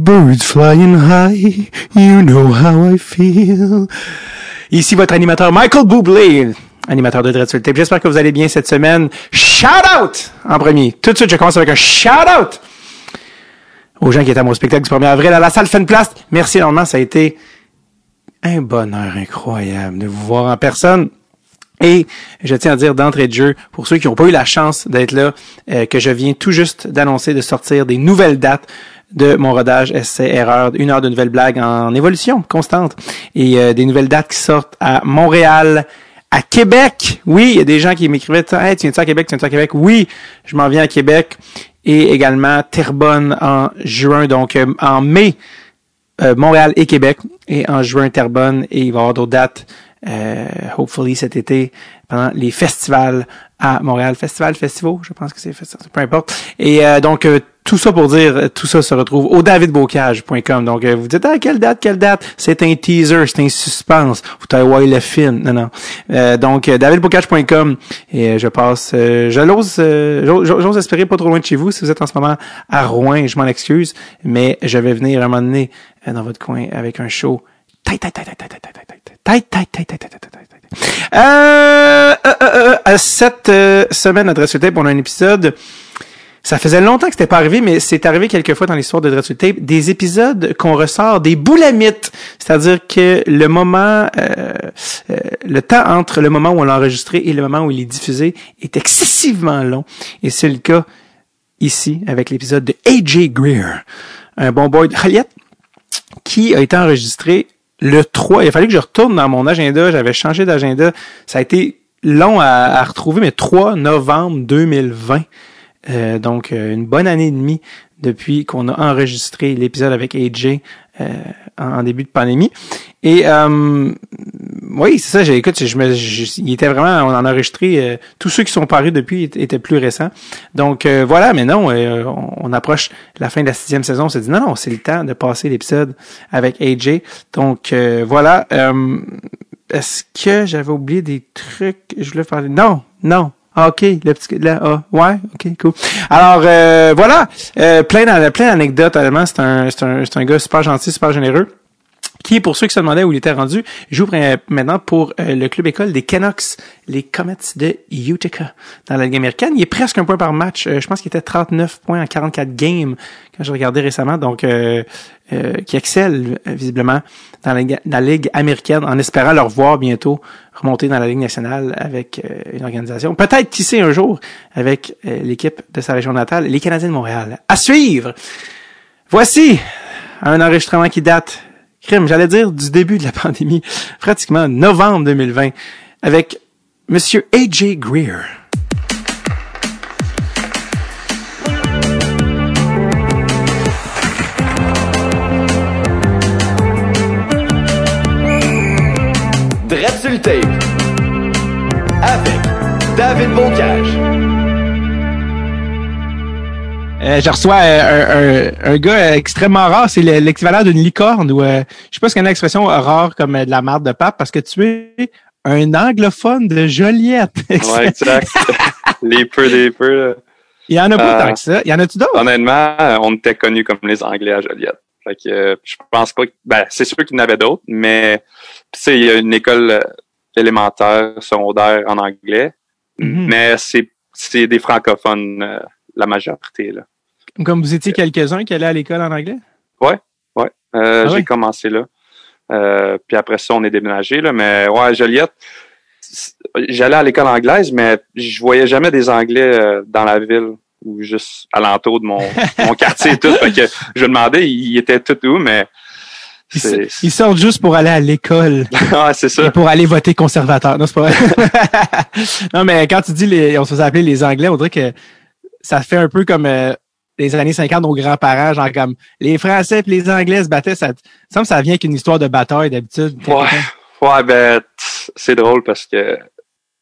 Birds flying high, you know how I feel. Ici votre animateur Michael Bublé, animateur de Dread sur le Tape. J'espère que vous allez bien cette semaine. Shout out en premier. Tout de suite, je commence avec un shout out aux gens qui étaient à mon spectacle du 1er avril à la salle Place. Merci énormément, ça a été un bonheur incroyable de vous voir en personne. Et je tiens à dire d'entrée de jeu, pour ceux qui n'ont pas eu la chance d'être là, euh, que je viens tout juste d'annoncer de sortir des nouvelles dates de mon rodage essai erreur, une heure de nouvelles blagues en évolution constante. Et euh, des nouvelles dates qui sortent à Montréal, à Québec. Oui, il y a des gens qui m'écrivaient hey, tu viens à Québec, tu viens à Québec Oui, je m'en viens à Québec. Et également Terrebonne en juin. Donc euh, en mai Montréal et Québec. Et en juin Terrebonne. Et il va y avoir d'autres dates euh, hopefully cet été pendant les festivals à Montréal. Festival, festival, je pense que c'est festival, peu importe. Et euh, donc, euh, tout ça pour dire, tout ça se retrouve au davidbocage.com. Donc, vous dites, ah, quelle date, quelle date? C'est un teaser, c'est un suspense. Vous t'avez le film. Non, non. donc, davidbocage.com. Et je passe, je l'ose, j'ose espérer pas trop loin de chez vous. Si vous êtes en ce moment à Rouen, je m'en excuse, mais je vais venir à un moment donné dans votre coin avec un show euh, euh, euh, cette semaine à Dress Tape, on a un épisode. Ça faisait longtemps que c'était pas arrivé, mais c'est arrivé quelques fois dans l'histoire de Dress Tape, des épisodes qu'on ressort des boulamites. C'est-à-dire que le moment, le temps entre le moment où on l'a enregistré et le moment où il est diffusé est excessivement long. Et c'est le cas ici avec l'épisode de AJ Greer, un bon boy de qui a été enregistré le 3, il a fallu que je retourne dans mon agenda, j'avais changé d'agenda. Ça a été long à, retrouver, mais 3 novembre 2020. Euh, donc, euh, une bonne année et demie depuis qu'on a enregistré l'épisode avec AJ euh, en, début de pandémie. Et euh, oui, c'est ça. J'ai écoute, je me, il était vraiment, on en a enregistré. Euh, tous ceux qui sont parus depuis étaient plus récents. Donc voilà, mais non, on, approche la fin de la sixième saison. On s'est dit non, non, c'est le temps de passer l'épisode avec AJ. Donc voilà. Est-ce que j'avais oublié des trucs? Je voulais parler. Non, non, ah, OK, le petit là, ah, ouais, OK, cool. Alors euh, voilà, euh, plein plein d'anecdotes, c'est un c'est un c'est un gars super gentil, super généreux qui, pour ceux qui se demandaient où il était rendu, joue maintenant pour euh, le club école des Canucks, les Comets de Utica, dans la Ligue américaine. Il est presque un point par match. Euh, je pense qu'il était 39 points en 44 games quand je regardais récemment, donc euh, qui excelle visiblement dans la, Ligue américaine en espérant le revoir bientôt remonter dans la Ligue nationale avec une organisation. Peut-être, qui sait, un jour, avec l'équipe de sa région natale, les Canadiens de Montréal. À suivre! Voici un enregistrement qui date crime, j'allais dire du début de la pandémie, pratiquement novembre 2020, avec Monsieur A.J. Greer. Dread avec David Boncage. Euh, je reçois euh, un, un, gars extrêmement rare, c'est l'équivalent d'une licorne ou euh, je sais pas ce qu'il y a une expression rare comme de la marde de pape parce que tu es un anglophone de Joliette. ouais, exact. les peu, les peu. Il y en a pas tant que ça. Il y en a-tu d'autres? Honnêtement, on était connus comme les Anglais à Joliette. Fait que je pense pas que, ben, c'est sûr qu'il y en avait d'autres, mais tu il y a une école élémentaire, secondaire en anglais, mm-hmm. mais c'est, c'est des francophones la majorité. Là. Comme vous étiez quelques-uns qui allaient à l'école en anglais? Ouais, ouais. Euh, ah j'ai commencé là. Euh, puis après ça, on est déménagé. Là, mais ouais, Joliette, j'allais à l'école anglaise, mais je voyais jamais des Anglais euh, dans la ville ou juste alentour de mon, mon quartier et tout. Fait que je me demandais, ils étaient tout où, mais ils, sortent juste pour aller à l'école. ah, c'est ça. Et pour aller voter conservateur. Non, c'est pas vrai. non, mais quand tu dis les, on se faisait appeler les Anglais, on dirait que ça fait un peu comme euh, les années 50, nos grands-parents, genre comme les Français et les Anglais se battaient. Ça, ça ça vient qu'une histoire de bataille d'habitude. Ouais, ouais, ben c'est drôle parce que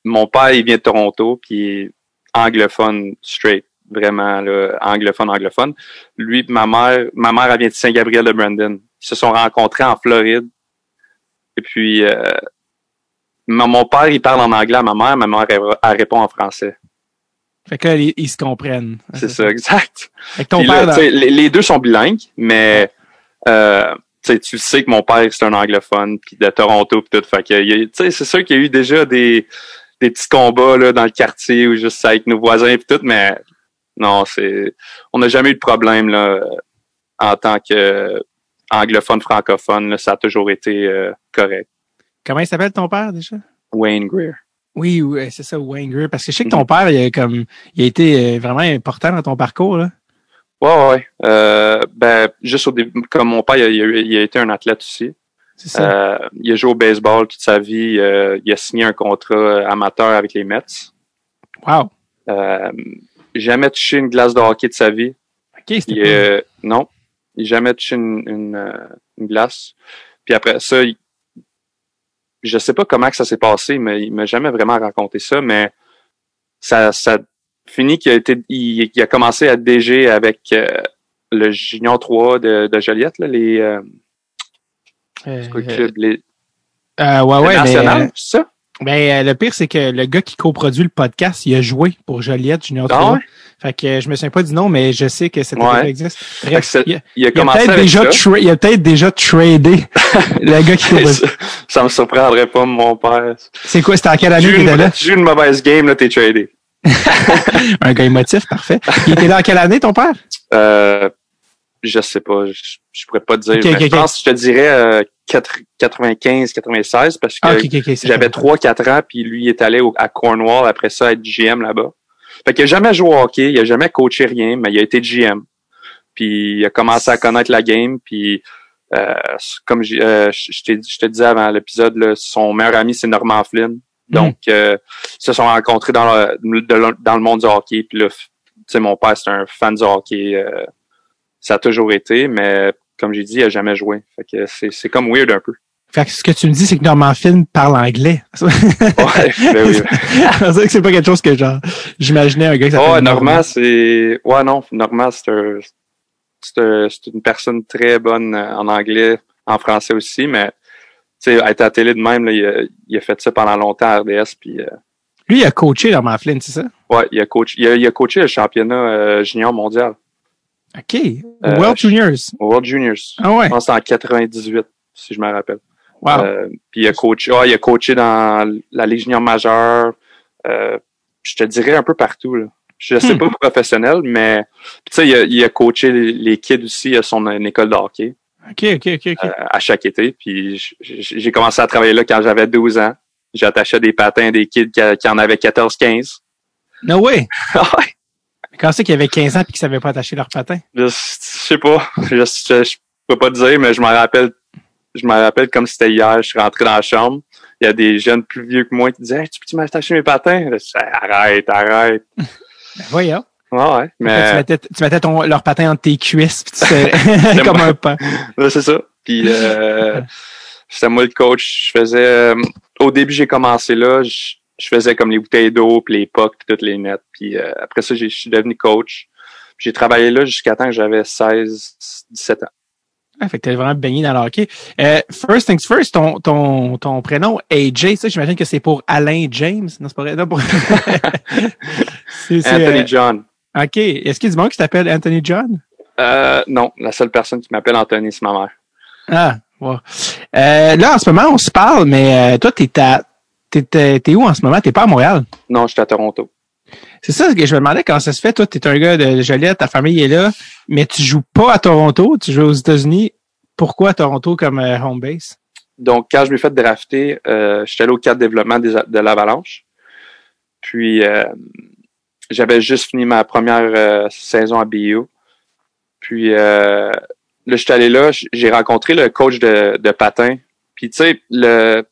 mon père, il vient de Toronto, puis anglophone straight, vraiment là, anglophone, anglophone. Lui, ma mère, ma mère, elle vient de Saint-Gabriel de Brandon. Ils se sont rencontrés en Floride. Et puis, euh, mon père, il parle en anglais à ma mère, ma mère, elle répond en français. Fait que là, ils, se comprennent. C'est ça, exact. ton père, les, deux sont bilingues, mais Euh, tu sais, que mon père c'est un anglophone puis de Toronto puis tout fait que c'est sûr qu'il y a eu déjà des des petits combats là dans le quartier ou juste avec nos voisins puis tout mais non c'est on n'a jamais eu de problème là en tant que anglophone francophone là, ça a toujours été euh, correct Comment il s'appelle ton père déjà? Wayne Greer Oui, oui, c'est ça, Wayne Greer. Parce que je sais que ton père, il a comme il a été euh, vraiment important dans ton parcours, là. ouais ouais, Euh, ben juste au début comme mon père il a, il été un athlète aussi C'est ça. Euh, il a joué au baseball toute sa vie. Euh, il a signé un contrat amateur avec les Mets. wow. Jamais touché une glace de hockey de sa vie. OK, c'était non, il a jamais touché une, une, une glace. Puis après ça, il- je sais pas comment que ça s'est passé, mais il m'a jamais vraiment raconté ça. Mais ça, ça finit qu'il a été, il, il a commencé à DG avec euh, le Junior 3 de, de Joliette, là, les, euh, euh, club, les, euh, ouais, ouais, national, euh, c'est ça? Mais, euh, le pire, c'est que le gars qui coproduit le podcast, il a joué pour Joliette Junior Ah 3. ouais? Fait que euh, je me souviens pas du nom, mais je sais que cette Ouais. existe. Bref, il a, Il a il a commencé peut-être avec déjà, ça. tra- il a peut-être déjà tradé le gars qui coproduit. ça, me surprendrait pas, mon père. C'est quoi, c'était en quelle année qu'il était là? eu une mauvaise game, là, t'es tradé. Un gars émotif, parfait. Il était là en quelle année, ton père? Euh, je sais pas, je, je pourrais pas te dire. Je pense que je te dirais euh, 4 95, 96, parce que Ah, j'avais bon. 3-4 ans, puis lui il est allé au- à Cornwall après ça être GM là-bas. Fait qu'il a jamais joué au hockey, il a jamais coaché rien, mais il a été GM. Puis il a commencé à connaître la game, puis euh, comme j'ai- euh, je je je te disais avant l'épisode, là, son meilleur ami c'est Norman Flynn. Donc euh, ils se sont rencontrés dans le, de dans le monde du hockey. Puis là, tu sais, mon père c'est un fan du hockey, euh, ça a toujours été, mais comme j'ai dit, il a jamais joué. Fait que c'est comme weird un peu. Fait que ce que tu me dis, c'est que Norman Finn parle anglais. Ouais, ben oui. c'est vrai que c'est pas quelque chose que genre j'imaginais un gars qui s'appelle Oh, Normand, c'est. Ouais, non, Normand, c'est un... une personne très bonne en anglais, en français aussi, mais tu sais, être à la télé de même, là, il, a, il a fait ça pendant longtemps à RDS, puis euh, Lui, il a coaché Norman Flynn, c'est ça? ouais, il a coach, il a, il a coaché le championnat euh, junior mondial, OK. Euh, World Juniors. World Juniors. Ah ouais. Je pense en 98, si je me rappelle. Wow. Euh, puis il a coaché, ouais, il a coaché dans la Ligue junior majeure. Euh, je te dirais un peu partout. Là. Je sais Hmm. pas professionnel, mais tu sais, il a, il a coaché les, les kids aussi à son une école de hockey OK, OK, OK, OK. euh, à chaque été. Puis j'ai commencé à travailler là quand j'avais 12 ans. J'attachais des patins à des kids qui, qui en avaient 14-15. no way. Quand c'est qu'il avait 15 ans et qu'ils savaient pas attacher leurs patins? je, sais pas. Je, je, je peux pas te dire, mais je m'en rappelle. Je me rappelle comme c'était hier. Je suis rentré dans la chambre. Il y a des jeunes plus vieux que moi qui disaient hey, Tu peux-tu m'attacher mes patins? Je arrête, arrête. Ben voyons. Ouais, que Tu Mais mettais, tu mettais ton, leur patin entre tes cuisses puis tu comme un pan. c'est ça. Puis euh, c'était moi le coach. Je faisais. euh, au début, j'ai commencé là. Je, je faisais comme les bouteilles d'eau, puis les pucks, puis toutes les nets. Puis euh, après ça, j'ai- je suis devenu coach. J'ai travaillé là jusqu'à temps que j'avais 16, 17 ans. Ah, fait que t'es vraiment baigné dans le hockey. Euh, first things first, ton, ton, ton prénom AJ, ça, j'imagine que c'est pour Alain James. Non, c'est pas vrai. Non, pour... Anthony euh, John. OK. Est-ce qu'il y a du monde qui t'appelle Anthony John? Euh, non, la seule personne qui m'appelle Anthony, c'est ma mère. Ah, wow. Euh, là, en ce moment, on se parle, mais euh, toi, t'es à, t'es, t'es, t'es où en ce moment? T'es pas à Montréal? Non, je suis à Toronto. C'est ça que je me demandais comment ça se fait. Toi, t'es un gars de Joliette, ta famille est là, mais tu joues pas à Toronto, tu joues aux États-Unis. Pourquoi Toronto comme euh, home base? Donc, quand je m'ai fait drafter, euh, j'étais allé au cadre développement des- de l'Avalanche. Puis, euh, j'avais juste fini ma première euh, saison à BU. Puis, euh, là, j'étais allé là, j'ai rencontré le coach de, de patin. Puis, tu sais, le,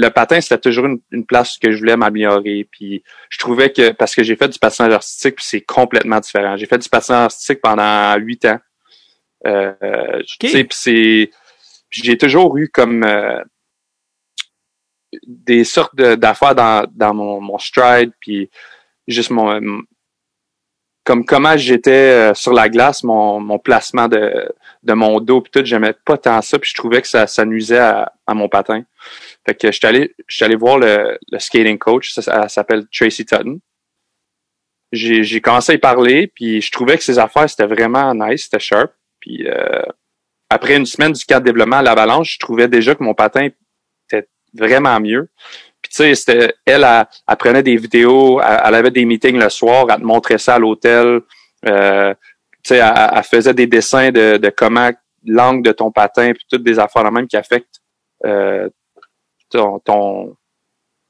le patin, c'était toujours une, une place que je voulais m'améliorer. Puis, je trouvais que, parce que j'ai fait du patinage artistique, puis c'est complètement différent. J'ai fait du patinage artistique pendant huit ans. Euh, c'est j'ai toujours eu comme euh, des sortes de- d'affaires dans, dans mon, mon stride, puis juste mon m- comme comment j'étais euh, sur la glace, mon, mon placement de, de mon dos, puis tout, j'aimais pas tant ça, puis je trouvais que ça, ça nuisait à, à mon patin. Fait que j'étais allé, j'étais allé voir le, le skating coach, ça, s'appelle Tracy Tutton. J'ai, commencé à y parler, puis je trouvais que ses affaires, c'était vraiment nice, c'était sharp. Puis euh, après une semaine du cadre de développement à l'avalanche, je trouvais déjà que mon patin était vraiment mieux. Puis tu sais, c'était elle, elle, prenait des vidéos, elle, avait des meetings le soir, elle te montrait ça à l'hôtel. Euh, tu sais, elle, faisait des dessins de, de comment l'angle de ton patin, puis toutes des affaires là même qui affectent euh, ton,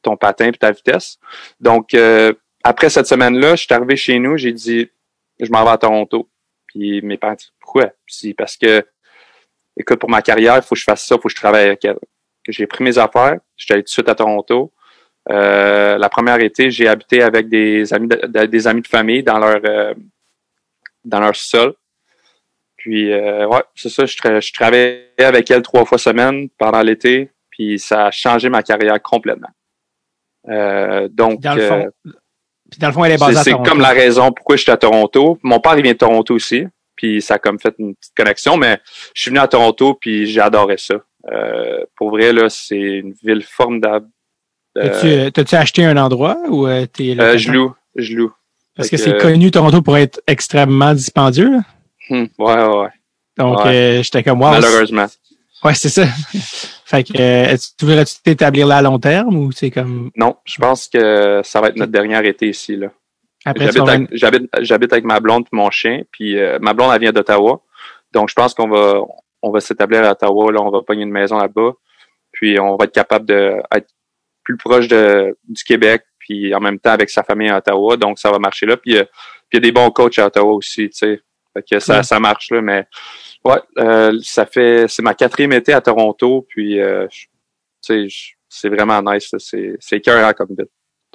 ton, patin puis ta vitesse. Donc euh, après cette semaine-là, je suis arrivé chez nous, j'ai dit je m'en vais à Toronto. Puis mes parents disent pourquoi? Puis parce que écoute, pour ma carrière, il faut que je fasse ça, il faut que je travaille avec elle. J'ai pris mes affaires, j'étais allé tout de suite à Toronto. Euh, la première été, j'ai habité avec des amis de, des amis de famille dans leur euh, dans leur sol. Puis ouais, c'est ça, je, je travaillais avec elle trois fois semaine pendant l'été, puis ça a changé ma carrière complètement. donc dans le fond, puis dans le fond, elle est basée. C'est comme la raison pourquoi je suis à Toronto. Mon père, il vient de Toronto aussi. Puis ça a comme fait une petite connexion, mais je suis venu à Toronto, puis j'ai adoré ça. Euh, pour vrai, là, c'est une ville formidable. Euh, T'as-tu acheté un endroit ou euh, t'es là? Euh, je loue, je loue. Parce que, c'est connu Toronto pour être extrêmement dispendieux. Hmm, ouais, ouais, ouais. Donc, euh, j'étais comme moi. Malheureusement. Ouais, c'est ça. fait que, euh, tu voudrais-tu t'établir là à long terme ou c'est comme. Non, je pense que ça va être notre dernier été ici, là. J'habite avec, avec, ma blonde et mon chien, puis euh, ma blonde, elle vient d'Ottawa. Donc, je pense qu'on va, on va s'établir à Ottawa, là, on va pogner une maison là-bas. Puis, on va être capable d'être plus proche de, du Québec, puis en même temps avec sa famille à Ottawa. Donc, ça va marcher là. Puis, euh, il y a des bons coachs à Ottawa aussi, tu sais. Fait que ça, ça marche, là, mais Ouais, euh, ça fait c'est ma quatrième été à Toronto, puis euh, tu sais, c'est vraiment nice. C'est c'est cœur comme bit.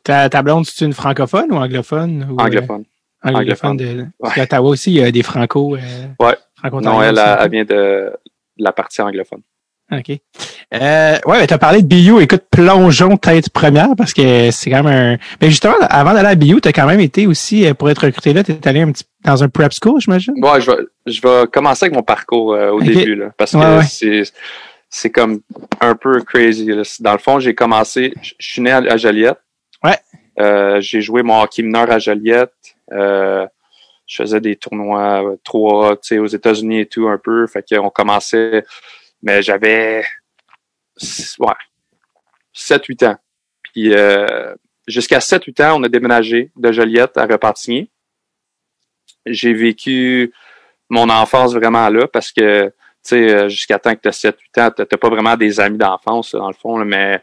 Ta, ta blonde, c'est une francophone ou anglophone? Ou, anglophone. Euh, anglophone. De, Parce aussi, il y a des franco. Euh, ouais. Franco non, elle, elle, vient de, la partie anglophone. OK. Euh, ouais, tu as parlé de BU. Écoute, plongeons tête première parce que c'est quand même un... Mais justement, avant d'aller à BU, tu as quand même été aussi, pour être recruté là, tu es allé un petit dans un prep school, j'imagine? Ouais, je vais, je vais commencer avec mon parcours euh, au début, là, parce que c'est c'est comme un peu crazy. Dans le fond, j'ai commencé, je suis né à, Joliette. Ouais. Euh, j'ai joué mon hockey mineur à Joliette. Euh, je faisais des tournois euh, trois, tu sais, aux États-Unis et tout un peu. Fait qu'on commençait, mais j'avais ouais, 7-8 ans. Puis euh, jusqu'à 7-8 ans, on a déménagé de Joliette à Repentigny j'ai vécu mon enfance vraiment là parce que, tu sais, euh, jusqu'à temps que tu as 7-8 ans, tu pas vraiment des amis d'enfance, dans le fond, mais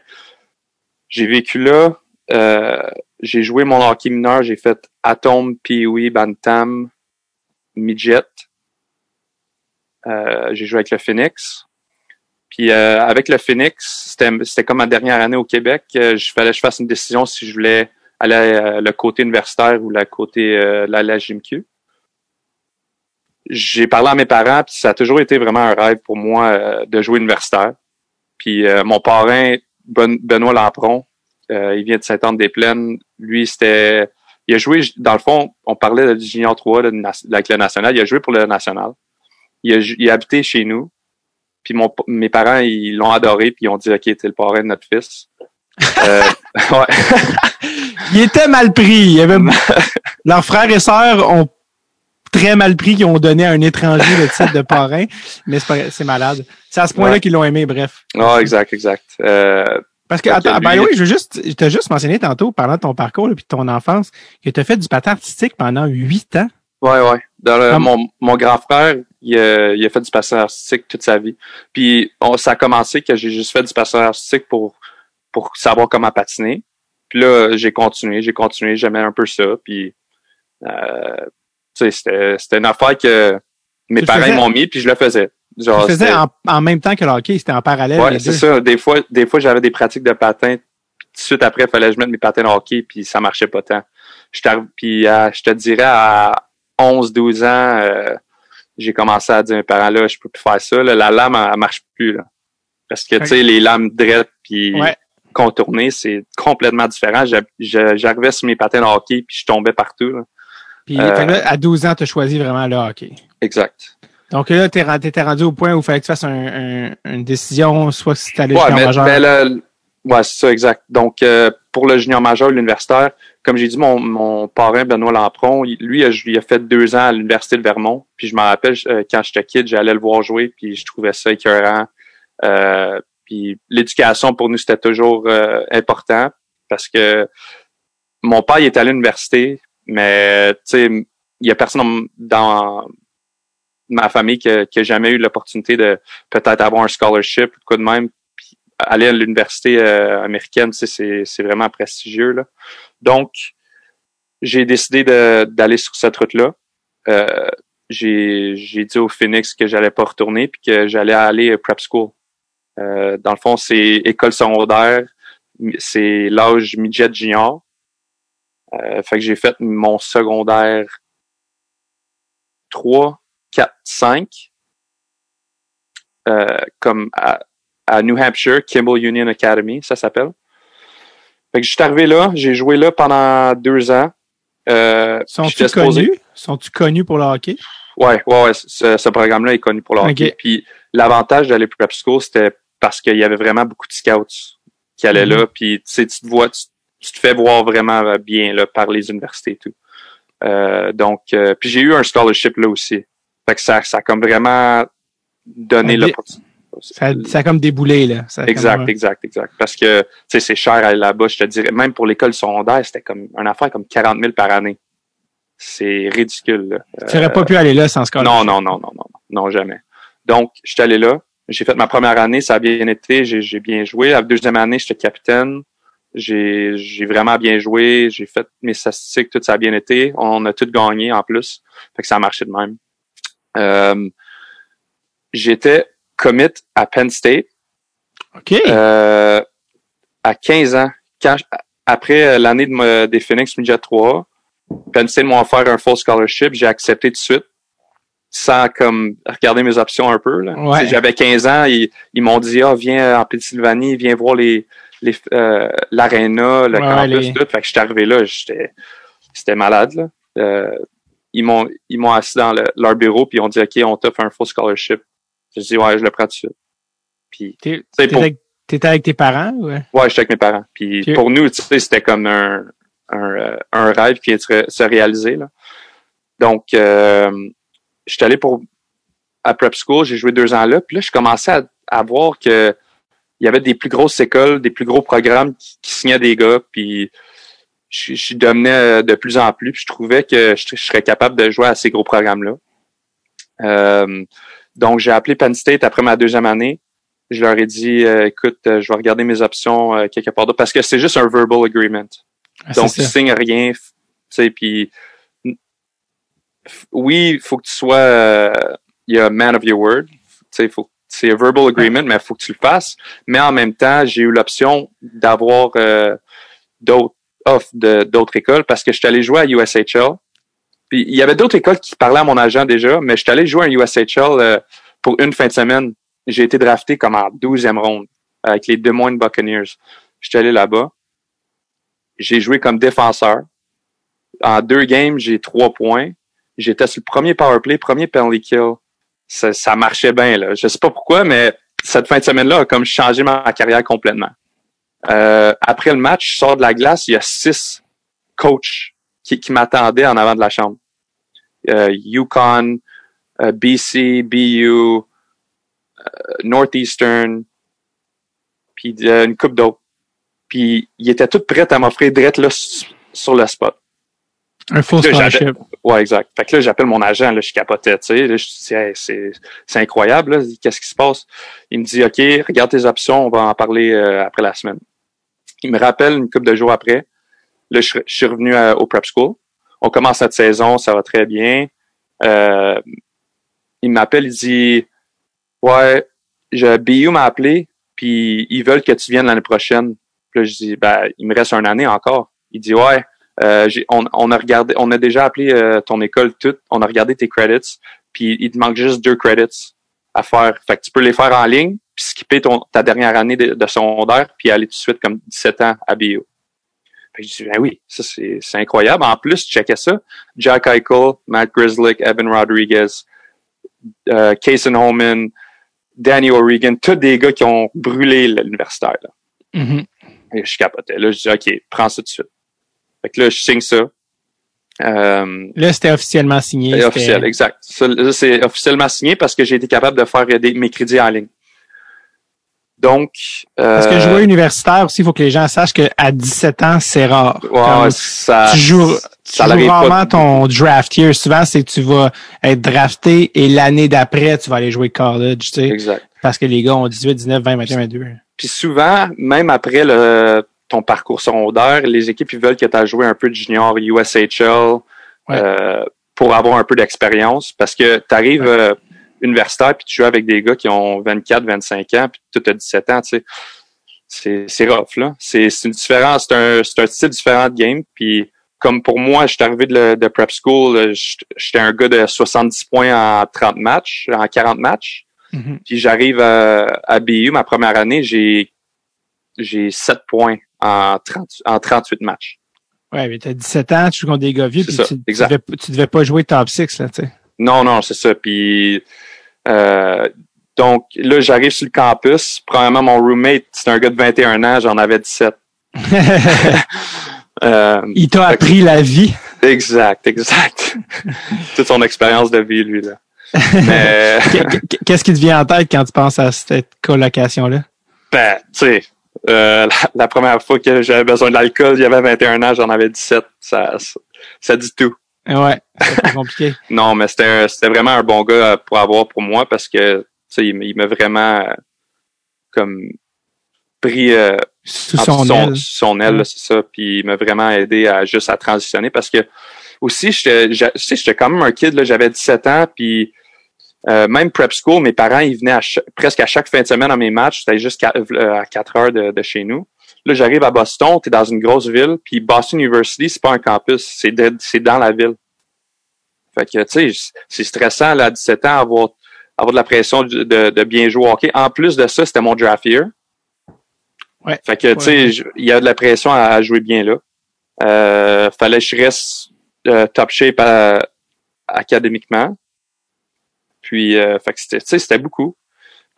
j'ai vécu là. Euh, j'ai joué mon hockey mineur, j'ai fait Atom, Pee-Wee, Bantam, Midget. Euh, j'ai joué avec le Phoenix. Puis avec le Phoenix, c'était comme ma dernière année au Québec. je fallait que je fasse une décision si je voulais aller le côté universitaire ou le côté la, la GMQ j'ai parlé à mes parents, puis ça a toujours été vraiment un rêve pour moi euh, de jouer universitaire. Puis euh, mon parrain, Benoît Lampron, euh, il vient de Saint-Anne-des-Plaines. Lui, c'était... Il a joué, dans le fond, on parlait de Junior 3 de, avec le national. Il a joué pour le national. Il a, il a habité chez nous. Puis mon, mes parents, ils l'ont adoré, puis ils ont dit, OK, t'es le parrain de notre fils. ouais. il était mal pris. Il avait... Leurs frères et sœurs ont très mal pris qu'ils ont donné à un étranger le titre de parrain, mais c'est malade. C'est à ce point-là qu'ils l'ont aimé, bref. Non, exact, exact. Euh, parce que, attends, ben oui, je veux juste, je t'ai juste mentionné tantôt, parlant de ton parcours et de ton enfance, que tu as fait du patin artistique pendant huit ans. Ouais, ouais. Dans mon, mon grand frère, il a, il a, fait du patin artistique toute sa vie. Puis ça a commencé que j'ai juste fait du patin artistique pour pour savoir comment patiner. Puis là, j'ai continué, j'ai continué, j'aimais un peu ça. Puis euh, c'était, c'était une affaire que mes parents m'ont mis, puis je le faisais. Genre, tu faisais en, en, même temps que le hockey, c'était en parallèle. Ouais, c'est ça. Des fois, des fois, j'avais des pratiques de patin. Puis tout de suite après, il fallait que je mette mes patins de hockey, puis ça marchait pas tant. Puis euh, je te dirais, à 11, 12 ans, euh, j'ai commencé à dire à mes parents, là, je peux plus faire ça. Là, la lame, elle, marche plus. Là. Parce que, tu sais, les lames drettes, puis contournées, c'est complètement différent. J'arrivais sur mes patins de hockey, puis je tombais partout. Là. Puis euh, à 12 ans, tu as choisi vraiment le hockey. Exact. Donc là, tu étais rendu au point où il fallait que tu fasses un, une décision, soit si tu allais ouais, mais, majeur. Mais Ouais, c'est ça, exact. Donc, euh, pour le junior majeur, l'universitaire, comme j'ai dit, mon, mon parrain, Benoît Lampron, il- lui, il a, fait deux ans à l'Université de Vermont. Puis je me rappelle, euh, quand j'étais kid, j'allais le voir jouer, puis je trouvais ça écœurant. Euh, puis l'éducation, pour nous, c'était toujours euh, important parce que mon père, il est à l'université, mais, tu sais, il y a personne dans, ma famille qui a, qui a jamais eu l'opportunité de peut-être avoir un scholarship ou quoi de même aller à l'université euh, américaine, c'est, vraiment prestigieux. Là. Donc, j'ai décidé d'aller sur cette route-là. Euh, j'ai, dit au Phoenix que j'allais pas retourner puis que j'allais aller prep school. Euh, dans le fond, c'est école secondaire, c'est l'âge midget junior. Euh, fait que j'ai fait mon secondaire 3, 4, 5 euh, comme à, à New Hampshire, Kimball Union Academy, ça s'appelle. Fait que je suis arrivé là, j'ai joué là pendant deux ans. Euh, Sont-tu connus? Sont-tu connus pour le hockey? Ouais, ouais, ouais, ce, ce programme-là est connu pour le hockey. Puis l'avantage d'aller prep school, c'était parce qu'il y avait vraiment beaucoup de scouts qui allaient Mhm. là. Puis tu sais, tu te vois, tu, tu te fais voir vraiment bien là par les universités et tout. Euh, donc, euh, puis j'ai eu un scholarship là aussi. Fait que ça, ça a comme vraiment donné l'opportunité. Ça, ça a comme déboulé, là. Ça Exact, comme- exact, exact. Parce que, tu sais, c'est cher à aller là-bas. Je te dirais, même pour l'école secondaire, c'était comme une affaire comme 40 000 par année. C'est ridicule. là. Tu n'aurais pas pu aller là sans scholarship. Non, non, non, non, non, non, jamais. Donc, je suis allé là. J'ai fait ma première année, ça a bien été, j'ai bien joué. La deuxième année, j'étais capitaine. J'ai j'ai vraiment bien joué. J'ai fait mes statistiques, tout ça a bien été. On a tout gagné en plus. Fait que ça a marché de même. Euh, J'étais commit à Penn State. OK. Euh, à 15 ans, quand après l'année de des Phoenix Midget 3, Penn State m'a offert un full scholarship, j'ai accepté tout de suite, sans comme regarder mes options un peu. Ouais. J'avais 15 ans, ils, ils m'ont dit ah viens en Pennsylvanie, viens voir les les euh, l'aréna, le Ouais, campus, les- tout. Fait que j'étais arrivé là, j'étais c'était malade là. Euh, ils m'ont ils m'ont assis dans le- leur bureau puis ils ont dit ok on t'offre un full scholarship. J'ai dit ouais je le prends tout de suite. Puis T'es- pour- avec, t'étais avec tes parents? Ouais. Ouais, j'étais avec mes parents. Puis pour nous, tu sais, c'était comme un, un, euh, un rêve qui vient de se, se réaliser. Là. Donc, euh, je suis allé pour à prep school, j'ai joué deux ans là, puis là, je commençais à, à voir que il y avait des plus grosses écoles, des plus gros programmes qui, qui signaient des gars, puis je, je dominais de plus en plus, puis je trouvais que je, je serais capable de jouer à ces gros programmes-là. Euh, donc, j'ai appelé Penn State après ma deuxième année. Je leur ai dit, euh, écoute, euh, je vais regarder mes options euh, quelque part d'autre, parce que c'est juste un verbal agreement. Ah, Donc, ça. signes rien, tu sais, puis oui, il faut que tu sois, euh, il y a man of your word, tu sais, faut c'est un verbal agreement, mais il faut que tu le fasses. Mais en même temps, j'ai eu l'option d'avoir euh, d'autres offres de- d'autres écoles parce que je suis allé jouer à USHL. Il y avait d'autres écoles qui parlaient à mon agent déjà, mais je suis allé jouer à USHL euh, pour une fin de semaine. J'ai été drafté comme en 12e ronde avec les Des Moines Buccaneers. Je suis allé là-bas. J'ai joué comme défenseur. En deux games, j'ai trois points. J'étais sur le premier power play, premier penalty kill. Ça, ça marchait bien, là. Je sais pas pourquoi, mais cette fin de semaine-là a comme changé ma carrière complètement. Euh, après le match, je sors de la glace, il y a six coachs qui, qui m'attendaient en avant de la chambre. Euh, Yukon, euh, BC, BU, euh, Northeastern, puis euh, une coupe d'autres. Puis ils étaient tous prêts à m'offrir direct là sur le spot. Un faux scholarship. Ouais, exact. Fait que là, j'appelle mon agent, là, je capotais, tu sais. Là, je dis, Hey, c'est, c'est incroyable, là. Qu'est-ce qui se passe? Il me dit, OK, regarde tes options, on va en parler euh, après la semaine. Il me rappelle une couple de jours après. Là, je, je suis revenu à- au prep school. On commence cette saison, ça va très bien. Euh, il m'appelle, il dit, ouais, je, BU m'a appelé, puis ils veulent que tu viennes l'année prochaine. Puis là, je dis, ben, il me reste une année encore. Il dit, ouais, euh, on, on a regardé, on a déjà appelé euh, ton école toute, on a regardé tes credits, puis il te manque juste deux credits à faire. Fait que tu peux les faire en ligne, puis skipper ton, ta dernière année de, de secondaire, puis aller tout de suite comme 17 ans à BU. Je dis, ben oui, ça c'est, c'est incroyable. En plus, checkais ça. Jack Eichel, Matt Grizzlick, Evan Rodriguez, euh, Kaysen Holman, Danny O'Regan, tous des gars qui ont brûlé l'universitaire. là. Mhm. Et je capotais. Là, je dis, OK, prends ça tout de suite. Fait que là, je signe ça. Euh, Là, c'était officiellement signé. c'était- officiel, exact. Ça, là, c'est officiellement signé parce que j'ai été capable de faire des, mes crédits en ligne. Donc, euh, Parce que jouer universitaire aussi, il faut que les gens sachent qu'à 17 ans, c'est rare. ouais, Comme ça, tu joues, tu rarement de- ton draft year. Souvent, c'est que tu vas être drafté et l'année d'après, tu vas aller jouer college, tu sais. Exact. Parce que les gars ont 18, 19, 20, 21, 22. Puis souvent, même après le, ton parcours secondaire, les équipes ils veulent que tu aies joué un peu de junior USHL Ouais. euh, pour avoir un peu d'expérience. Parce que tu arrives universitaire puis tu joues avec des gars qui ont 24, 25 ans, puis tu as 17 ans, tu sais. C'est, c'est rough, là. C'est, c'est une différence, c'est un, c'est un style différent de game. Puis comme pour moi, je suis arrivé de, le- de prep school, euh, j'étais un gars de 70 points en 30 matchs, en 40 matchs. Mhm. Puis j'arrive à, à BU, ma première année, j'ai j'ai 7 points en, 30, en 38 matchs. Ouais, mais t'as 17 ans, tu joues contre des gars vieux, puis ça, tu, tu, devais, tu devais pas jouer top 6, là, tu sais. Non, non, c'est ça. Puis euh, donc là, j'arrive sur le campus. Premièrement, mon roommate, c'est un gars de 21 ans, j'en avais 17. Euh, Il t'a appris la vie. exact, exact. Toute son expérience de vie, lui, là. Mais Qu'est-ce qui te vient en tête quand tu penses à cette colocation-là? ben, tu sais, euh, la, la première fois que j'avais besoin de l'alcool, il y avait 21 ans, j'en avais 17. Ça, ça, ça dit tout. Ouais, c'est compliqué. Non, mais c'était c'était vraiment un bon gars pour avoir pour moi parce que tu sais, il, il m'a vraiment euh, comme pris euh, Sous en son aile. son c'est ça. Puis il m'a vraiment aidé à juste à transitionner parce que aussi j'étais j'a- tu sais, j'étais quand même un kid là, j'avais 17 ans puis euh, même prep school, mes parents ils venaient à presque à chaque fin de semaine à mes matchs, c'était juste euh, à 4 heures de, de chez nous. Là, j'arrive à Boston, t'es dans une grosse ville, puis Boston University, c'est pas un campus, c'est c'est dans la ville. Fait que, tu sais, c'est stressant, là, à 17 ans, avoir, avoir de la pression de, de, de bien jouer au hockey. En plus de ça, c'était mon draft year. Ouais. Fait que, tu sais, il y a de la pression à, à jouer bien là. Euh, fallait que je reste euh, top shape à- académiquement. Puis, euh, fait que c'était, tu sais, c'était beaucoup.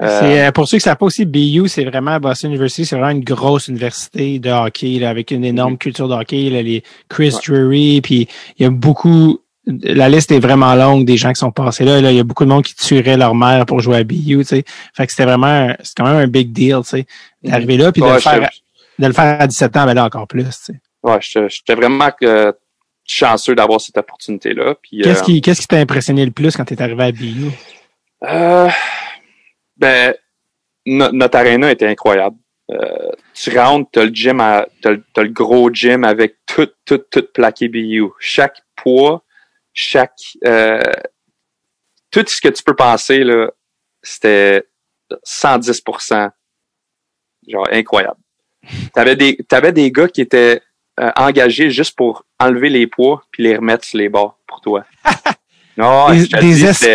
Euh, C'est, euh, pour ceux qui savent pas aussi, BU, c'est vraiment Boston University, c'est vraiment une grosse université de hockey, là, avec une énorme culture de hockey, là, les Chris. Ouais. Drury, puis il y a beaucoup, la liste est vraiment longue des gens qui sont passés là, là, il y a beaucoup de monde qui tuerait leur mère pour jouer à BU, tu sais. Fait que c'était vraiment, un- c'est quand même un big deal, tu sais, d'arriver là, puis de, le faire, de le faire à 17 ans, ben là, encore plus, tu sais. ouais, j'étais vraiment euh, chanceux d'avoir cette opportunité-là. Qu'est-ce euh, qui, qu'est-ce qui t'a impressionné le plus quand t'es arrivé à BU? Euh, ben, no- notre arena était incroyable. Euh, tu rentres, t'as le gym, à, t'as, le- t'as le gros gym avec tout, tout, tout plaqué BU. Chaque poids, chaque, euh, tout ce que tu peux penser là, c'était 110%, genre incroyable. T'avais des, t'avais des gars qui étaient euh, engagés juste pour enlever les poids puis les remettre sur les bords pour toi. Non, des,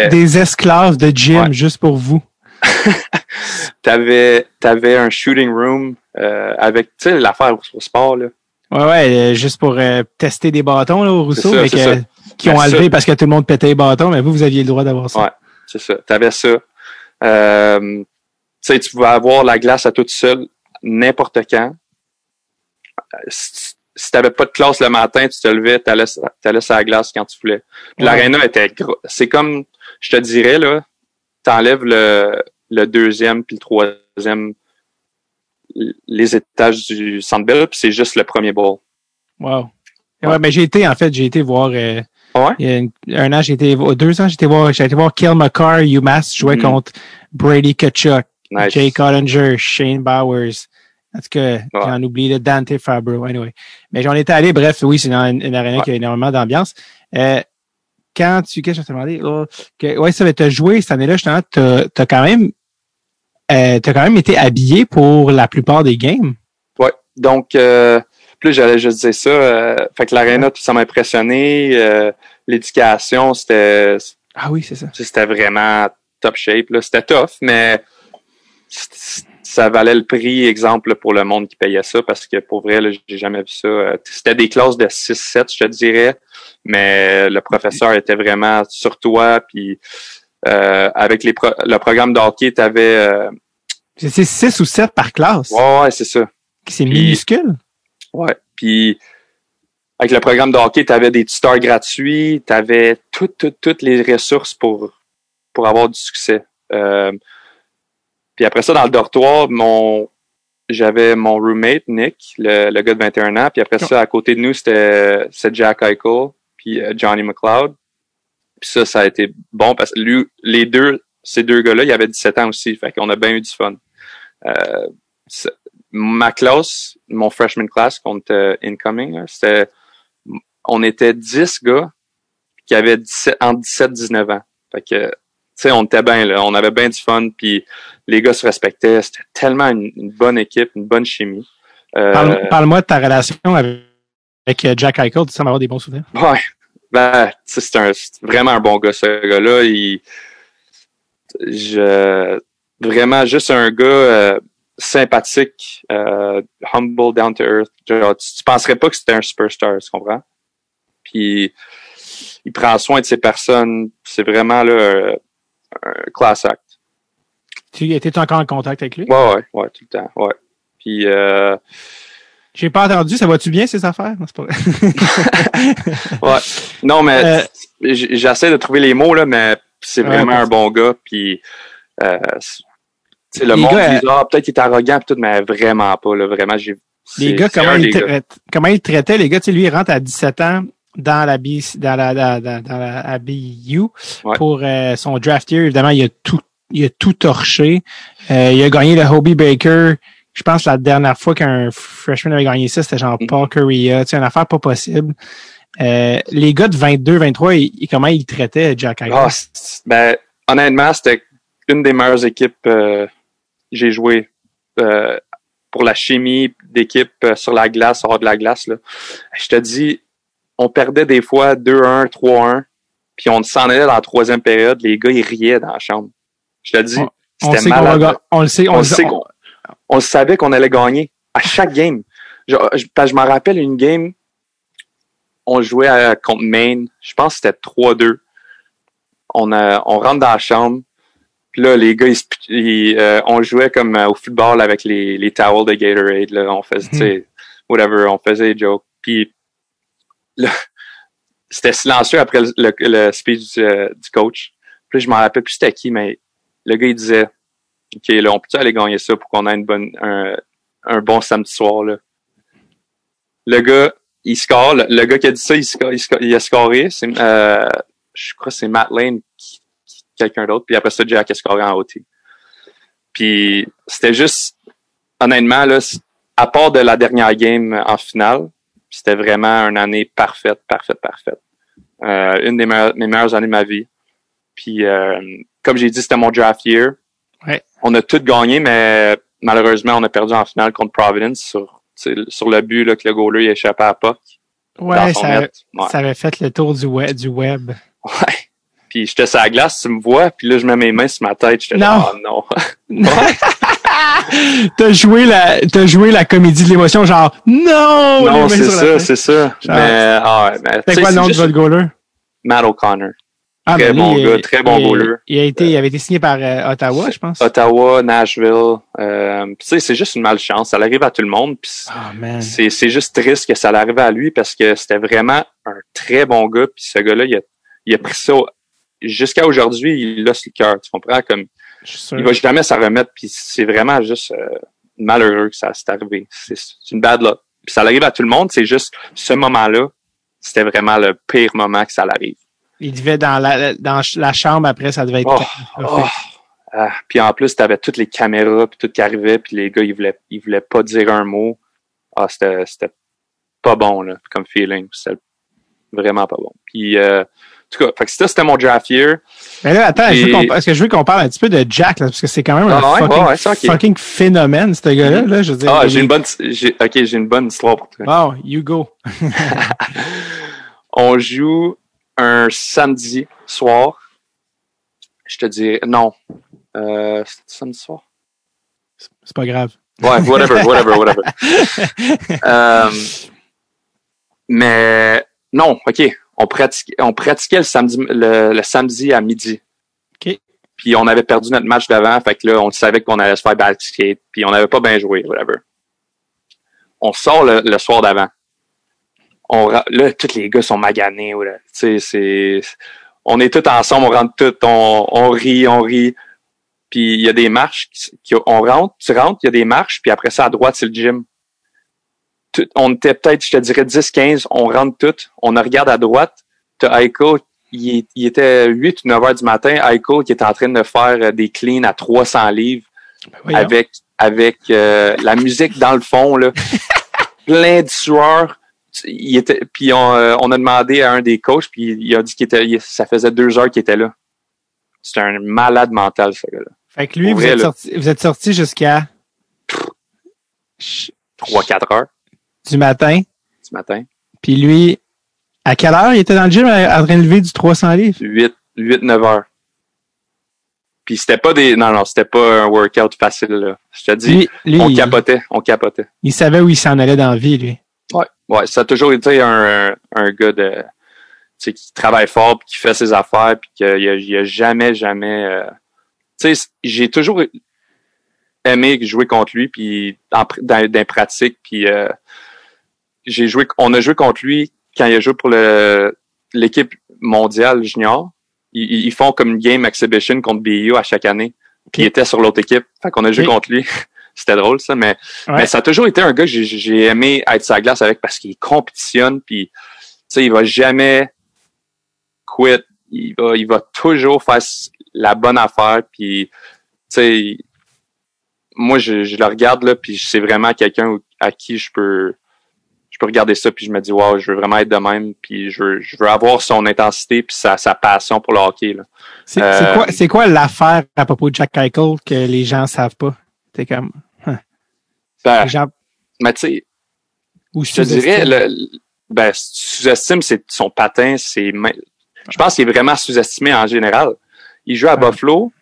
des es- esclaves de gym Ouais. juste pour vous. t'avais t'avais un shooting room euh, avec tu sais l'affaire au sport là Ouais, ouais, euh, juste pour euh, tester des bâtons là, au Rousseau, ça, mais que- qui ont enlevé ça- parce que tout le monde pétait les bâtons, mais vous, vous aviez le droit d'avoir ça. Ouais. c'est ça t'avais ça euh, tu sais tu pouvais avoir la glace à toute seule n'importe quand si, si t'avais pas de classe le matin tu te levais t'allais t'allais sur la glace quand tu voulais Puis Ouais. l'aréna était gros c'est comme je te dirais là t'enlèves le le deuxième puis le troisième les étages du Centre Bell puis c'est juste le premier bowl Wow. Ouais, mais j'ai été, en fait, j'ai été voir, euh, Ouais? il y a une- un an, j'ai été, voir- deux ans, j'ai été voir, j'ai été voir Kel McCarr, UMass, jouer Mhm. contre Brady Kachuk, Nice. Jay Collinger, Shane Bowers. En tout cas, j'en oublie le Dante Fabro, anyway. Mais j'en étais allé, bref, oui, c'est une, une arena Ouais. qui a énormément d'ambiance. Euh, quand tu, qu'est-ce que je te demandais? Oh, que, ouais, ça va te jouer cette année-là, justement, t'as, quand même, euh, t'as quand même été habillé pour la plupart des games. Ouais. Donc, euh, plus j'allais juste dire ça. euh, fait que l'aréna, ça m'a impressionné. L'éducation, c'était Ah oui, c'est ça. c'était vraiment top shape. là. C'était tough, mais c- ça valait le prix, exemple, pour le monde qui payait ça, parce que pour vrai, j'ai jamais vu ça. Euh, C'était des classes de 6-7, je te dirais, mais le professeur était vraiment sur toi, puis euh, avec les pro- le programme de hockey, t'avais... Euh, C'est 6 ou 7 par classe? ouais, ouais, c'est ça. C'est minuscule? Ouais. Puis avec le programme de hockey, tu avais des tuteurs gratuits, tu avais toutes, toutes, toutes les ressources pour, pour avoir du succès. Euh, puis après ça, dans le dortoir, mon j'avais mon roommate, Nick, le, le gars de 21 ans. Puis après ça, à côté de nous, c'était Jack Eichel, puis euh, Johnny McLeod. Puis ça, ça a été bon parce que lui, les deux, ces deux gars-là, ils avaient 17 ans aussi. Fait qu'on a bien eu du fun. Euh, ma classe, mon freshman class contre euh, incoming, c'était, on était 10 gars qui avaient 17, entre 17 et 19 ans. Fait que, sais, on était bien, là. On avait bien du fun, puis les gars se respectaient. C'était tellement une, une bonne équipe, une bonne chimie. Euh, Parle- Parle-moi de ta relation avec, avec, euh, Jack Eichel. Tu sembles avoir des bons souvenirs. Ouais. Ben, c'est vraiment un bon gars, ce gars-là. Il, je, vraiment juste un gars euh, sympathique, euh, humble, down to earth. Genre, tu, tu penserais pas que c'était un superstar, tu comprends? Puis, il prend soin de ses personnes. C'est vraiment là, un, class act. Tu étais encore en contact avec lui? Ouais, ouais, ouais, tout le temps, ouais. Puis, euh, J'ai pas entendu. Ça va-tu bien, ces affaires? Non, c'est pas vrai. Ouais. Non, mais Euh, j'essaie de trouver les mots, là, mais c'est vraiment un bon gars. Puis, euh, le Les monde gars, dit, ah, peut-être qu'il est arrogant, tout, mais vraiment pas, là. Vraiment, j'ai. les gars, comment ils, gars. traitent, comment ils traitaient les gars? Tu sais, lui, il rentre à 17 ans dans la, B, dans la, dans, la BU Ouais. pour euh, son draft year. Évidemment, il a tout, il a tout torché. Euh, il a gagné le Hobie Baker. Je pense que la dernière fois qu'un freshman avait gagné ça, c'était genre Mhm. Paul Correa. Tu sais, une affaire pas possible. Euh, les gars de 22, 23, ils, ils- comment ils traitaient Jack Eichel? Ah, c'est- ben, honnêtement, c'était une des meilleures équipes que j'ai joué pour la chimie d'équipe sur la glace, hors de la glace. Là. Je te dis, on perdait des fois 2-1, 3-1, puis on s'en allait dans la troisième période. Les gars, ils riaient dans la chambre. Je te dis, on c'était malade. on le sait, on, on, le sait on le savait qu'on allait gagner à chaque game. Je, je, parce que je me rappelle une game, on jouait à- contre Maine, je pense que c'était 3-2. On, a, on rentre dans la chambre, puis là, les gars, ils, ils, euh, on jouait comme euh, au football avec les, les towels de Gatorade. Là. On faisait, tu sais, whatever, on faisait des jokes. Puis c'était silencieux après le, speech du, euh, du coach. Puis je m'en rappelle plus c'était qui, mais le gars, il disait OK, là, on peut aller gagner ça pour qu'on ait une bonne, un, bon samedi soir, là? Le gars, il score. Le, gars qui a dit ça, il, score, il, score- il a scoré. Euh, je crois que c'est Matt Lane, qui, quelqu'un d'autre. Puis après ça, Jack a scoré en OT. Puis c'était juste, honnêtement, là, à part de la dernière game en finale, c'était vraiment une année parfaite, parfaite, parfaite. Euh, une des meilleures, mes meilleures années de ma vie. Puis, euh, comme j'ai dit, c'était mon draft year. Ouais. On a tout gagné, mais malheureusement, on a perdu en finale contre Providence sur, sur le but là, que le goaler il échappait à dans Ouais, ça. Ouais. ça avait fait le tour du web. Du web. Ouais. Puis j'étais sur la glace, tu me vois, puis là, je mets mes mains sur ma tête. J'étais Non. là, oh non. t'as joué la, t'as joué la comédie de l'émotion, genre, non! non, c'est ça, c'est ça. Genre, mais, ah mais, C'est quoi le nom de votre goaler? Matt O'Connor. Ah, Très ben, bon il- gars, très bon il- goaler. Il a été, il avait été signé par euh, Ottawa, je pense. Ottawa, Nashville. Euh, tu sais, c'est juste une malchance. Ça arrive à tout le monde. Puis Ah, c'est juste triste que ça arrive à lui parce que c'était vraiment un très bon gars. Puis ce gars-là, il a, il a pris ça jusqu'à aujourd'hui. Il a sur le cœur. Tu comprends? Comme. Il va jamais s'en remettre. Puis c'est vraiment juste euh, malheureux que ça s'est arrivé. C'est une bad luck. Puis ça arrive à tout le monde. C'est juste ce moment-là, c'était vraiment le pire moment que ça l'arrive. Il vivait dans la, dans la chambre après, ça devait être. Oh, oh. Ah, puis en plus, t'avais toutes les caméras puis tout qui arrivait, puis les gars, ils voulaient, ils voulaient pas dire un mot. Ah, c'était, c'était pas bon là, comme feeling. C'était vraiment pas bon. Puis, euh, tout cas, fait que ça, c'était mon draft year. Mais là, attends, Et- parce que je veux qu'on parle un petit peu de Jack, là, parce que c'est quand même un Ah ouais, fucking, ouais, ouais, c'est ok. fucking phénomène, ce gars-là, là, je veux dire. Ah, j'ai une bonne, ok, j'ai une bonne histoire pour toi. Bon, you go. On joue un samedi soir. Je te dis, non, euh, samedi soir? C'est pas grave. Ouais, whatever, whatever, whatever. Euh, mais non, ok. On pratiquait, on pratiquait le samedi, le, le samedi à midi. Puis on avait perdu notre match d'avant, fait que là, on savait qu'on allait se faire backskate, puis on n'avait pas bien joué, whatever. on sort le, le soir d'avant. On, là, tous les gars sont maganés. ouais, là. Tu sais, c'est, on est tous ensemble, on rentre tous, on, on rit, on rit. Puis il y a des marches, qui, qui- on rentre, tu rentres, il y a des marches, puis après ça, à droite, c'est le gym. Tout- on était peut-être, je te dirais, 10-15, on rentre toutes, on regarde à droite, t'as Aiko, il, il était 8 ou 9 heures du matin, Aiko qui était en train de faire euh, des cleans à 300 livres Voyons. avec avec euh, la musique dans le fond là. Plein de sueur. Il était puis on, euh, on a demandé à un des coachs puis il a dit qu'il était il- ça faisait deux heures qu'il était là. C'est un malade mental ce gars-là. Fait que lui, vous vrai, êtes, sorti, vous êtes sorti jusqu'à ch- trois quatre heures du matin. ce matin Puis lui, à quelle heure il était dans le gym à- en train de lever du 300 livres? 8 8 9 heures puis c'était pas des non non c'était pas un workout facile là je te dis Lui, lui on capotait on capotait il savait où il s'en allait dans la vie, lui. Ouais, ouais, ça a toujours été un, un gars de, tu sais, qui travaille fort, puis qui fait ses affaires, puis qu'il a, il a jamais, jamais, euh, tu sais, j'ai toujours aimé jouer contre lui, puis dans les pratiques, puis euh, j'ai joué, on a joué contre lui quand il a joué pour le l'équipe mondiale junior. Ils, ils font comme une game exhibition contre BU à chaque année. Puis il était sur l'autre équipe. Fait qu'on a joué contre lui. C'était drôle, ça, mais Ouais. mais ça a toujours été un gars que j'ai- j'ai aimé être sur la glace avec parce qu'il compétitionne, puis tu sais, il va jamais quit. Il va, il va toujours faire la bonne affaire, puis tu sais, moi je, je le regarde là, puis c'est vraiment quelqu'un à qui je peux peux regarder ça puis je me dis wow, je veux vraiment être de même, puis je veux, je veux avoir son intensité puis sa, sa passion pour le hockey là. C'est Euh, c'est quoi, c'est quoi l'affaire à propos de Jack Eichel que les gens savent pas? C'est comme, Ben, les gens, mais tu sais, ou Je te dirais, le, ben, sous-estime, c'est son patin, c'est, je pense qu'il est vraiment sous-estimé en général. Il joue à Ouais. Buffalo,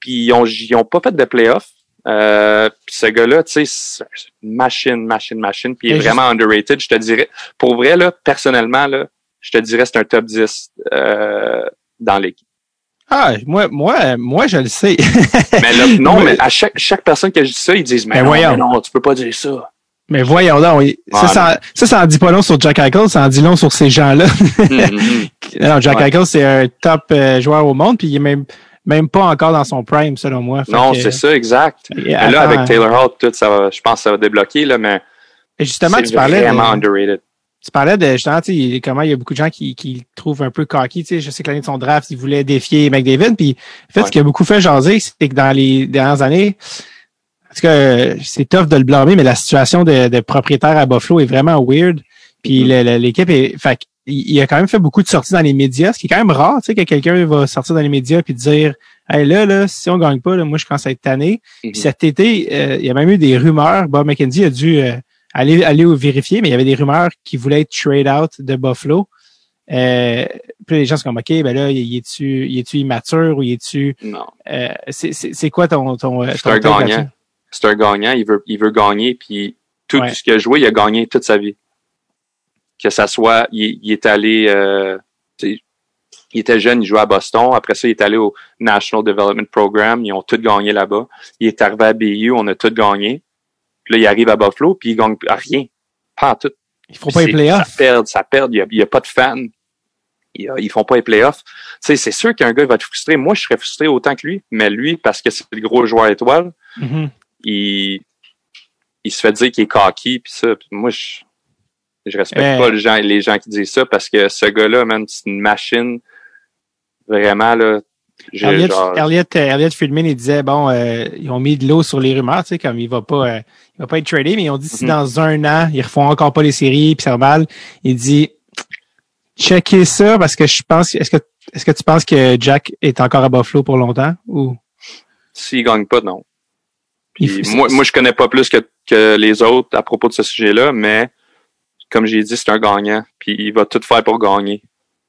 puis ils ont, ils ont pas fait de playoff. Euh, puis ce gars-là, tu sais, machine, machine, machine, puis il est juste- vraiment underrated. Je te dirais, pour vrai, là, personnellement, là, je te dirais c'est un top 10 euh, dans l'équipe. Ah, moi, moi, moi, je le sais. Mais là, non, mais à chaque, chaque personne que je dis ça, ils disent, mais, Mais non, voyons. mais non, tu peux pas dire ça. Mais voyons donc, oui. ça, ça, ça, ça en dit pas long sur Jack Eichel, ça en dit long sur ces gens-là. Hum. non, Jack Ouais. Eichel, c'est un top euh, joueur au monde, puis il est même, même pas encore dans son prime, selon moi. Fait non, que- c'est ça, exact. Et là, avec Taylor Hall, tout, ça va, je pense que ça va débloquer, là, mais et justement, tu parlais, vraiment de, underrated. tu parlais de, justement, tu sais, il- comment il y a beaucoup de gens qui, qui le trouvent un peu cocky, tu sais, je sais que l'année de son draft, il voulait défier McDavid, puis en fait, Ouais. ce qui a beaucoup fait jaser, c'est que dans les dernières années, parce que c'est tough de le blâmer, mais la situation de, de propriétaire à Buffalo est vraiment weird. Puis Mhm. le- l'équipe est. Fait il il a quand même fait beaucoup de sorties dans les médias, ce qui est quand même rare, tu sais, que quelqu'un va sortir dans les médias puis dire Hey là, là, si on gagne pas, là, moi je commence à être tanné. Mhm. Puis cet été, euh, il y a même eu des rumeurs. Bob McKenzie a dû euh, aller, aller vérifier, mais il y avait des rumeurs qui voulaient être trade out de Buffalo. Euh, puis les gens sont comme OK, ben là, il est-tu est-tu immature ou il est-tu Non. euh, c'est, quoi ton ton, euh, C'est un gagnant. C'est un gagnant, il veut, il veut gagner, puis tout Ouais. ce qu'il a joué, il a gagné toute sa vie. Que ça soit, il, il est allé, euh, il était jeune, il jouait à Boston. Après ça, il est allé au National Development Program. Ils ont tout gagné là-bas. Il est arrivé à BU, on a tout gagné. Puis là, il arrive à Buffalo, puis il gagne à rien. Pas en tout. Ils font pas les playoffs? Ça perd, ça perd. Il y a, a pas de fans. Il y a- ils font pas les playoffs. C'est sûr qu'un gars va être frustré. Moi, je serais frustré autant que lui. Mais lui, parce que c'est le gros joueur étoile, Mhm. il, il se fait dire qu'il est cocky puis ça. Puis moi, je, je respecte pas les gens, les gens qui disent ça parce que ce gars-là, man, c'est une machine. Vraiment, là. Elliot, genre- Elliot, euh, Elliot Friedman, il disait, bon, euh, ils ont mis de l'eau sur les rumeurs, tu sais, comme il va pas, euh, il va pas être tradé, mais ils ont dit si Mhm. dans un an, ils refont encore pas les séries, puis ça va mal, il dit, checker ça, parce que je pense, est-ce que, est-ce que tu penses que Jack est encore à Buffalo pour longtemps, ou? S'il gagne pas, non. Puis moi, moi, je connais pas plus que, que les autres à propos de ce sujet-là, mais comme j'ai dit, c'est un gagnant. Puis il va tout faire pour gagner.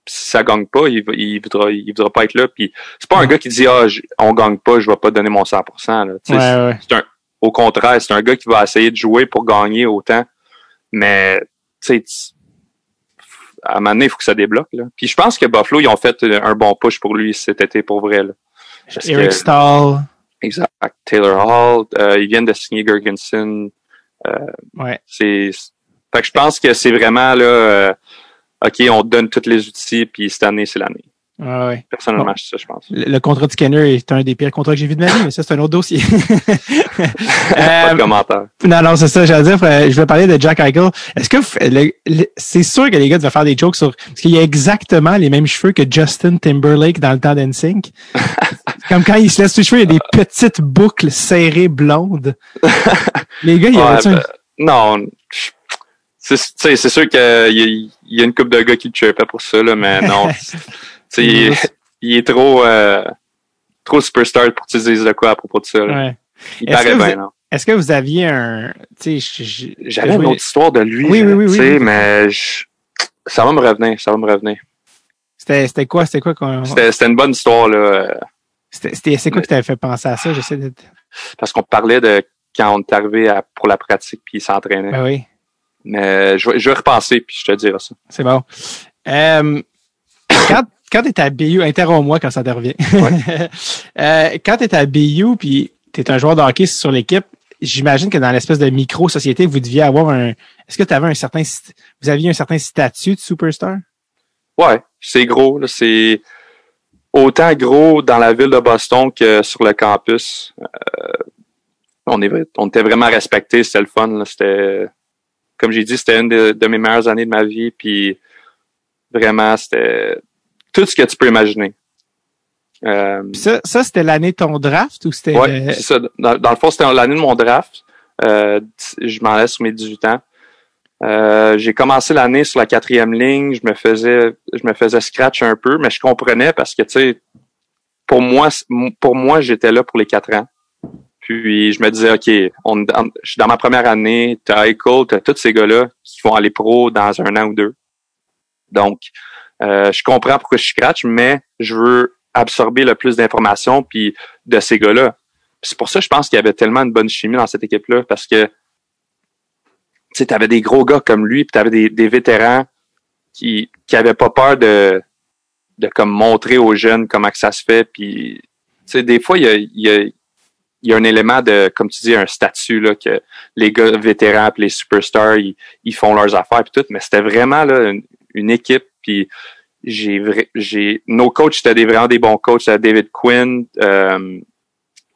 Si ça gagne pas, il, il voudra, il voudra pas être là. Puis c'est pas un gars qui dit ah, j- on gagne pas, je vais pas donner mon 100%. Là. Tu sais, Ouais, ouais. c'est un, au contraire, c'est un gars qui va essayer de jouer pour gagner autant. Mais, tu sais, à un moment donné, il faut que ça débloque. Là. Puis je pense que Buffalo, ils ont fait un bon push pour lui cet été pour vrai. Là. Eric que- Stahl. Exact. Taylor Hall, euh, ils viennent de signer Gergensen. Ouais. C'est, fait que je pense que c'est vraiment là, euh, ok, on te donne tous les outils, puis cette année c'est l'année. Ouais, ouais. Personnellement, Bon. c'est ça, je pense. Le, le contrat de Scanner est un des pires contrats que j'ai vu de ma vie, mais ça, c'est un autre dossier. Pas Euh, de commentaire. Non, non, c'est ça, j'allais dire, je vais parler de Jack Eichel. Est-ce que c'est sûr que les gars devaient faire des jokes sur, parce qu'il a exactement les mêmes cheveux que Justin Timberlake dans le temps d'NSYNC. Comme quand il se laisse les cheveux, il y a des petites boucles serrées blondes. Les gars, il y Ouais, avait ben, non, je- c'est, sûr qu'il y, a- il y a une couple de gars qui le chirpaient pour ça, là, mais non. Il, est- il est trop, euh, trop superstar pour que tu dises de quoi à propos de ça. là. Ouais. Il Est-ce paraît bien, non? Est-ce que vous aviez un, J'avais une autre histoire de lui, Oui, oui, oui, oui, mais je- ça va me revenir, ça va me revenir. C'était, c'était quoi, c'était quoi qu'on, C'était, c'était une bonne histoire, là, euh, c'est quoi qui t'avait fait penser à ça? J'essaie de, parce qu'on parlait de quand on est arrivé à- pour la pratique puis il s'entraînait. ben oui. Mais je, vais- je vais repenser puis je te dirai ça. C'est bon. Euh, quand quand tu es à BU, interromps-moi quand ça te revient. euh, quand tu es à BU puis tu es un joueur de hockey sur l'équipe, j'imagine que dans l'espèce de micro-société, vous deviez avoir un. Est-ce que tu avais un certain vous aviez un certain statut de superstar? Ouais, c'est gros. C'est autant gros dans la ville de Boston que sur le campus. Euh, on, est, on était vraiment respectés, c'était le fun. C'était, comme j'ai dit, c'était une de, de mes meilleures années de ma vie. Puis vraiment, c'était tout ce que tu peux imaginer. Euh, ça, ça c'était l'année de ton draft ou c'était Ouais, ça. Dans, dans le fond, c'était l'année de mon draft. Euh, je m'en laisse sur mes 18 ans. Euh, j'ai commencé l'année sur la quatrième ligne. Je me faisais, je me faisais scratch un peu, mais je comprenais parce que tu sais, pour moi, pour moi, j'étais là pour les quatre ans. Puis je me disais, ok, on, je suis dans ma première année. T'as Eichel, t'as tous ces gars-là qui vont aller pro dans un an ou deux. Donc, euh, je comprends pourquoi je scratch, mais je veux absorber le plus d'informations puis de ces gars-là. C'est pour ça que je pense qu'il y avait tellement une bonne chimie dans cette équipe-là, parce que tu avais des gros gars comme lui, puis tu avais des, des vétérans qui qui pas peur de de comme montrer aux jeunes comment que ça se fait. Puis tu sais, des fois, il y a, il y, a, il y a un élément de, comme tu dis, un statut là, que les gars vétérans puis les superstars, ils, ils font leurs affaires puis tout, mais c'était vraiment là, une, une équipe, puis j'ai j'ai nos coachs étaient des, vraiment des bons coachs, David Quinn, euh,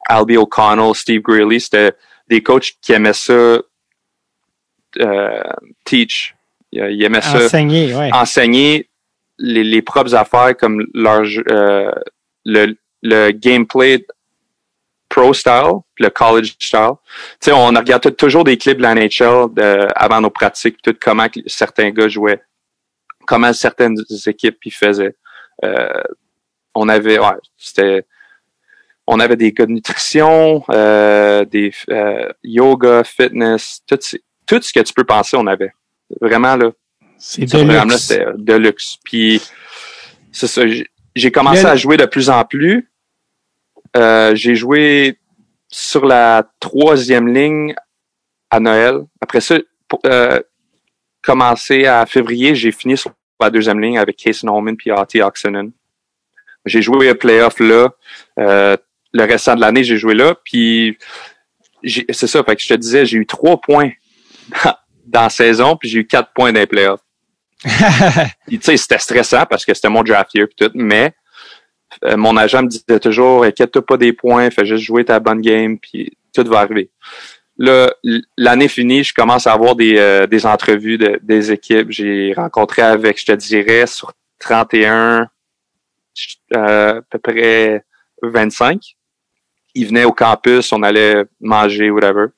Albie O'Connell, Steve Greeley, c'était des coachs qui aimaient ça euh, teach. Ils, aimaient ça enseigné, ouais. enseigner les, les propres affaires comme leur euh, le, le gameplay pro style, puis le college style. Tu sais, on regarde toujours des clips de la NHL de- avant nos pratiques, tout comment certains gars jouaient, comment certaines équipes y faisaient. Euh, on avait, ouais, c'était, on avait des gars de nutrition, euh, des euh, yoga, fitness, tout, ce- tout ce que tu peux penser, on avait. Vraiment là, C'est ce de programme-là, luxe. c'était de luxe. Puis, c'est ça. j'ai- commencé à jouer de plus en plus. Euh, j'ai joué sur la troisième ligne à Noël. Après ça, pour, euh, commencé à février, j'ai fini sur la deuxième ligne avec Case Norman puis Artie Oxenen. J'ai joué à playoff là. Euh, le restant de l'année, j'ai joué là. Puis, c'est ça. Fait que je te disais, j'ai eu trois points dans, dans la saison, puis j'ai eu quatre points dans les playoffs. Puis, tu sais, c'était stressant parce que c'était mon draft year pis tout, mais euh, mon agent me disait toujours, inquiète-toi pas des points, fais juste jouer ta bonne game, puis tout va arriver. Là, l'année finie, je commence à avoir des, euh, des entrevues de- des équipes. J'ai rencontré avec, je te dirais, sur 31, euh, à peu près 25. Ils venaient au campus, on allait manger, whatever.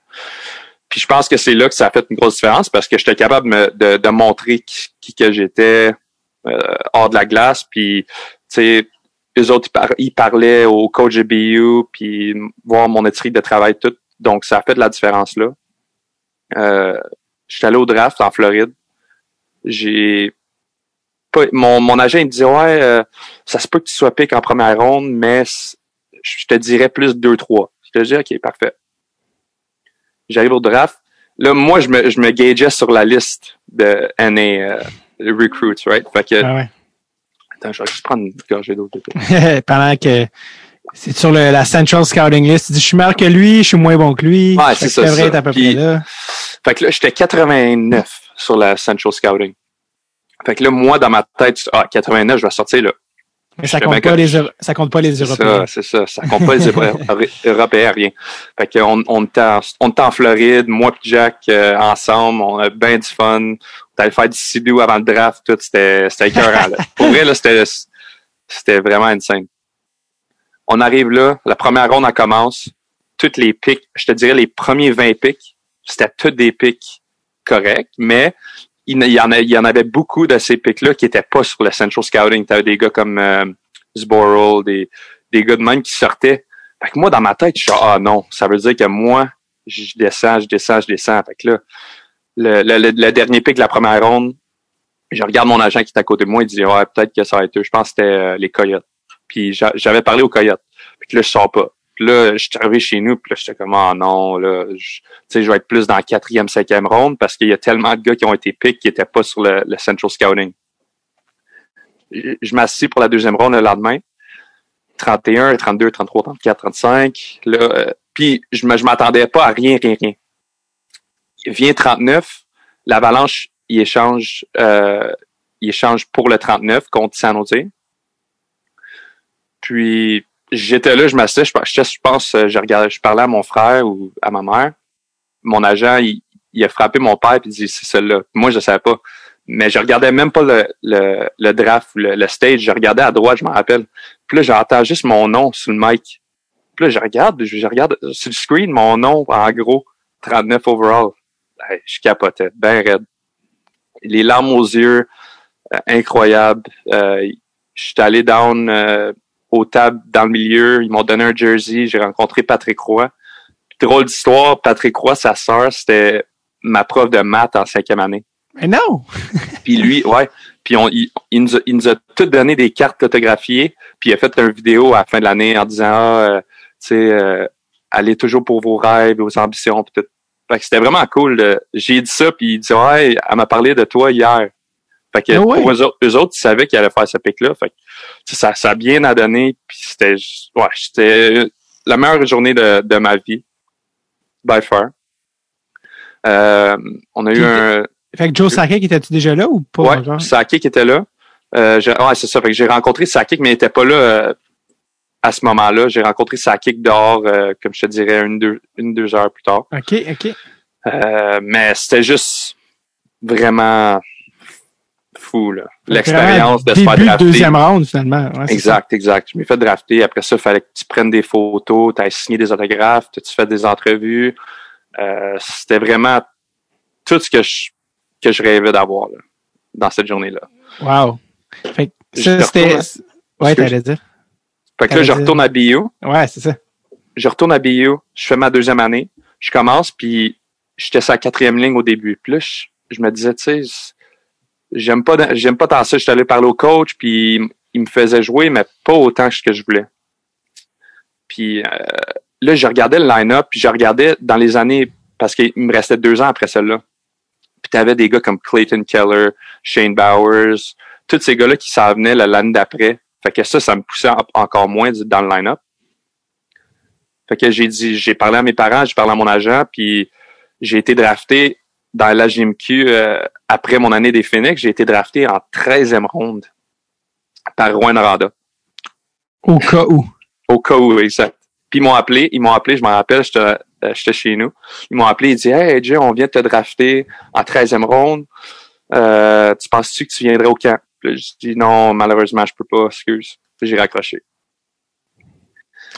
Puis je pense que c'est là que ça a fait une grosse différence parce que j'étais capable de, de montrer qui, qui que j'étais euh, hors de la glace. Puis, tu sais, eux autres, ils, par- ils parlaient au coach de BU, puis voir mon éthique de travail, tout. Donc, ça a fait de la différence là. Euh, J'étais allé au draft en Floride. J'ai pas, mon, mon agent il me disait ouais, euh, ça se peut que tu sois pick en première ronde, mais je te dirais plus 2-3. Je te dis ok, parfait. J'arrive au draft. Là, moi, je me, je me gageais sur la liste de NA euh, recruits, right? Fait que, Ouais, ouais. Attends, je vais juste prendre une gorgée d'eau. Pendant que c'est sur le- la Central Scouting List, tu dis je suis meilleur que lui, je suis moins bon que lui. Ouais, c'est ça, être à peu Puis- près là. Fait que là, j'étais 89 sur la Central Scouting. Fait que là, moi, dans ma tête, ah, 89, je vais sortir là. Mais ça compte, pas les, ça compte pas les Européens. C'est ça, ça compte pas les Européens, rien. Fait qu'on on était, en, on était en Floride, moi et Jack, euh, ensemble, on a bien du fun. Allait faire du sidou avant le draft, tout, c'était, écœurant, là. Pour vrai, là, c'était, vraiment insane. On arrive là, la première ronde, elle commence. Toutes les pics, je te dirais les premiers 20 pics, c'était toutes des pics corrects, mais il, y en il y en avait beaucoup de ces pics-là qui étaient pas sur le Central Scouting. T'avais des gars comme euh, des, des gars de même qui sortaient. Fait que moi, dans ma tête, je suis ah non, ça veut dire que moi, je descends, je descends, je descends. Fait que là, le, le, le dernier pic de la première ronde, je regarde mon agent qui est à côté de moi, il dit Ouais, peut-être que ça va être eux. Je pense que c'était euh, les Coyotes. Puis j'avais parlé aux Coyotes. Puis là, je sors pas. Puis là, je suis arrivé chez nous, puis là, j'étais comme Ah non, là, sais, je vais être plus dans la quatrième, cinquième ronde parce qu'il y a tellement de gars qui ont été pics qui étaient pas sur le, Central Scouting. Je, je m'assis pour la deuxième ronde le lendemain. 31, 32, 33, 34, 35. Là, euh, puis je ne m'attendais pas à rien, rien, rien. Vient 39, l'Avalanche il échange, euh, il échange pour le 39 contre San Jose. Puis j'étais là, je m'assistais, je, je, pense, je regardais, je parlais à mon frère ou à ma mère. Mon agent, il, a frappé mon père puis il dit c'est celle-là. Moi, je savais pas. Mais je regardais même pas le, le, le draft ou le, stage. Je regardais à droite, je m'en rappelle. Puis là, j'entends juste mon nom sur le mic. Puis là, je regarde, je, regarde sur le screen mon nom en gros, 39 overall. Je capotais, ben raide les larmes aux yeux, euh, incroyable. Euh, je suis allé down euh, aux tables dans le milieu. Ils m'ont donné un jersey. J'ai rencontré Patrick Roy. drôle d'histoire, Patrick Roy, sa sœur, c'était ma prof de maths en cinquième année. Mais non! puis lui, ouais. Puis on, il, nous a, il nous a tout donné des cartes autographiées. Puis il a fait une vidéo à la fin de l'année en disant, ah, tu sais, allez toujours pour vos rêves, vos ambitions, peut-être c'était vraiment cool. J'ai dit ça, puis il dit Ouais, elle m'a parlé de toi hier. Fait que ah pour eux autres, eux autres, ils savaient qu'ils allaient faire ce pic-là. Fait que ça, ça a bien à donner. Puis c'était ouais, c'était la meilleure journée de, de ma vie. By far. Euh, on a eu un. Fait que Joe Sakic était-tu déjà là ou pas? Ouais, Sakic était là. Euh, ouais, c'est ça. Fait que j'ai rencontré Sakic, mais il était pas là euh, à ce moment-là. J'ai rencontré sa kick dehors, euh, comme je te dirais, une deux, une, deux heures plus tard. OK, OK. Euh, mais c'était juste vraiment fou, là. L'expérience de se faire drafter. deuxième round, finalement. exact, exact. Je m'ai fait drafter. Après ça, il fallait que tu prennes des photos, tu signé des autographes, tu fais des entrevues. Euh, c'était vraiment tout ce que je, que je rêvais d'avoir, dans cette journée-là. Wow. Fait que ça, c'était... Ouais, t'allais dire. Fait que là, je retourne à BU. Ouais, c'est ça. Je retourne à BU, je fais ma deuxième année, je commence, puis j'étais sa quatrième ligne au début. Puis là, je, me disais, tu sais, j'aime pas, j'aime pas tant ça. J'étais allé parler au coach, puis il me faisait jouer, mais pas autant que ce que je voulais. Puis euh, là, je regardais le line-up, puis je regardais dans les années, parce qu'il me restait deux ans après celle-là. Puis t'avais des gars comme Clayton Keller, Shane Bowers, tous ces gars-là qui s'en venaient l'année d'après. Fait que ça, ça me poussait encore moins dans le line-up. Fait que j'ai dit, j'ai parlé à mes parents, j'ai parlé à mon agent, puis j'ai été drafté dans la GMQ euh, après mon année des Phoenix, j'ai été drafté en 13e ronde par Rouen Aranda. Au cas où. Au cas où, exact. Puis ils m'ont appelé, ils m'ont appelé, je m'en rappelle, j'étais euh, chez nous. Ils m'ont appelé, ils dit Hey Jay, on vient de te drafter en 13e ronde. Euh, tu penses-tu que tu viendrais au camp? Puis je dis non, malheureusement, je peux pas, excuse. J'ai raccroché.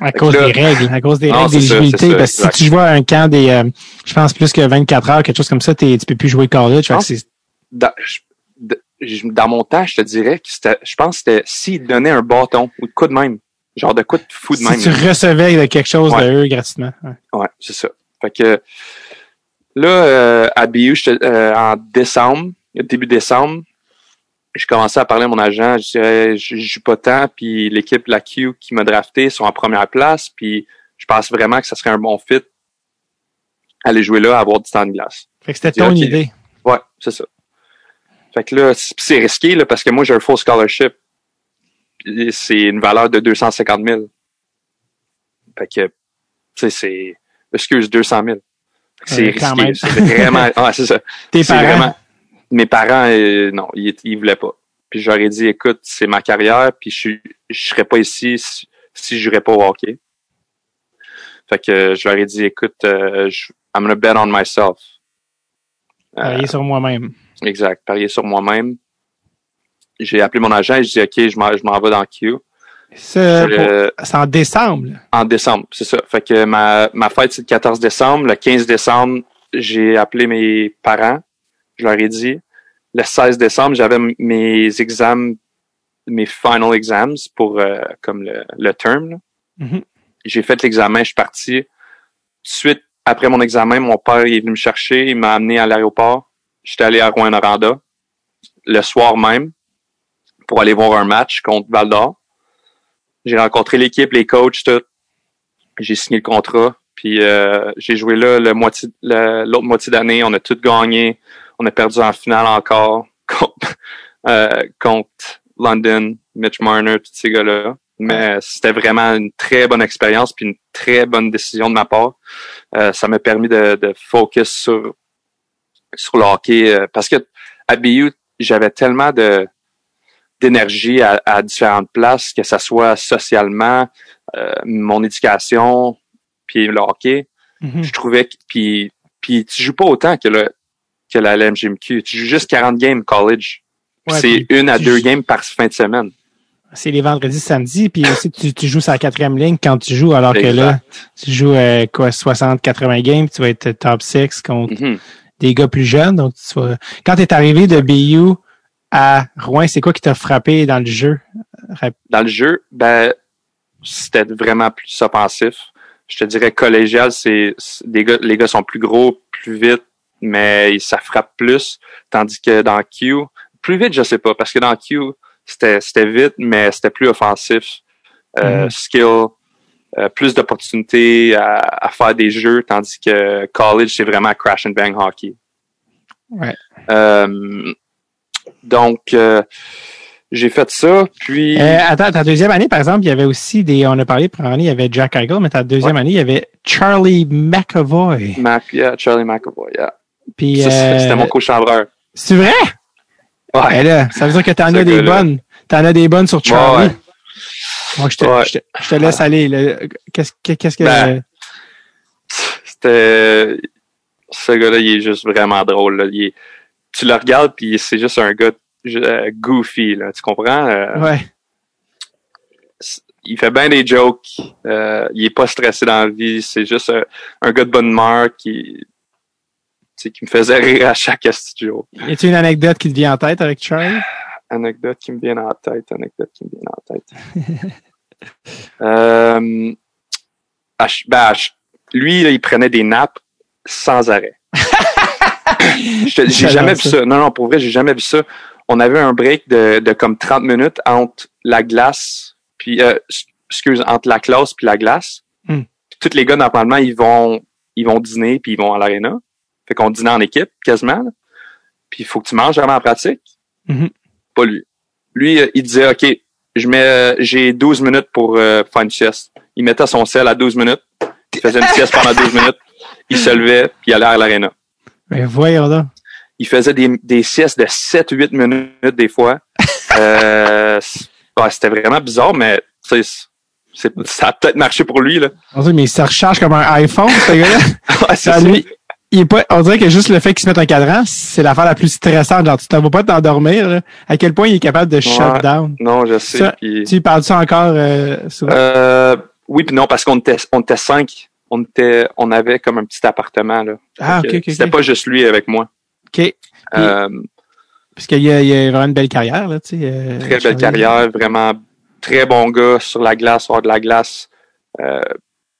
À cause des règles, à cause des règles d'éligibilité. Parce que si tu joues à un camp des, euh, je pense, plus que 24 heures, quelque chose comme ça, tu peux plus jouer college. Dans, dans mon temps, je te dirais que c'était, je pense que c'était s'ils donnaient un bâton ou de coup de même. Genre de coup de fou de même. Si tu recevais quelque chose de eux gratuitement. Ouais, c'est ça. Fait que là, euh, à BU, euh, en décembre, début décembre, je commençais à parler à mon agent, je disais, je, joue pas tant, puis l'équipe, la Q qui m'a drafté sont en première place, puis je pense vraiment que ça serait un bon fit aller jouer là, avoir du temps de glace. Fait que c'était ton idée. Ouais, c'est ça. Fait que là, c'est risqué, là, parce que moi, j'ai un full scholarship. C'est une valeur de 250 000. Fait que, tu sais, c'est, excuse, 200 000. C'est Euh, risqué. C'est vraiment. Ah, c'est ça. Tes parents. vraiment- Mes parents, euh, non, ils, ils voulaient pas. Puis j'aurais dit, écoute, c'est ma carrière, puis je je serais pas ici si, si je jouerais pas au hockey. Fait que je leur ai dit, écoute, euh, je, I'm gonna bet on myself. Euh, Parier sur moi-même. Exact. Parier sur moi-même. J'ai appelé mon agent et je dis, OK, je m'en, je m'en vais dans Q. C'est en décembre. En décembre, c'est ça. Fait que ma, ma fête, c'est le 14 décembre. Le 15 décembre, j'ai appelé mes parents. Je leur ai dit. Le 16 décembre, j'avais mes examens, mes final exams pour euh, comme le, le term. Mhm. J'ai fait l'examen, je suis parti. Suite, après mon examen, mon père est venu me chercher, il m'a amené à l'aéroport. J'étais allé à Rouen-Noranda le soir même pour aller voir un match contre Val d'Or. J'ai rencontré l'équipe, les coachs, tout. J'ai signé le contrat. Puis euh, j'ai joué là le moitié, l'autre moitié d'année. On a tout gagné. On a perdu en finale encore contre, euh, contre London, Mitch Marner, tous ces gars-là. Mais c'était vraiment une très bonne expérience puis une très bonne décision de ma part. Euh, ça m'a permis de, de focus sur sur le hockey euh, parce que à BU j'avais tellement de d'énergie à, à différentes places, que ça soit socialement, euh, mon éducation, puis le hockey. Mhm. Je trouvais que puis puis tu joues pas autant que le que la LMGMQ. Tu joues juste 40 games college. Ouais, c'est une à deux games par fin de semaine. C'est les vendredis, samedis, puis aussi tu, tu joues sur la quatrième ligne quand tu joues, alors que là, tu joues euh, quoi, 60-80 games, tu vas être top 6 contre Mhm. des gars plus jeunes. Donc, tu vas... Quand tu es arrivé de BU à Rouen, c'est quoi qui t'a frappé dans le jeu? Dans le jeu, ben c'était vraiment plus offensif. Je te dirais collégial, c'est gars, les gars sont plus gros, plus vite, mais ça frappe plus. Tandis que dans Q, plus vite, je sais pas, parce que dans Q, c'était c'était vite, mais c'était plus offensif. Euh, Mhm. Skill, euh, plus d'opportunités à, à faire des jeux, tandis que college, c'est vraiment crash and bang hockey. Ouais. Euh, donc, j'ai fait ça, puis... Attends, ta deuxième année, par exemple, il y avait aussi des. On a parlé, première année, il y avait Jack Eichel, mais ta deuxième année, il y avait Charlie McAvoy. Mac, yeah, Charlie McAvoy, yeah. Puis, Ça, c'était euh, c'était mon co-chambreur. C'est vrai? Ouais. Eh là, ça veut dire que t'en as des bonnes. T'en as des bonnes sur Charlie. Ouais, Moi, je te, Ouais. je te, je te laisse aller. Qu'est-ce que, qu'est-ce que, Ben, C'était... Ce gars-là, il est juste vraiment drôle. Là. Il est- Tu le regardes, puis c'est juste un gars euh, goofy, là. Tu comprends? Euh, ouais. Il fait bien des jokes. Euh, il est pas stressé dans la vie. C'est juste un, un gars de bonne humeur qui... sais, qui me faisait rire à chaque studio. Y a-t-il une anecdote qui te vient en tête avec Charlie? Anecdote qui me vient en tête, anecdote qui me vient en tête. euh, ben, lui, là, il prenait des nappes sans arrêt. J'ai jamais vu ça. Non, non, pour vrai, j'ai jamais vu ça. On avait un break de, de comme 30 minutes entre la glace, puis, euh, excuse, entre la classe puis la glace. Puis tous les gars, normalement, ils vont, ils vont dîner puis ils vont à l'aréna. Fait qu'on dîne en équipe, quasiment. là. Puis il faut que tu manges avant la pratique. Mhm. Pas lui. Lui, euh, il disait, OK, je mets, euh, j'ai 12 minutes pour euh, faire une sieste. Il mettait son sel à 12 minutes. Il faisait une sieste pendant 12 minutes. Il se levait, puis il allait à l'aréna. Ben, voyons donc. Il faisait des, des siestes de 7-8 minutes des fois. Euh, C'était vraiment bizarre, mais ça a peut-être marché pour lui. Là. Mais il se recharge comme un iPhone, ce gars-là. Ouais, c'est lui, il est pas, on dirait que juste le fait qu'il se mette un cadran, c'est l'affaire la plus stressante. Genre, tu t'en vas pas t'endormir. À quel point il est capable de shut down? Non, je sais. Ça, Tu parles ça encore euh, souvent? Euh, oui, puis non, parce qu'on était, on était cinq. On était, on avait comme un petit appartement là. ah, ok, ok, C'était pas juste lui avec moi. OK. Euh, Parce qu'il y a, il a vraiment une belle carrière, là, tu sais. très belle carrière, vraiment très bon gars sur la glace, hors de la glace. Euh,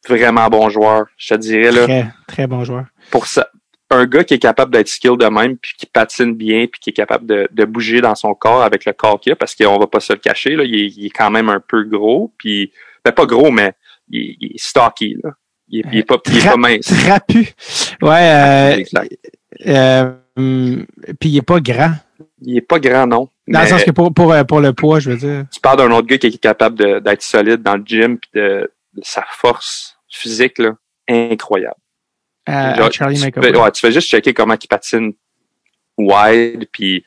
vraiment bon joueur, je te dirais là. Très, très bon joueur. Pour ça, un gars qui est capable d'être skill de même, puis qui patine bien, puis qui est capable de, de bouger dans son corps avec le corps qu'il a, parce qu'on va pas se le cacher là, il est, il est quand même un peu gros, puis ben pas gros, mais il, est- il est stocky là. Il est, il est pas, il est pas mince. Trapu. Ouais, euh, euh, puis il est pas grand. Il est pas grand non. Dans le sens que pour, pour, euh, pour le poids, je veux dire. tu parles d'un autre gars qui est capable de- d'être solide dans le gym puis de, de sa force physique là, incroyable. à, Genre, à Charlie tu fais, McAvoy. ouais, tu fais juste checker comment il patine wide, puis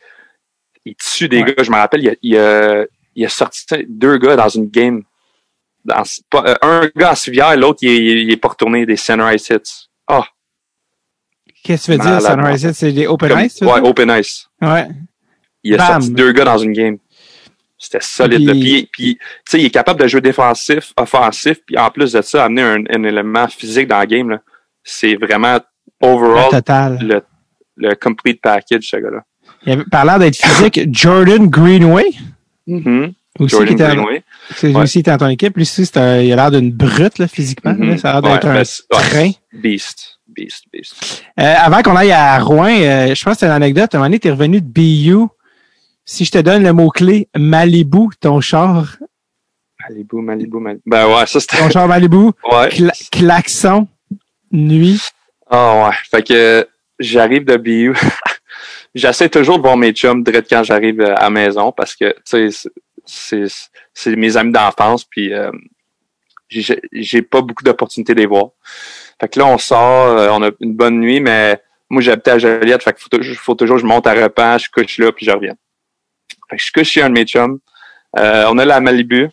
il tue des Ouais. gars. Je me rappelle, il a, il, a, il a sorti deux gars dans une game. Dans, euh, un gars en civière, l'autre, il, est- il est pas retourné des ice hits. Ah, Qu'est-ce que tu veux dire, Sunrise Hit? C'est des open comme- ice, ouais, open ice. Ouais. Il a Bam. sorti deux gars dans une game. C'était solide. Puis- tu sais, il est capable de jouer défensif, offensif, puis en plus de ça, amener un, un élément physique dans la game. là. C'est vraiment Le overall total. le, le complete package, ce gars-là. Il avait, par l'air d'être physique, Jordan Greenway, Mhm. aussi, qui Jordan était, Greenway. lui Ouais. aussi était dans ton équipe. Lui aussi, un- il a l'air d'une brute, là, physiquement. Mhm. là. Ça a l'air d'être Ouais, un ben, train. Beast, beast, beast. Euh, avant qu'on aille à Rouen, euh, je pense que c'est une anecdote. À un moment donné, t'es revenu de BU. Si je te donne le mot-clé Malibu, ton char, Malibu, Malibu, Malibu. Ben ouais, ça c'était. ton char Malibu, Ouais. cla- klaxon, nuit. Ah ouais. Fait que j'arrive de BU. J'essaie toujours de voir mes chums direct quand j'arrive euh, à la maison parce que tu sais c'est- mes amis d'enfance puis euh, j'ai pas beaucoup d'opportunités de les voir. Fait que là on sort, euh, on a une bonne nuit mais moi j'habitais à Joliette, fait qu'il faut, toujours- faut toujours que je monte à repas, je couche là puis je reviens. Fait que je couche chez un de mes chums. Euh, on a la Malibu.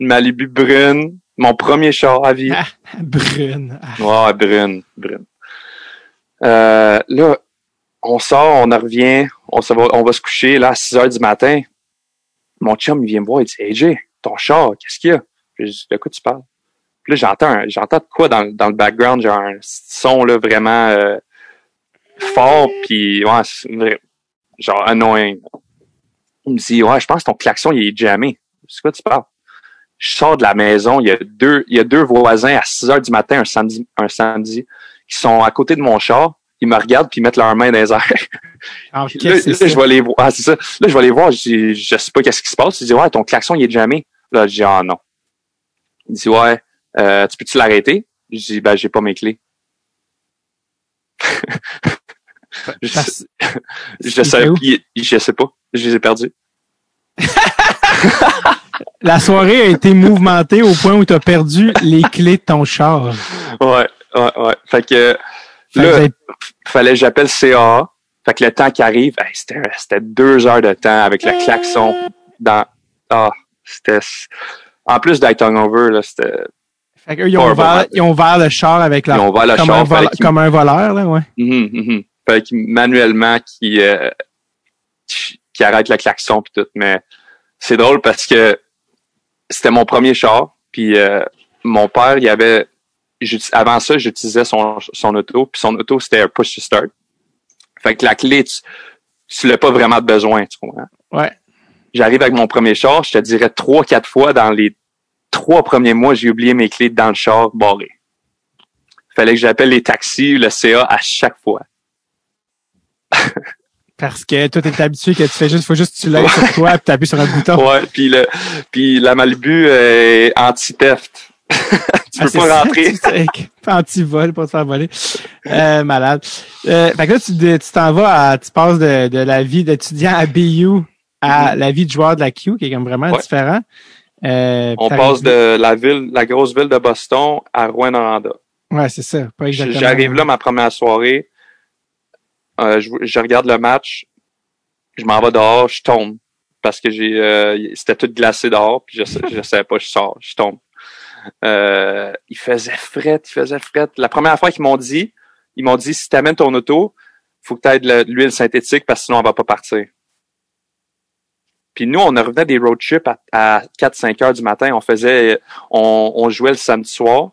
Une Malibu brune, mon premier char à vie. Ah, brune. Ah, Ouais, brune, brune. Euh, là, on sort, on en revient, on, se va, on va se coucher là à 6 heures du matin. Mon chum, il vient me voir, il dit AJ, ton char, qu'est-ce qu'il y a? Je dis, de quoi tu parles? Puis là, j'entends j'entends de quoi dans, dans le background, genre un son là vraiment euh, fort, puis ouais, genre annoying. Il me dit, ouais, je pense que ton klaxon, il est jammé. C'est quoi tu parles? Je sors de la maison, il y a deux, il y a deux voisins à 6 heures du matin, un samedi, un samedi, qui sont à côté de mon char. Ils me regardent puis ils mettent leurs mains dans les airs. ah, Là, je vais les voir. Ah, c'est ça. Là, je vais les voir. Je dis, je sais pas qu'est-ce qui se passe. Il dit, ouais, ton klaxon, il est jamais. Là, je dis, ah, non. Il dit, ouais, euh, tu peux-tu l'arrêter? Je dis, ben, j'ai pas mes clés. je, Parce- je sais, je sais pas. Je les ai perdus. La soirée a été mouvementée au point où tu as perdu les clés de ton char. Ouais, ouais, ouais. Fait que, Fait Là- avez- fallait que j'appelle CAA. Fait que le temps qui arrive, hey, c'était, deux heures de temps avec le klaxon dans, ah, c'était, en plus d'être hungover, là, c'était, fait qu'eux, ils, ils ont ouvert le char avec ils leur, ont ouvert le comme, char, un vol- fallait qu'ils- comme un voleur, là, ouais. Mhm, mhm. Fallait qu'ils- manuellement, qui, euh, qui qui arrête le klaxon pis tout, mais c'est drôle parce que c'était mon premier char, puis euh, mon père, il avait, avant ça, j'utilisais son, son auto, puis son auto, c'était un push to start. Fait que la clé, tu, tu l'as pas vraiment besoin, tu comprends? Ouais. J'arrive avec mon premier char, je te dirais trois, quatre fois dans les trois premiers mois, j'ai oublié mes clés dans le char barré. Fallait que j'appelle les taxis, le CA à chaque fois. Parce que toi, t'es habitué que tu fais juste, faut juste que tu l'aies sur toi puis t'appuies sur un bouton. Ouais, puis le puis la Malibu est anti-theft. tu Ah, peux pas rentrer. Anti-vol pour te faire voler. Euh, malade. Euh, fait que là, tu tu t'en vas à, tu passes de, de la vie d'étudiant à BU à la vie de joueur de la Q, qui est comme vraiment Mm-hmm. Ouais. différent. Euh, On passe de la ville, la grosse ville de Boston à Rouen-Noranda. Ouais, c'est ça. J'arrive là ma première soirée. Euh, je, je regarde le match. Je m'en vais dehors, je tombe. Parce que j'ai euh, c'était tout glacé dehors, puis je, je savais pas, je sors, je tombe. Euh, il faisait fret, il faisait fret. La première fois qu'ils m'ont dit, ils m'ont dit si t'amènes ton auto, faut que tu aies de l'huile synthétique parce que sinon on va pas partir. Puis nous, on revenait des road trips à, à 4-5 heures du matin. On faisait, on, on jouait le samedi soir.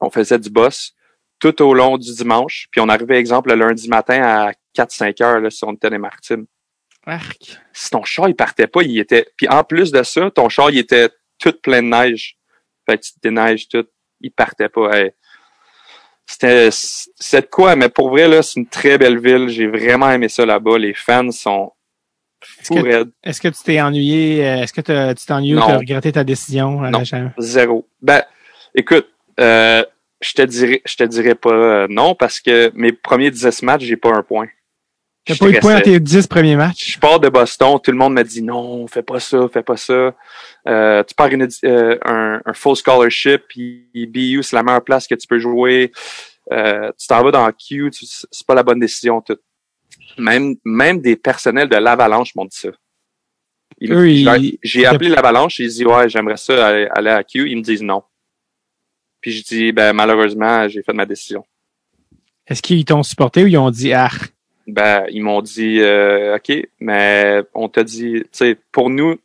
On faisait du boss tout au long du dimanche. Puis on arrivait, exemple, le lundi matin à 4-5 heures, là, si on était des maritimes. Arc. Si ton char, il partait pas, il était... Puis en plus de ça, ton char, il était tout plein de neige. Fait que tu déneiges tout. Il partait pas. Hey. C'était, c'est de quoi, mais pour vrai, là, c'est une très belle ville. J'ai vraiment aimé ça là-bas. Les fans sont que- raides. Est-ce que tu t'es ennuyé? euh, Est-ce que tu t'es ennuyé ou Non. tu as regretté ta décision? à Non. la chambre? Zéro. Ben, écoute, euh, je te dirais, je te dirais pas euh, non parce que mes premiers 10 matchs, j'ai pas un point. T'as pas eu de point dans tes 10 premiers matchs? Je pars de Boston, tout le monde m'a dit non, fais pas ça, fais pas ça. Euh, tu pars une, euh, un, un full scholarship, puis BU, c'est la meilleure place que tu peux jouer. euh, tu t'en vas dans Q, c'est pas la bonne décision. Tout. Même, même des personnels de l'Avalanche m'ont dit ça. J'ai appelé l'Avalanche, j'ai dit ouais, j'aimerais ça aller, aller à Q. Ils me disent non. Puis je dis ben malheureusement, j'ai fait ma décision. Est-ce qu'ils t'ont supporté ou ils ont dit, ah, Ben ils m'ont dit euh, ok, mais on t'a dit, tu sais, pour nous,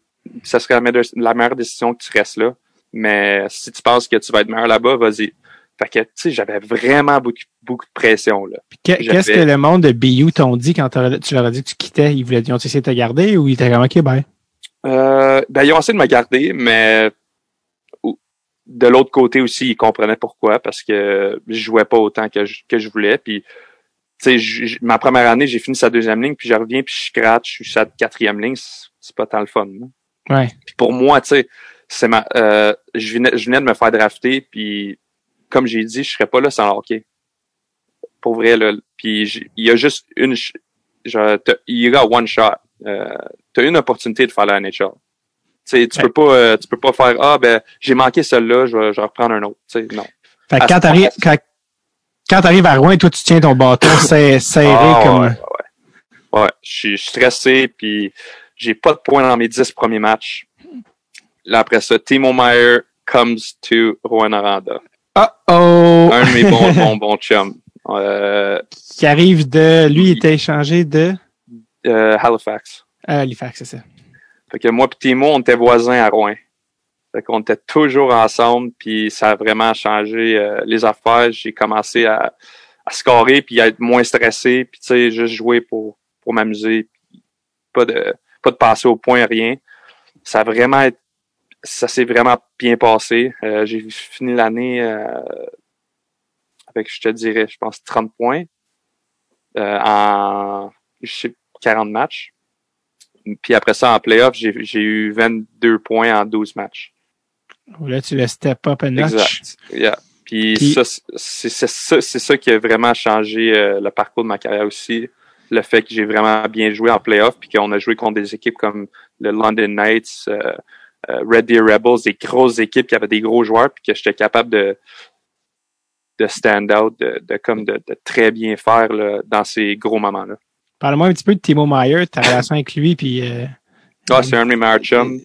ça serait la meilleure, décision que tu restes là. Mais si tu penses que tu vas être meilleur là-bas, vas-y. Fait que tu sais, j'avais vraiment beaucoup, beaucoup de pression là. qu'est-ce que le monde de BU t'ont dit quand tu leur as dit que tu quittais? Ils voulaient, ils ont essayé de te garder ou ils étaient comme, OK, ben. Euh, ben, ils ont essayé de me garder, mais de l'autre côté aussi, ils comprenaient pourquoi, parce que je jouais pas autant que je, que je voulais. Puis, tu sais, ma première année, j'ai fini sa deuxième ligne, puis je reviens, puis je scratch, je suis sa quatrième ligne, c'est pas tant le fun. là. Ouais. Puis pour moi, tu sais, c'est ma, euh, je venais, je venais de me faire drafter, puis comme j'ai dit, je serais pas là sans le hockey. Pour vrai, là. Puis il y a juste une, t'as- you got one shot. Euh, t'as une opportunité de faire la NHL. Tu sais, tu Ouais. peux pas, euh, tu peux pas faire, ah, ben, j'ai manqué celle-là, je vais, je vais reprendre un autre. Non. Fait que quand t'arrives, quand, quand t'arrives à Rouen, toi, tu tiens ton bâton serré, Ah, comme. ouais, ouais. Ouais, je suis je suis stressé, puis j'ai pas de points dans mes dix premiers matchs. Là, après ça, Timo Meyer comes to Rouen Aranda. Oh oh! Un de mes bons, bons, bons chums. Euh, Qui arrive de. Lui, il était échangé de? euh, Halifax. Halifax, c'est ça. Fait que moi et Timo, on était voisins à Rouen. Fait qu'on était toujours ensemble, puis ça a vraiment changé euh, les affaires. J'ai commencé à, à scorer, puis à être moins stressé, puis tu sais, juste jouer pour, pour m'amuser. Pas de pas de passer au point, rien. Ça a vraiment été- ça s'est vraiment bien passé. Euh, J'ai fini l'année euh, avec, je te dirais, je pense 30 points euh, en je sais, 40 matchs. Puis après ça, en playoff, j'ai eu 22 points en 12 matchs. Là, tu le step up a notch. Exact. Yeah. Puis, Puis- ça, c'est ça, ça qui a vraiment changé euh, le parcours de ma carrière aussi. Le fait que j'ai vraiment bien joué en playoff, puis qu'on a joué contre des équipes comme le London Knights, euh, euh, Red Deer Rebels, des grosses équipes qui avaient des gros joueurs, puis que j'étais capable de de stand out, de, de comme de, de très bien faire là, dans ces gros moments-là. Parle-moi un petit peu de Timo Meyer, ta relation avec lui, puis. Euh, Ah, c'est un de mes meilleurs chums.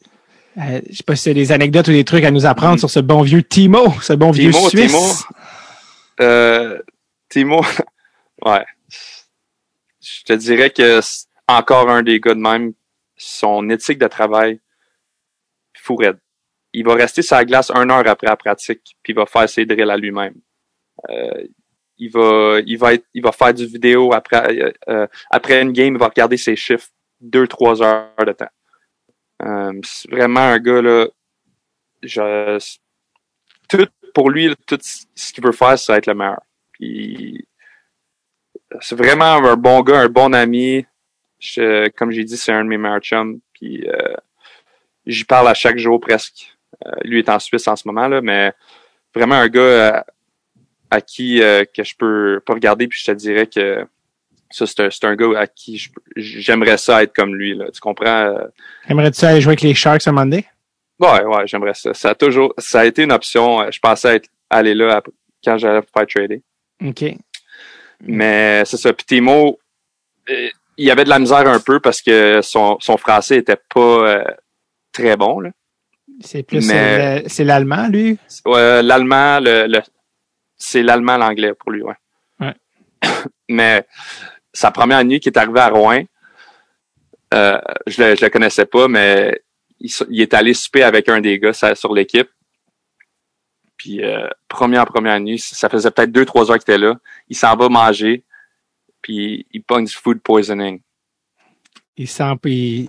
euh, je sais pas si c'est des anecdotes ou des trucs à nous apprendre sur ce bon vieux Timo, ce bon vieux Timo, Suisse. Timo, euh, Timo, ouais. Je te dirais que c'est encore un des gars de même. Son éthique de travail, fou raide. Il va rester sur la glace une heure après la pratique, puis il va faire ses drills à lui-même. Euh, il va, il va être, il va faire du vidéo après, euh, euh, après une game, il va regarder ses chiffres deux, trois heures de temps. Euh, c'est vraiment un gars là. Je, tout pour lui, tout ce qu'il veut faire, c'est être le meilleur. Puis c'est vraiment un bon gars, un bon ami. Je- comme j'ai dit, c'est un de mes meilleurs chums. Puis euh, j'y parle à chaque jour presque. Euh, lui est en Suisse en ce moment là, mais vraiment un gars euh, à qui euh, que je peux pas regarder puis je te dirais que ça c'est un, c'est un gars à qui j'aimerais ça être comme lui là. Tu comprends? euh, Aimerais-tu aller jouer avec les Sharks un donné? Ouais, ouais, j'aimerais ça. Ça a toujours, ça a été une option. euh, Je pensais être, aller là après- quand j'allais faire trader. OK. Mais c'est ça. Puis Timo, il y avait de la misère un peu parce que son, son français était pas euh, très bon. Là. C'est plus c'est l'allemand, lui? Ouais, l'allemand, le, le- c'est l'allemand, l'anglais pour lui, ouais. Ouais. Mais sa première nuit qui est arrivée à Rouen, euh, je le, je le connaissais pas, mais il, est allé souper avec un des gars ça- sur l'équipe. Puis euh, première première nuit, ça faisait peut-être deux trois heures qu'il était là. Il s'en va manger, puis il pogne du food poisoning.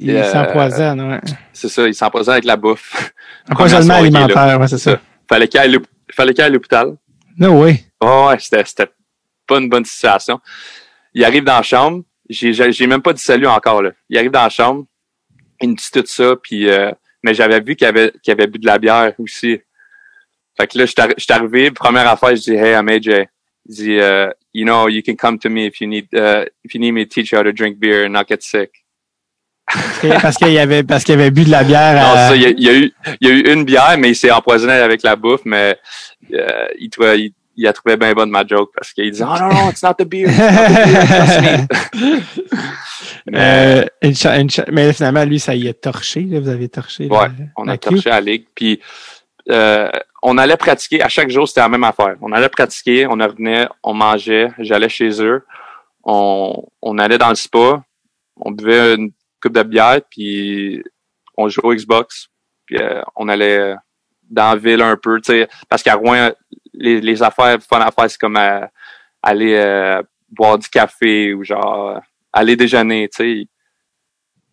Il Euh, s'empoisonne, ouais. C'est ça, il s'empoisonne avec la bouffe. Empoisonnement alimentaire, ouais, c'est ça. Fallait qu'il aille, au- fallait qu'il aille à l'hôpital. No way. Oh, ouais, c'était, pas une bonne situation. Il arrive dans la chambre. J'ai, même pas dit salut encore, là. Il arrive dans la chambre. Il me dit tout ça, puis, euh, mais j'avais vu qu'il avait, avait bu de la bière aussi. Fait que là, je suis arrivé, première affaire, je dis, hey, I'm AJ. Il dit, uh, you know, you can come to me if you need, uh, if you need me to teach you how to drink beer and not get sick. Parce qu'il avait, parce qu'il avait bu de la bière. Non, à- ça, il y, a, il y a eu, il y a eu une bière, mais il s'est empoisonné avec la bouffe, mais euh, il, il, il a trouvé bien bonne ma joke parce qu'il disait, oh non, non, it's not the beer. It's not the beer, trust me. mais, Euh, une une mais finalement, lui, ça y est torché. Là, vous avez torché. Ouais, le- on a torché à la ligue. Puis, euh, on allait pratiquer. À chaque jour, c'était la même affaire. On allait pratiquer, on revenait, on mangeait, j'allais chez eux. On, on allait dans le spa, on buvait une coupe de bière, puis on jouait au Xbox. Puis, euh, on allait dans la ville un peu, tu sais, parce qu'à Rouen, les, les affaires, fun à faire, c'est comme euh, aller euh, boire du café ou genre aller déjeuner, tu sais.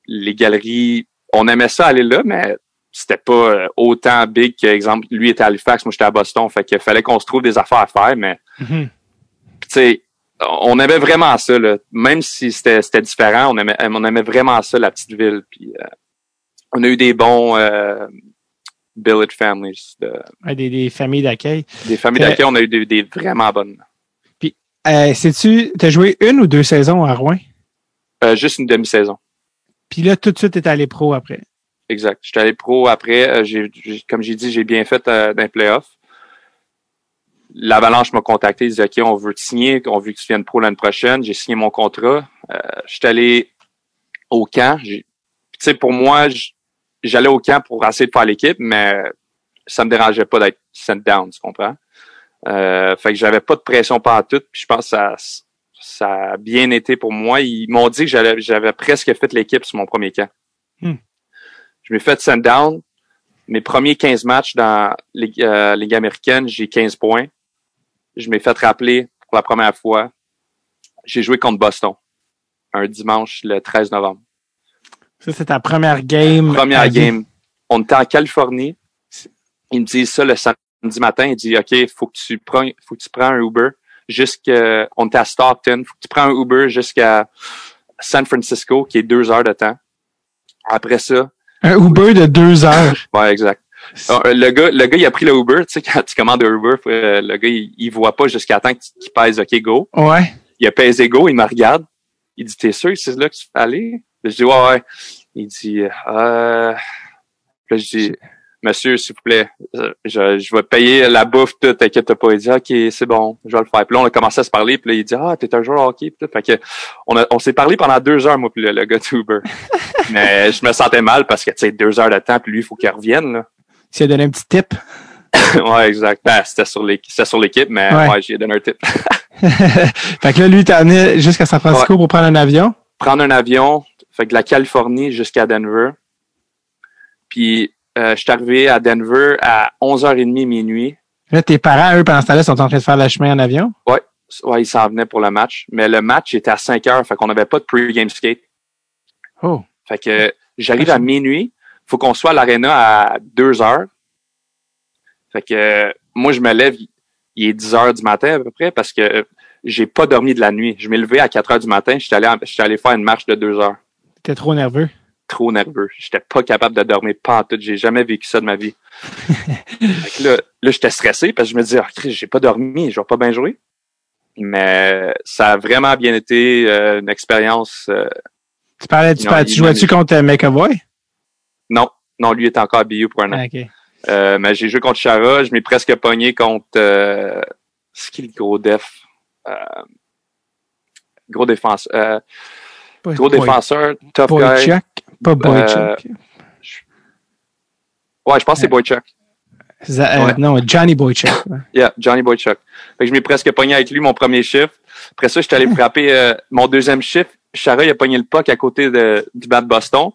Les galeries, on aimait ça aller là, mais c'était pas euh, autant big que, exemple, lui était à Halifax, moi j'étais à Boston, fait qu'il fallait qu'on se trouve des affaires à faire, mais Mhm. tu sais, on aimait vraiment ça, là. Même si c'était différent, on aimait, on aimait vraiment ça, la petite ville. Puis euh, on a eu des bons euh, billet families, de- Ouais, des, des familles d'accueil. des familles Euh, d'accueil, on a eu des, des vraiment bonnes. Euh, Sais-tu, t'as joué une ou deux saisons à Rouen? Euh, juste une demi-saison. Puis là, tout de suite, t'es allé pro après. Exact. J'étais allé pro après. euh, comme j'ai dit, j'ai bien fait euh, dans les playoffs. L'Avalanche m'a contacté. Ils disaient, OK, on veut te signer. On veut que tu viennes pro l'année prochaine. J'ai signé mon contrat. Euh, j'étais allé au camp. Tu sais, pour moi, j'allais au camp pour essayer de faire l'équipe, mais ça me dérangeait pas d'être sent down, tu comprends? Euh, fait que j'avais pas de pression par tout. Puis je pense que ça, ça a bien été pour moi. Ils m'ont dit que j'avais presque fait l'équipe sur mon premier camp. Je m'ai fait send down. Mes premiers 15 matchs dans Ligue, euh, Ligue américaine, j'ai 15 points. Je m'ai fait rappeler pour la première fois. J'ai joué contre Boston un dimanche le 13 novembre. Ça, c'est ta première game. Première game. On était en Californie. Ils me disent ça le samedi matin. Ils disent OK, faut que tu prends, faut que tu prends un Uber jusqu'à. On était à Stockton. Faut que tu prends un Uber jusqu'à San Francisco, qui est deux heures de temps. Après ça, Un Uber de deux heures. Ouais, exact. Alors, euh, le gars, le gars, il a pris le Uber. Tu sais, quand tu commandes un Uber, euh, le gars, il, il voit pas jusqu'à temps qu'il pèse OK, go. Ouais. Il a pesé go, il me regarde. Il dit, t'es sûr que c'est là que tu fais aller? Je dis, ouais, ouais. Il dit, euh, puis là, je dis, monsieur, s'il vous plaît, euh, je, je vais payer la bouffe, tout, t'inquiète pas. Il dit, OK, c'est bon, je vais le faire. Puis là, on a commencé à se parler, puis là, il dit, ah, t'es un joueur hockey, puis tout. Fait que, on, a, on s'est parlé pendant deux heures, moi, puis le, le gars de Uber. Mais je me sentais mal parce que, tu sais, deux heures de temps, puis lui, il faut qu'il revienne, là. Tu as donné un petit tip. ouais, exact. Ben, c'était sur l'équipe, mais Ouais. ouais, j'ai donné un tip. fait que là, lui, t'as amené jusqu'à San Francisco pour prendre un avion? Prendre un avion, fait que de la Californie jusqu'à Denver. Puis, euh, je suis arrivé à Denver à 11h30 minuit. Là, tes parents, eux, pendant ce temps-là, sont en train de faire le chemin en avion? Ouais, ils s'en venaient pour le match. Mais le match était à 5 heures, fait qu'on n'avait pas de pre-game skate. Oh. Fait que j'arrive à minuit. Faut qu'on soit à l'aréna à 2 heures. Fait que euh, moi, je me lève, il- est 10 heures du matin à peu près parce que j'ai pas dormi de la nuit. Je m'ai levé à 4 heures du matin. J'étais allé, en- j'étais allé faire une marche de 2 heures. T'es trop nerveux? trop nerveux. J'étais pas capable de dormir pas en tout. J'ai jamais vécu ça de ma vie. Fait que là, là j'étais stressé parce que je me disais, Christ, j'ai pas dormi, je vais pas bien jouer. Mais ça a vraiment bien été euh, une expérience. euh, Tu parlais, tu, Non, tu jouais-tu contre euh, McAvoy? Non, non, lui était encore à BU pour un an. Ah. Euh, mais j'ai joué contre Chara, je m'ai presque pogné contre euh, c'est qui le gros def? Euh, gros défenseur. Euh, Pas- gros Boy- défenseur, tough guy. Boychuk? Pas Euh, Boychuk. Ouais, je pense que c'est Boychuk. Ouais. Non, Johnny Boychuk. Yeah, Johnny Boychuk. Fait que je m'ai presque pogné avec lui mon premier chiffre. Après ça, je suis allé frapper mon deuxième chiffre. Chara, il a pogné le puck à côté de, du bas de Boston.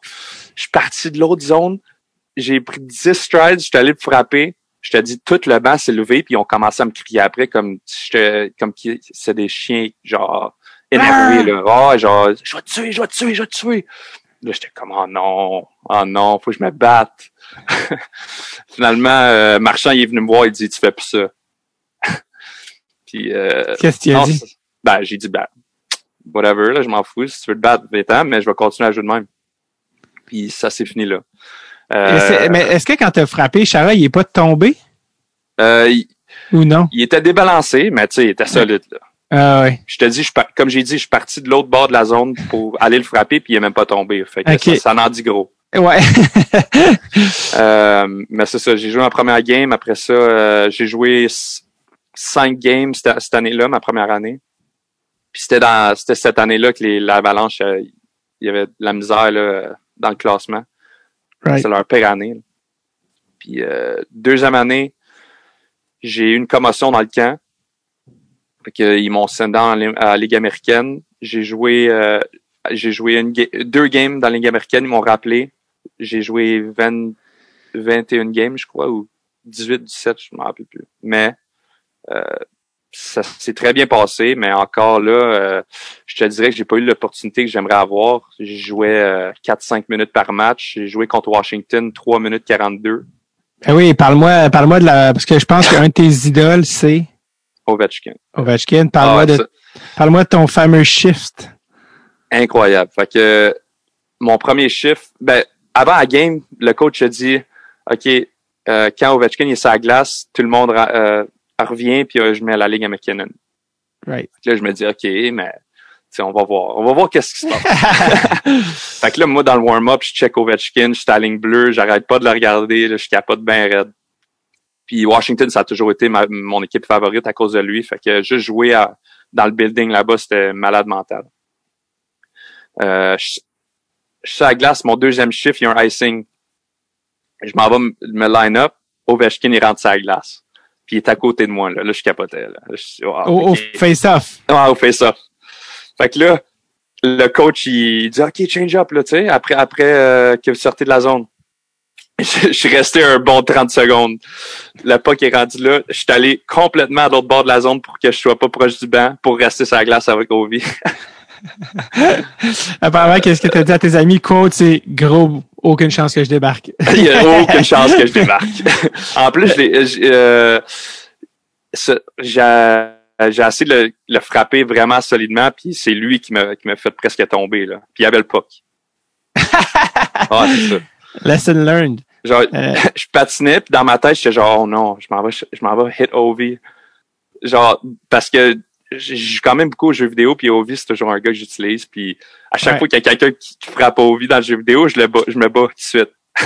Je suis parti de l'autre zone. J'ai pris 10 strides. Je suis allé le frapper. Je te dis, tout le banc s'est levé, puis ils ont commencé à me crier après comme comme c'est des chiens, genre, énervés, là. Ah, genre, je vais te tuer, je vais te tuer, je vais te tuer. Là, j'étais comme, oh non, oh non, faut que je me batte. Finalement, euh, Marchand, il est venu me voir, il dit, tu fais plus ça. puis, euh, Qu'est-ce as non, dit? ben, j'ai dit, ben, whatever, là, je m'en fous. Si tu veux te battre, va mais je vais continuer à jouer de même. Puis ça, c'est fini là. Euh, Mais est-ce que quand t'as frappé, Chara, il est pas tombé? Euh, il, ou non? il était débalancé, mais tu sais, il était solide. Là. Ah ouais. Je te dis, je, comme j'ai dit, je suis parti de l'autre bord de la zone pour aller le frapper, puis il est même pas tombé. Fait que ça, ça en dit gros. Ouais. Euh, mais c'est ça, j'ai joué en première game. Après ça, euh, j'ai joué cinq games cette, cette année-là, ma première année. Puis c'était dans c'était cette année-là que l'Avalanche, euh, il y avait de la misère là, dans le classement. Right. C'est leur pire année. là. Puis euh, deuxième année, j'ai eu une commotion dans le camp. Fait que, ils m'ont la à la Ligue américaine. J'ai joué euh, j'ai joué une ga- deux games dans la Ligue américaine, ils m'ont rappelé. J'ai joué 20, 21 games, je crois, ou 18, 17, je me rappelle plus. Mais euh, ça s'est très bien passé, mais encore là, euh, je te dirais que j'ai pas eu l'opportunité que j'aimerais avoir. J'ai joué euh, 4-5 minutes par match. J'ai joué contre Washington 3 minutes 42. Ben oui, parle-moi, parle-moi de la, parce que je pense qu'un de tes idoles, c'est? Ovechkin. Ovechkin. Parle-moi Ah, de, parle-moi de ton fameux shift. incroyable. Fait que mon premier chiffre, ben avant la game, le coach a dit, ok, euh, quand Ovechkin est sur la glace, tout le monde ra- revient puis euh, je mets la ligne à McKinnon. Right. Là, je me dis, ok, mais tu sais, on va voir, on va voir qu'est-ce qui se passe. fait que là, moi dans le warm-up, je check Ovechkin, je suis à la ligne bleue, j'arrête pas de le regarder, là, je capote bien raide. Puis Washington, ça a toujours été ma- mon équipe favorite à cause de lui. Fait que juste jouer à- dans le building là-bas, c'était malade mental. Euh, je, je suis à la glace, mon deuxième chiffre, il y a un icing. Je m'en vais me- me line up. Ovechkin, il rentre sur la glace. Puis il est à côté de moi. Là, là je capotais. Là. Je Au, face-off. Ouais, au face-off. Fait que là, le coach, il dit, OK, change up, là, tu sais, après, après euh, que vous sortez de la zone. Je, je suis resté un bon 30 secondes. Le puck est rendu là. Je suis allé complètement à l'autre bord de la zone pour que je sois pas proche du banc pour rester sur la glace avec Ovi. Apparemment, qu'est-ce que tu as dit à tes amis? Quote, c'est gros, aucune chance que je débarque. Il y a aucune chance que je démarque. en plus, j'ai, euh, j'ai j'ai essayé de le, le frapper vraiment solidement, puis c'est lui qui m'a fait presque tomber. Là. Puis il y avait le puck. ah, c'est ça. Lesson learned. Genre, Euh, je patinais, puis dans ma tête, j'étais genre, oh non, je m'en vais, je m'en vais hit Ovi. Genre, parce que je joue quand même beaucoup aux jeux vidéo, puis Ovi, c'est toujours un gars que j'utilise, puis à chaque Ouais. fois qu'il y a quelqu'un qui, qui frappe Ovi dans le jeu vidéo, je, le bats, je me bats tout de suite.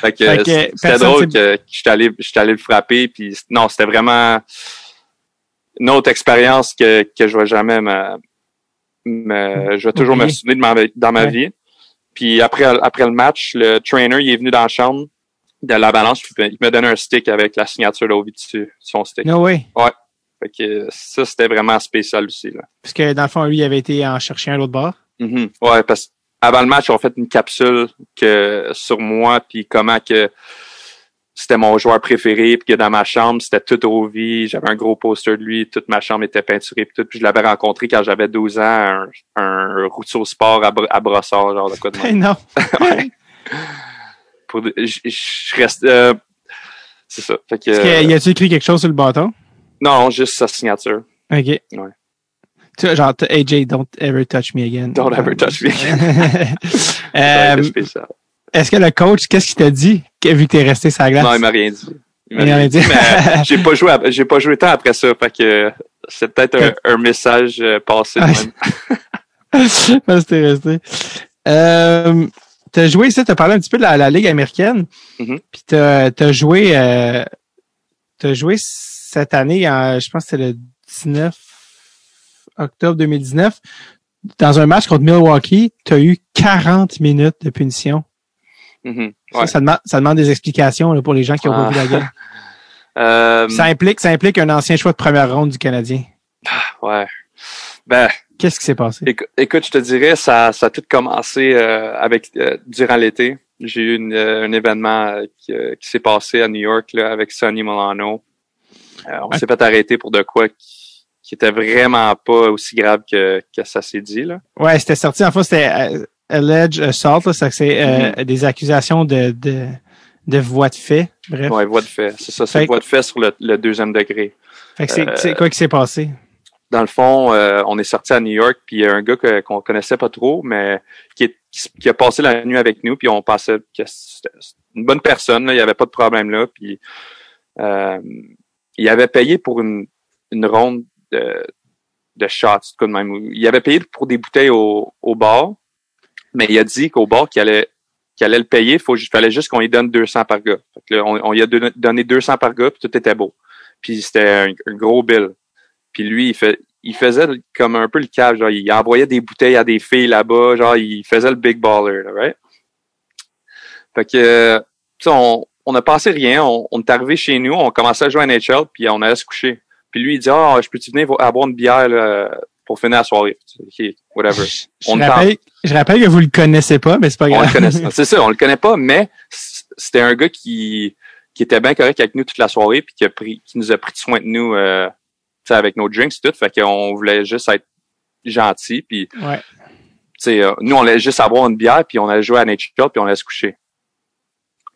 Fait que, Fait que c'était drôle que, que j'étais allé, allé le frapper, puis non, c'était vraiment une autre expérience que, que je vais jamais me, me- je vais toujours me souvenir de ma, dans ma Ouais. vie. Puis après, après le match, le trainer, il est venu dans la chambre de la balance, puis il m'a donné un stick avec la signature d'Ovi dessus, son stick. no way. Fait que ça, c'était vraiment spécial aussi, là. Parce que dans le fond, lui, il avait été en chercher un l'autre bord. Mhm. Ouais, parce qu'avant le match, on fait une capsule que sur moi, puis comment que c'était mon joueur préféré, puis que dans ma chambre, c'était tout au vie. J'avais un gros poster de lui, toute ma chambre était peinturée, puis tout. Puis je l'avais rencontré quand j'avais 12 ans, un, un routier sport à, à Brossard, genre de quoi de Ben non. Pour, je, je reste... euh, c'est ça. Fait que, Est-ce qu'il y a-tu écrit quelque chose sur le bâton? Non, juste sa signature. OK. Ouais. Tu vois, genre, AJ, don't ever touch me again. Don't ever touch me Ça a été spécial. Est-ce que le coach, qu'est-ce qu'il t'a dit, vu que t'es resté sur la glace? Non, il m'a rien dit. Il m'a rien rien dit. Mais j'ai pas joué, j'ai pas joué tant après ça. Fait que c'est peut-être un, un message euh, passé Ah, même. T'es resté. Euh, t'as joué ici, t'as parlé un petit peu de la, la Ligue américaine. Mhm. Puis t'as, t'as joué, euh, t'as joué cette année, je pense que c'était le 19 octobre 2019. Dans un match contre Milwaukee, t'as eu 40 minutes de punition. Mhm. Ça, Ouais. ça, demande, ça demande des explications là, pour les gens qui ont pas Ah. vu la game. Euh, Ça implique, ça implique un ancien choix de première ronde du Canadien. ouais. Ben, Qu'est-ce qui s'est passé? écou- écoute, je te dirais, ça, ça a tout commencé euh, avec euh, durant l'été. J'ai eu une, euh, un événement qui, qui s'est passé à New York là, avec Sonny Milano. Euh, on Ouais. s'est fait arrêter pour de quoi qui, qui était vraiment pas aussi grave que, que ça s'est dit. Là. Ouais, c'était sorti. En fait, c'était euh, alleged assault, là, ça, c'est euh, des accusations de, de, de voie de fait. Bref. Ouais, voie de fait. C'est ça, c'est voie de fait sur le, le deuxième degré. Fait que c'est, Euh, c'est quoi qui s'est passé? dans le fond, euh, on est sorti à New York, puis il y a un gars qu'on connaissait pas trop, mais qui, est- qui a passé la nuit avec nous, puis on pensait que c'était une bonne personne, là, il y avait pas de problème là, puis euh, il avait payé pour une, une ronde de, de shots, tout de même. Il avait payé pour des bouteilles au, au bar, mais il a dit qu'au bar qu'il allait qu'il allait le payer, il fallait juste qu'on lui donne 200 par gars. Fait que là, on, on lui a donné- donné 200 par gars, puis tout était beau. Puis c'était un, gros bill. Puis lui, il, fait, il faisait comme un peu le cave, genre il envoyait des bouteilles à des filles là-bas, genre il faisait le big baller, right? Fait que, on a passé rien, on, on est arrivé chez nous, on commençait à jouer à NHL, puis on allait se coucher. Puis lui, il dit, ah, je peux-tu venir à boire une bière là, pour finir la soirée? Ok, whatever. Je, On rappelle, je rappelle que vous le connaissez pas, mais c'est pas On grave. le connaît. C'est ça, on le connaît pas, mais c'était un gars qui, qui était bien correct avec nous toute la soirée, puis qui a pris, qui nous a pris soin de nous, euh, avec nos drinks et tout. Fait qu'on voulait juste être gentil, puis Ouais. euh, nous, on allait juste avoir une bière, puis on allait jouer à Nature puis on allait se coucher.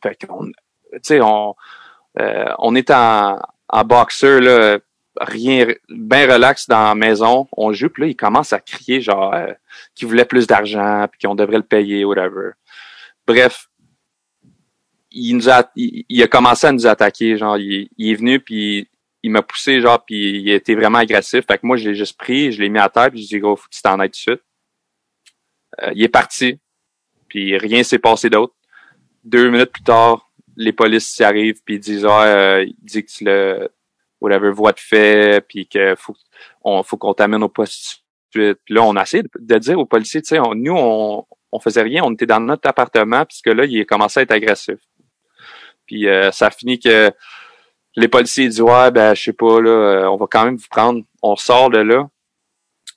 Fait qu'on, tu sais, on, euh, on est en, en boxer, là, rien, bien relax dans la maison. On joue, puis là, il commence à crier, genre, euh, qu'il voulait plus d'argent, puis qu'on devrait le payer, whatever. Bref, il nous a, il, il a commencé à nous attaquer, genre, il, il est venu, puis il m'a poussé, genre, puis il était vraiment agressif. Fait que moi, je l'ai juste pris, je l'ai mis à terre, puis je dit, gros, faut que tu t'en ailles tout de suite. Euh, il est parti, puis rien s'est passé d'autre. Deux minutes plus tard, les polices arrivent, puis disent, ah, euh, dit que tu le, whatever, voie de fait, puis que faut, on, faut qu'on t'amène au poste de suite. Là, on a essayé de, de dire aux policiers, tu sais, on- nous, on, on faisait rien, on était dans notre appartement, puisque là, il a commencé à être agressif. Puis euh, ça a fini que les policiers disent ouais ben je sais pas là euh, on va quand même vous prendre on sort de là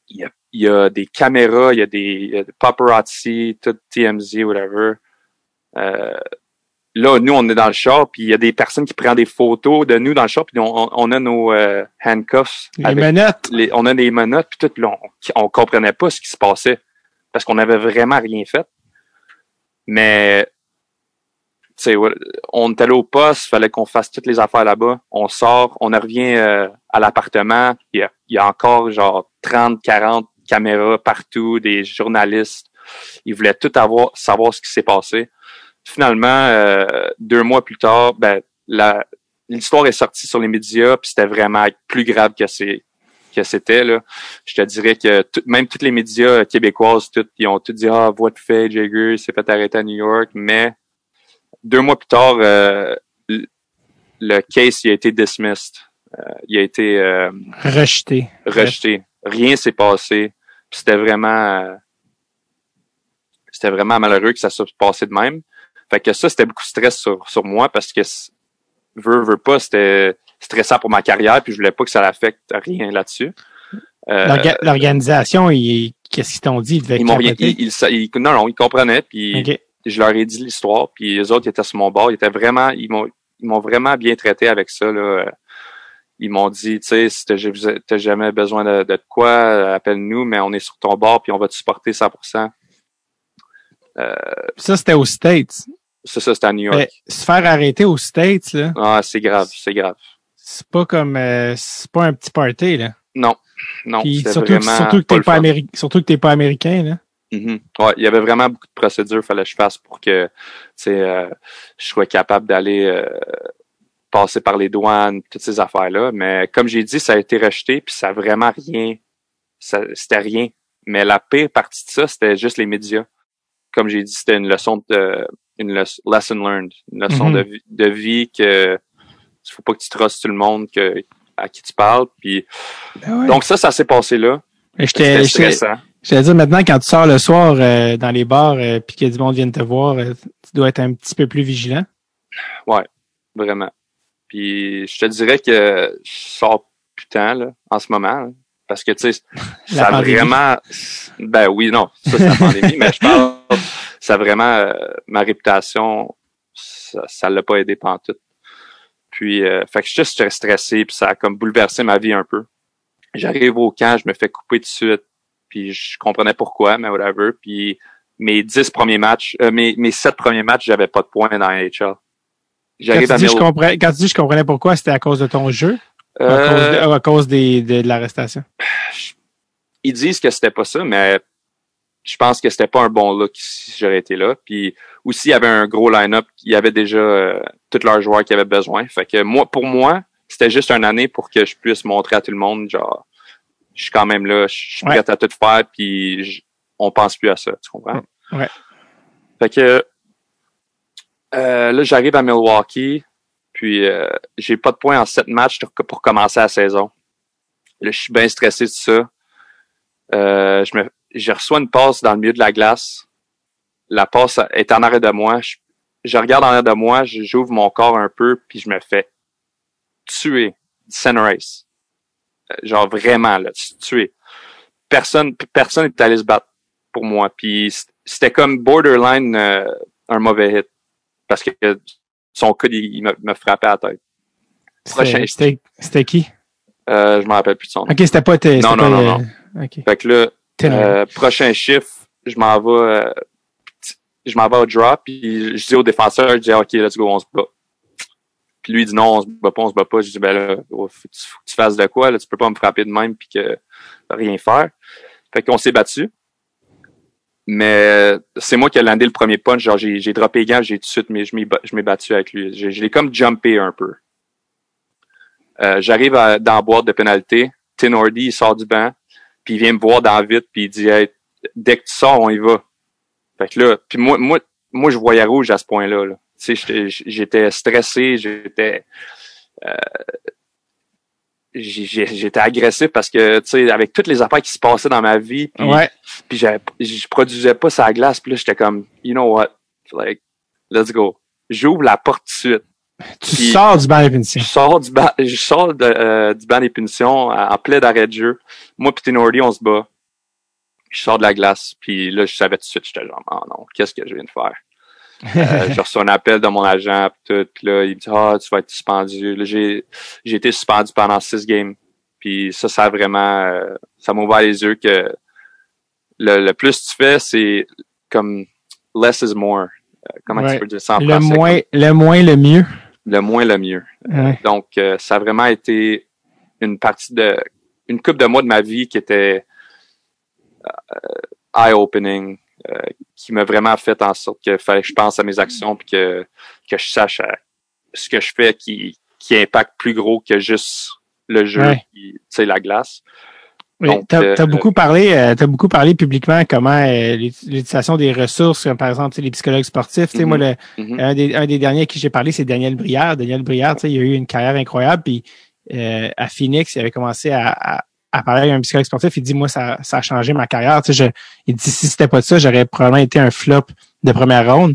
il y a, il y a des caméras il y a des, il y a des paparazzi tout TMZ whatever euh, là nous on est dans le char puis il y a des personnes qui prennent des photos de nous dans le char puis on, a nos euh, handcuffs Les menottes. les- on a des menottes puis tout là, on, on comprenait pas ce qui se passait parce qu'on avait vraiment rien fait mais tu sais, on est allé au poste, fallait qu'on fasse toutes les affaires là-bas. On sort, on revient euh, à l'appartement. Il y, a, il y a encore genre 30, 40 caméras partout, des journalistes. Ils voulaient tout avoir, savoir ce qui s'est passé. Finalement, euh, deux mois plus tard, ben, la, l'histoire est sortie sur les médias, puis c'était vraiment plus grave que c'est que c'était là. Je te dirais que tout- même tous les médias québécoises, tout, ils ont tout dit ah voix de fait, Jagger s'est fait arrêter à New York, mais deux mois plus tard, euh, le- case il a été dismissed. Euh, il a été euh, Rejeté. rejeté. Rien s'est passé. C'était vraiment euh, c'était vraiment malheureux que ça se passé de même. Fait que ça, c'était beaucoup de stress sur, sur moi parce que veux, veux pas, c'était stressant pour ma carrière, puis je voulais pas que ça l'affecte rien là-dessus. Euh, L'orga- L'organisation, qu'est-ce qu'ils t'ont dit? Ils m'ont rien, ils, ils non, non, ils comprenaient, puis je leur ai dit l'histoire, puis les autres ils étaient sur mon bord, ils étaient vraiment, ils m'ont, ils m'ont vraiment bien traité avec ça là. Ils m'ont dit, tu sais, si t'as ja- t'as jamais besoin de, de quoi, appelle-nous, mais on est sur ton bord, puis on va te supporter 100%. Ça, c'était aux States. C'est ça, c'était à New York. Mais se faire arrêter aux States, là, Ah, c'est grave, c'est grave. c'est pas comme, euh, c'est pas un petit party, là. Non, non, Puis surtout, que- vraiment surtout que pas t'es pas, surtout que t'es pas américain, là. Mhm. Ouais, il y avait vraiment beaucoup de procédures fallait que je fasse pour que tu sais, euh, je sois capable d'aller euh, passer par les douanes, toutes ces affaires-là. Mais comme j'ai dit, ça a été rejeté, puis ça a vraiment rien. ça- C'était rien. Mais la pire partie de ça, c'était juste les médias. Comme j'ai dit, c'était une leçon de une le- lesson learned, une leçon Mhm. de, vie- de vie que il faut pas que tu trustes tout le monde que à qui tu parles. Puis donc ça, ça s'est passé là. C'était stressant. je t'allais dire maintenant, quand tu sors le soir euh, dans les bars euh, puis que du monde vient te voir, euh, tu dois être un petit peu plus vigilant. Vraiment. Puis je te dirais que je sors putain là, en ce moment. là, parce que tu sais, ça a vraiment. Ben oui, non, ça c'est la pandémie, mais je parle. Ça a vraiment euh, ma réputation, ça, ça l'a pas aidé pantoute. Puis euh, fait que je suis juste stressé, puis ça a comme bouleversé ma vie un peu. J'arrive au camp, je me fais couper tout de suite, puis je comprenais pourquoi, mais whatever. Puis mes dix premiers matchs, euh, mes, mes sept premiers matchs, j'avais pas de points dans NHL. Quand tu, dis, je quand tu dis je comprenais pourquoi, c'était à cause de ton jeu? À Euh, cause, de, ou à cause des, de, de l'arrestation? ils disent que c'était pas ça, mais je pense que c'était pas un bon look si j'aurais été là. Puis aussi, il y avait un gros line-up. Il y avait déjà euh, tous leurs joueurs qui avaient besoin. Fait que moi, pour moi, c'était juste une année pour que je puisse montrer à tout le monde, genre, je suis quand même là, je suis Ouais. prêt à tout faire, puis je- on pense plus à ça, tu comprends? Ouais. Fait que euh, là, j'arrive à Milwaukee, Puis euh, j'ai pas de points en sept matchs pour commencer la saison. Là, je suis bien stressé de ça. Euh, je me, je reçois une passe dans le milieu de la glace. La passe est en arrêt de moi. Je, je regarde en arrière de moi, j'ouvre mon corps un peu, puis je me fais tuer. Center race. Euh, genre vraiment, là, tuer. Personne, personne n'est allé se battre pour moi. Puis c'était comme borderline euh, un mauvais hit. Parce que son coude, il, me, frappait à la tête. C'était qui? Euh, je me rappelle plus de son nom. Ok, c'était pas... Non, non, non, non. Fait que là, euh, prochain chiffre, je m'en vais je m'en vais au drop, puis je dis au défenseur, je dis OK, let's go, on se bat. Puis lui il dit non, on se bat pas, on se bat pas. Je dis ben là, faut, que tu fasses de quoi, là, tu peux pas me frapper de même puis que rien faire. Fait qu'on s'est battu. Mais c'est moi qui ai landé le premier punch. Genre, j'ai, droppé les gants, j'ai tout de suite, mais je m'ai, battu avec lui. Je, l'ai comme jumpé un peu. Euh, j'arrive dans la boîte de pénalité. Tin Ordy, il sort du banc, puis il vient me voir dans vite, puis il dit hey, dès que tu sors, on y va. Fait que là, puis moi, moi, moi, je voyais rouge à ce point-là. Là. Tu sais, j'étais stressé, j'étais euh, j'étais agressif parce que tu sais avec toutes les affaires qui se passaient dans ma vie puis ouais. puis je produisais pas sa glace puis là j'étais comme you know what? Like let's go j'ouvre la porte tout de suite tu sors du banc des punitions je sors du banc je sors de, euh, du banc des punitions en plein d'arrêt de jeu moi puis Tinordi on se bat je sors de la glace, puis là, je savais tout de suite, j'étais genre, oh non, qu'est-ce que je viens de faire? euh, je reçois un appel de mon agent, pis tout, pis là, il me dit, ah, tu vas être suspendu. J'ai, été suspendu pendant six games. Puis ça, ça a vraiment, euh, ça m'a ouvert les yeux que le, le plus tu fais, c'est comme less is more. Euh, comment tu peux dire ça en le français? Moins, le moins, le mieux. Le moins, le mieux. Ouais. donc, euh, ça a vraiment été une partie de, une coupe de mois de ma vie qui était euh, eye-opening, euh, qui m'a vraiment fait en sorte que fallait que je pense à mes actions puis que, que je sache ce que je fais qui, qui impacte plus gros que juste le jeu, Ouais. tu sais, la glace. Oui, Donc, t'as, euh, t'as beaucoup parlé, euh, t'as beaucoup parlé publiquement comment euh, l'utilisation des ressources, comme par exemple tu sais, les psychologues sportifs. Tu sais, moi, le, Mhm. un, des, un des derniers à qui j'ai parlé, c'est Daniel Brière. Daniel Brière, tu sais, il a eu une carrière incroyable. Puis euh, à Phoenix, il avait commencé à, à, à parler avec un psychologue sportif. Il dit moi, ça, ça a changé ma carrière. Tu sais, je, il dit si c'était pas ça, j'aurais probablement été un flop de première ronde.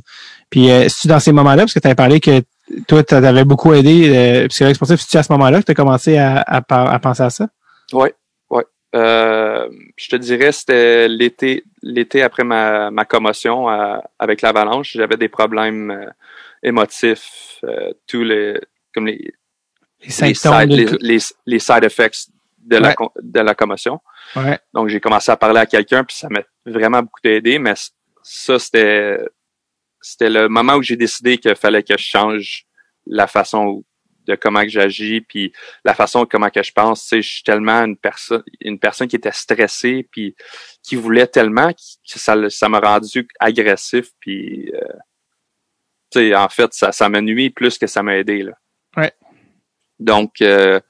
Puis euh, c'est dans ces moments-là, parce que tu avais parlé que toi, tu avais beaucoup aidé euh, psychologue sportif, c'est à ce moment-là que tu as commencé à, à, à penser à ça? Oui. Euh, je te dirais, c'était l'été, l'été après ma, ma commotion euh, avec l'avalanche. J'avais des problèmes euh, émotifs, euh, tous les, comme les, Les side, de- les, les, side effects de, la, Ouais. de la commotion. Ouais. Donc, j'ai commencé à parler à quelqu'un, puis ça m'a vraiment beaucoup aidé, mais ça, c'était c'était le moment où j'ai décidé qu'il fallait que je change la façon de comment que j'agis, puis la façon comment que je pense. Tu sais, je suis tellement une personne une personne qui était stressée, puis qui voulait tellement que ça ça m'a rendu agressif, puis euh, tu sais, en fait, ça, ça m'a nuit plus que ça m'a aidé. Là. Ouais. Donc, euh,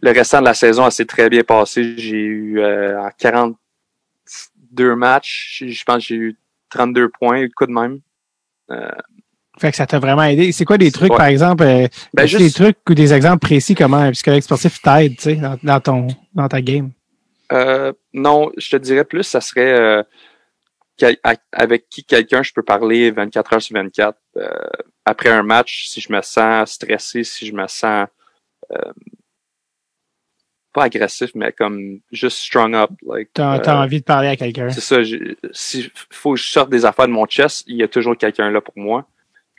le restant de la saison s'est très bien passé. J'ai eu euh, en 42 matchs, je pense que j'ai eu 32 points, le coup de même. Fait que ça t'a vraiment aidé. C'est quoi des trucs, Ouais. par exemple, euh, Ben, juste- des trucs ou des exemples précis comment un psychologue sportif t'aide, tu sais, dans, dans ton, dans ta game? Euh, non, je te dirais plus, ça serait euh, quel- avec qui quelqu'un je peux parler 24 heures sur 24. Euh, après un match, si je me sens stressé, si je me sens pas agressif, mais comme juste strung up. Like, T'as, euh, envie de parler à quelqu'un. C'est ça. j'ai- Si faut que je sorte des affaires de mon chest, il y a toujours quelqu'un là pour moi.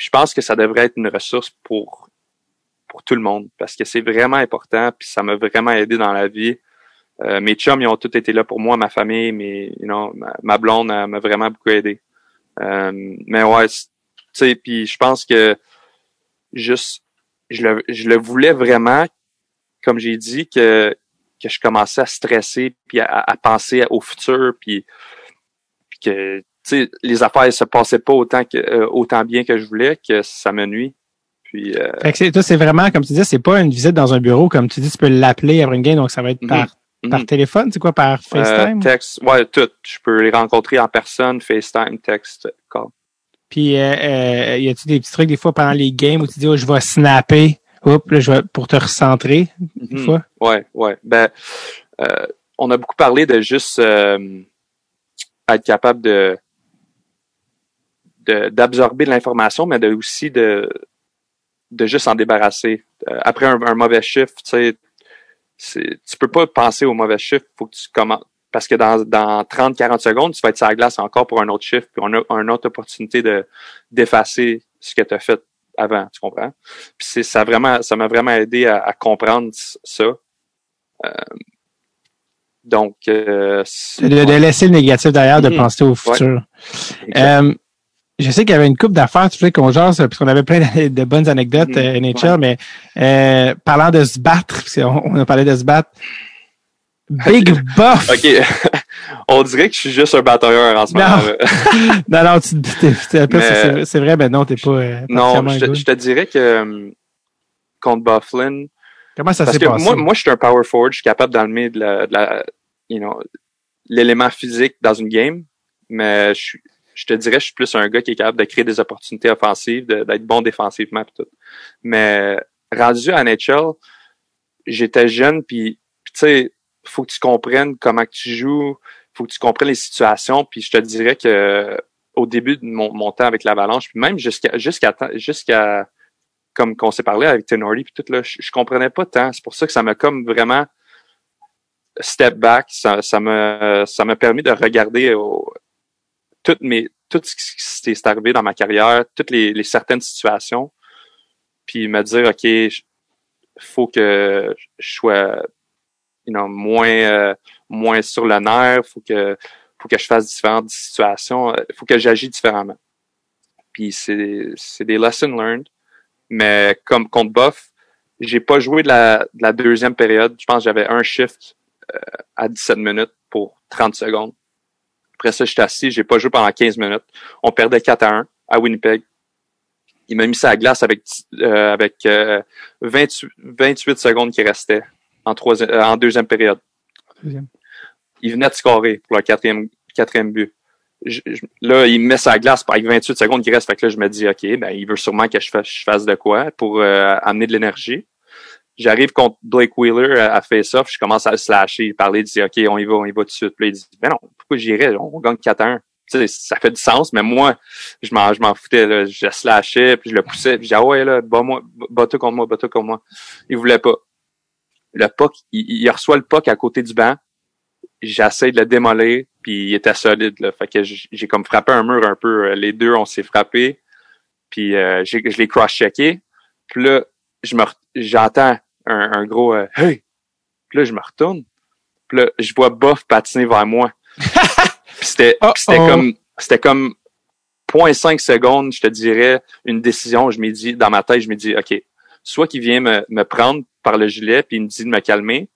Je pense que ça devrait être une ressource pour pour tout le monde parce que c'est vraiment important. Puis ça m'a vraiment aidé dans la vie. Euh, mes chums, ils ont tous été là pour moi, ma famille, mes, you know, ma, blonde m'a vraiment beaucoup aidé. Euh, mais ouais, tu sais, puis je pense que juste, je le, je le voulais vraiment, comme j'ai dit, que que je commençais à stresser puis à, à penser au futur puis, que les affaires se passaient pas autant que euh, autant bien que je voulais que ça me nuit puis euh, Fait que c'est, toi, c'est vraiment, comme tu dis, c'est pas une visite dans un bureau, comme tu dis, tu peux l'appeler après une game, donc ça va être par, par mhm. téléphone, c'est quoi, par FaceTime? Euh, texte ouais tout je peux les rencontrer en personne FaceTime texte call Puis, euh, euh, y a-tu des petits trucs des fois pendant les games où tu dis, oh, je vais snapper, Oups, là, je vais, pour te recentrer, des Mhm. fois? Ouais, ouais. Ben, euh, on a beaucoup parlé de juste euh, être capable de- d'absorber de, l'information, mais de aussi de de juste s'en débarrasser. Euh, après un, un mauvais chiffre, tu sais, tu peux pas penser au mauvais chiffre, faut que tu commences parce que dans, dans 30-40 secondes, tu vas être sur la glace encore pour un autre chiffre, puis on a une autre opportunité de d'effacer ce que tu as fait avant, tu comprends? Puis c'est ça vraiment ça m'a vraiment aidé à, à comprendre ça. Euh, donc euh, De, de laisser le négatif derrière, de Mhm. penser au futur. Je sais qu'il y avait une coupe d'affaires, tu sais, qu'on jase, parce qu'on avait plein de, de bonnes anecdotes Mhm. euh, NHL, mais euh, parlant de se battre, parce qu'on on a parlé de se battre, Big Buff! OK. On dirait que je suis juste un batailleur en ce moment. Non, non, tu c'est vrai, mais non, t'es pas euh, non, je te, good. je te dirais que euh, contre Bufflin, Comment ça s'est passé? moi, moi, je suis un power forward, je suis capable d'allumer de la, de la you know, l'élément physique dans une game, mais je, suis- je te dirais, je suis plus un gars qui est capable de créer des opportunités offensives, d'être bon défensivement pis tout. Mais rendu à NHL, j'étais jeune puis tu sais, faut que tu comprennes comment que tu joues, faut que tu comprennes les situations, puis je te dirais que au début de mon, mon temps avec l'Avalanche, puis même jusqu'à jusqu'à jusqu'à comme qu'on s'est parlé avec Tenordi puis tout là, je, je comprenais pas tant. C'est pour ça que ça m'a comme vraiment step back. Ça, ça ça m'a permis de regarder au- toutes mes tout ce qui s'est arrivé dans ma carrière, toutes les, certaines situations, puis me dire ok, faut que je sois you know, moins euh, moins sur le nerf, faut que faut que je fasse différentes situations, euh, faut que j'agisse différemment. Puis c'est c'est des lessons learned, mais comme contre Buff, j'ai pas joué de la, de la deuxième période. Je pense que j'avais un shift euh, à 17 minutes pour 30 secondes. Après ça, j'étais assis, j'ai pas joué pendant 15 minutes. On perdait 4 à 1 à Winnipeg. Il m'a mis ça à glace avec euh, avec euh, 28, 28 secondes qui restaient en troisième, euh, en deuxième période. Deuxième. Il venait de scorer pour le quatrième, quatrième but. Je- je- là, il me met sa glace avec 28 secondes qui restent. Fait que là, je me dis, OK, ben, il veut sûrement que je fasse, je fasse de quoi pour euh, amener de l'énergie. J'arrive contre Blake Wheeler à, à face-off. Je commence à le slasher, parler, dit, OK, on y va, on y va tout de suite. Puis il dit, ben non, pourquoi j'irais? On gagne 4 à 1. Tu sais, ça fait du sens, mais moi, je m'en, je m'en foutais, là. Je slashais, puis je le poussais, puis je dis, ah ouais, là, bats-moi, bats-toi contre moi, bats-toi contre moi. Il voulait pas. Le puck, il, il reçoit le puck à côté du banc. J'essaie de le démolir, puis il était solide, là. Fait que j'ai comme frappé un mur un peu. Euh, Les deux, on s'est frappé. Puis euh, je l'ai cross-checké. Puis là, je me j'entends un, un gros euh, Hey! Puis là, je me retourne. Puis là, je vois Buff patiner vers moi. puis c'était Oh, oh. comme c'était comme 0.5 secondes, je te dirais, une décision. Je m'ai dit, dans ma tête, je me dis, OK, soit qu'il vient me, me prendre par le gilet, puis il me dit de me calmer,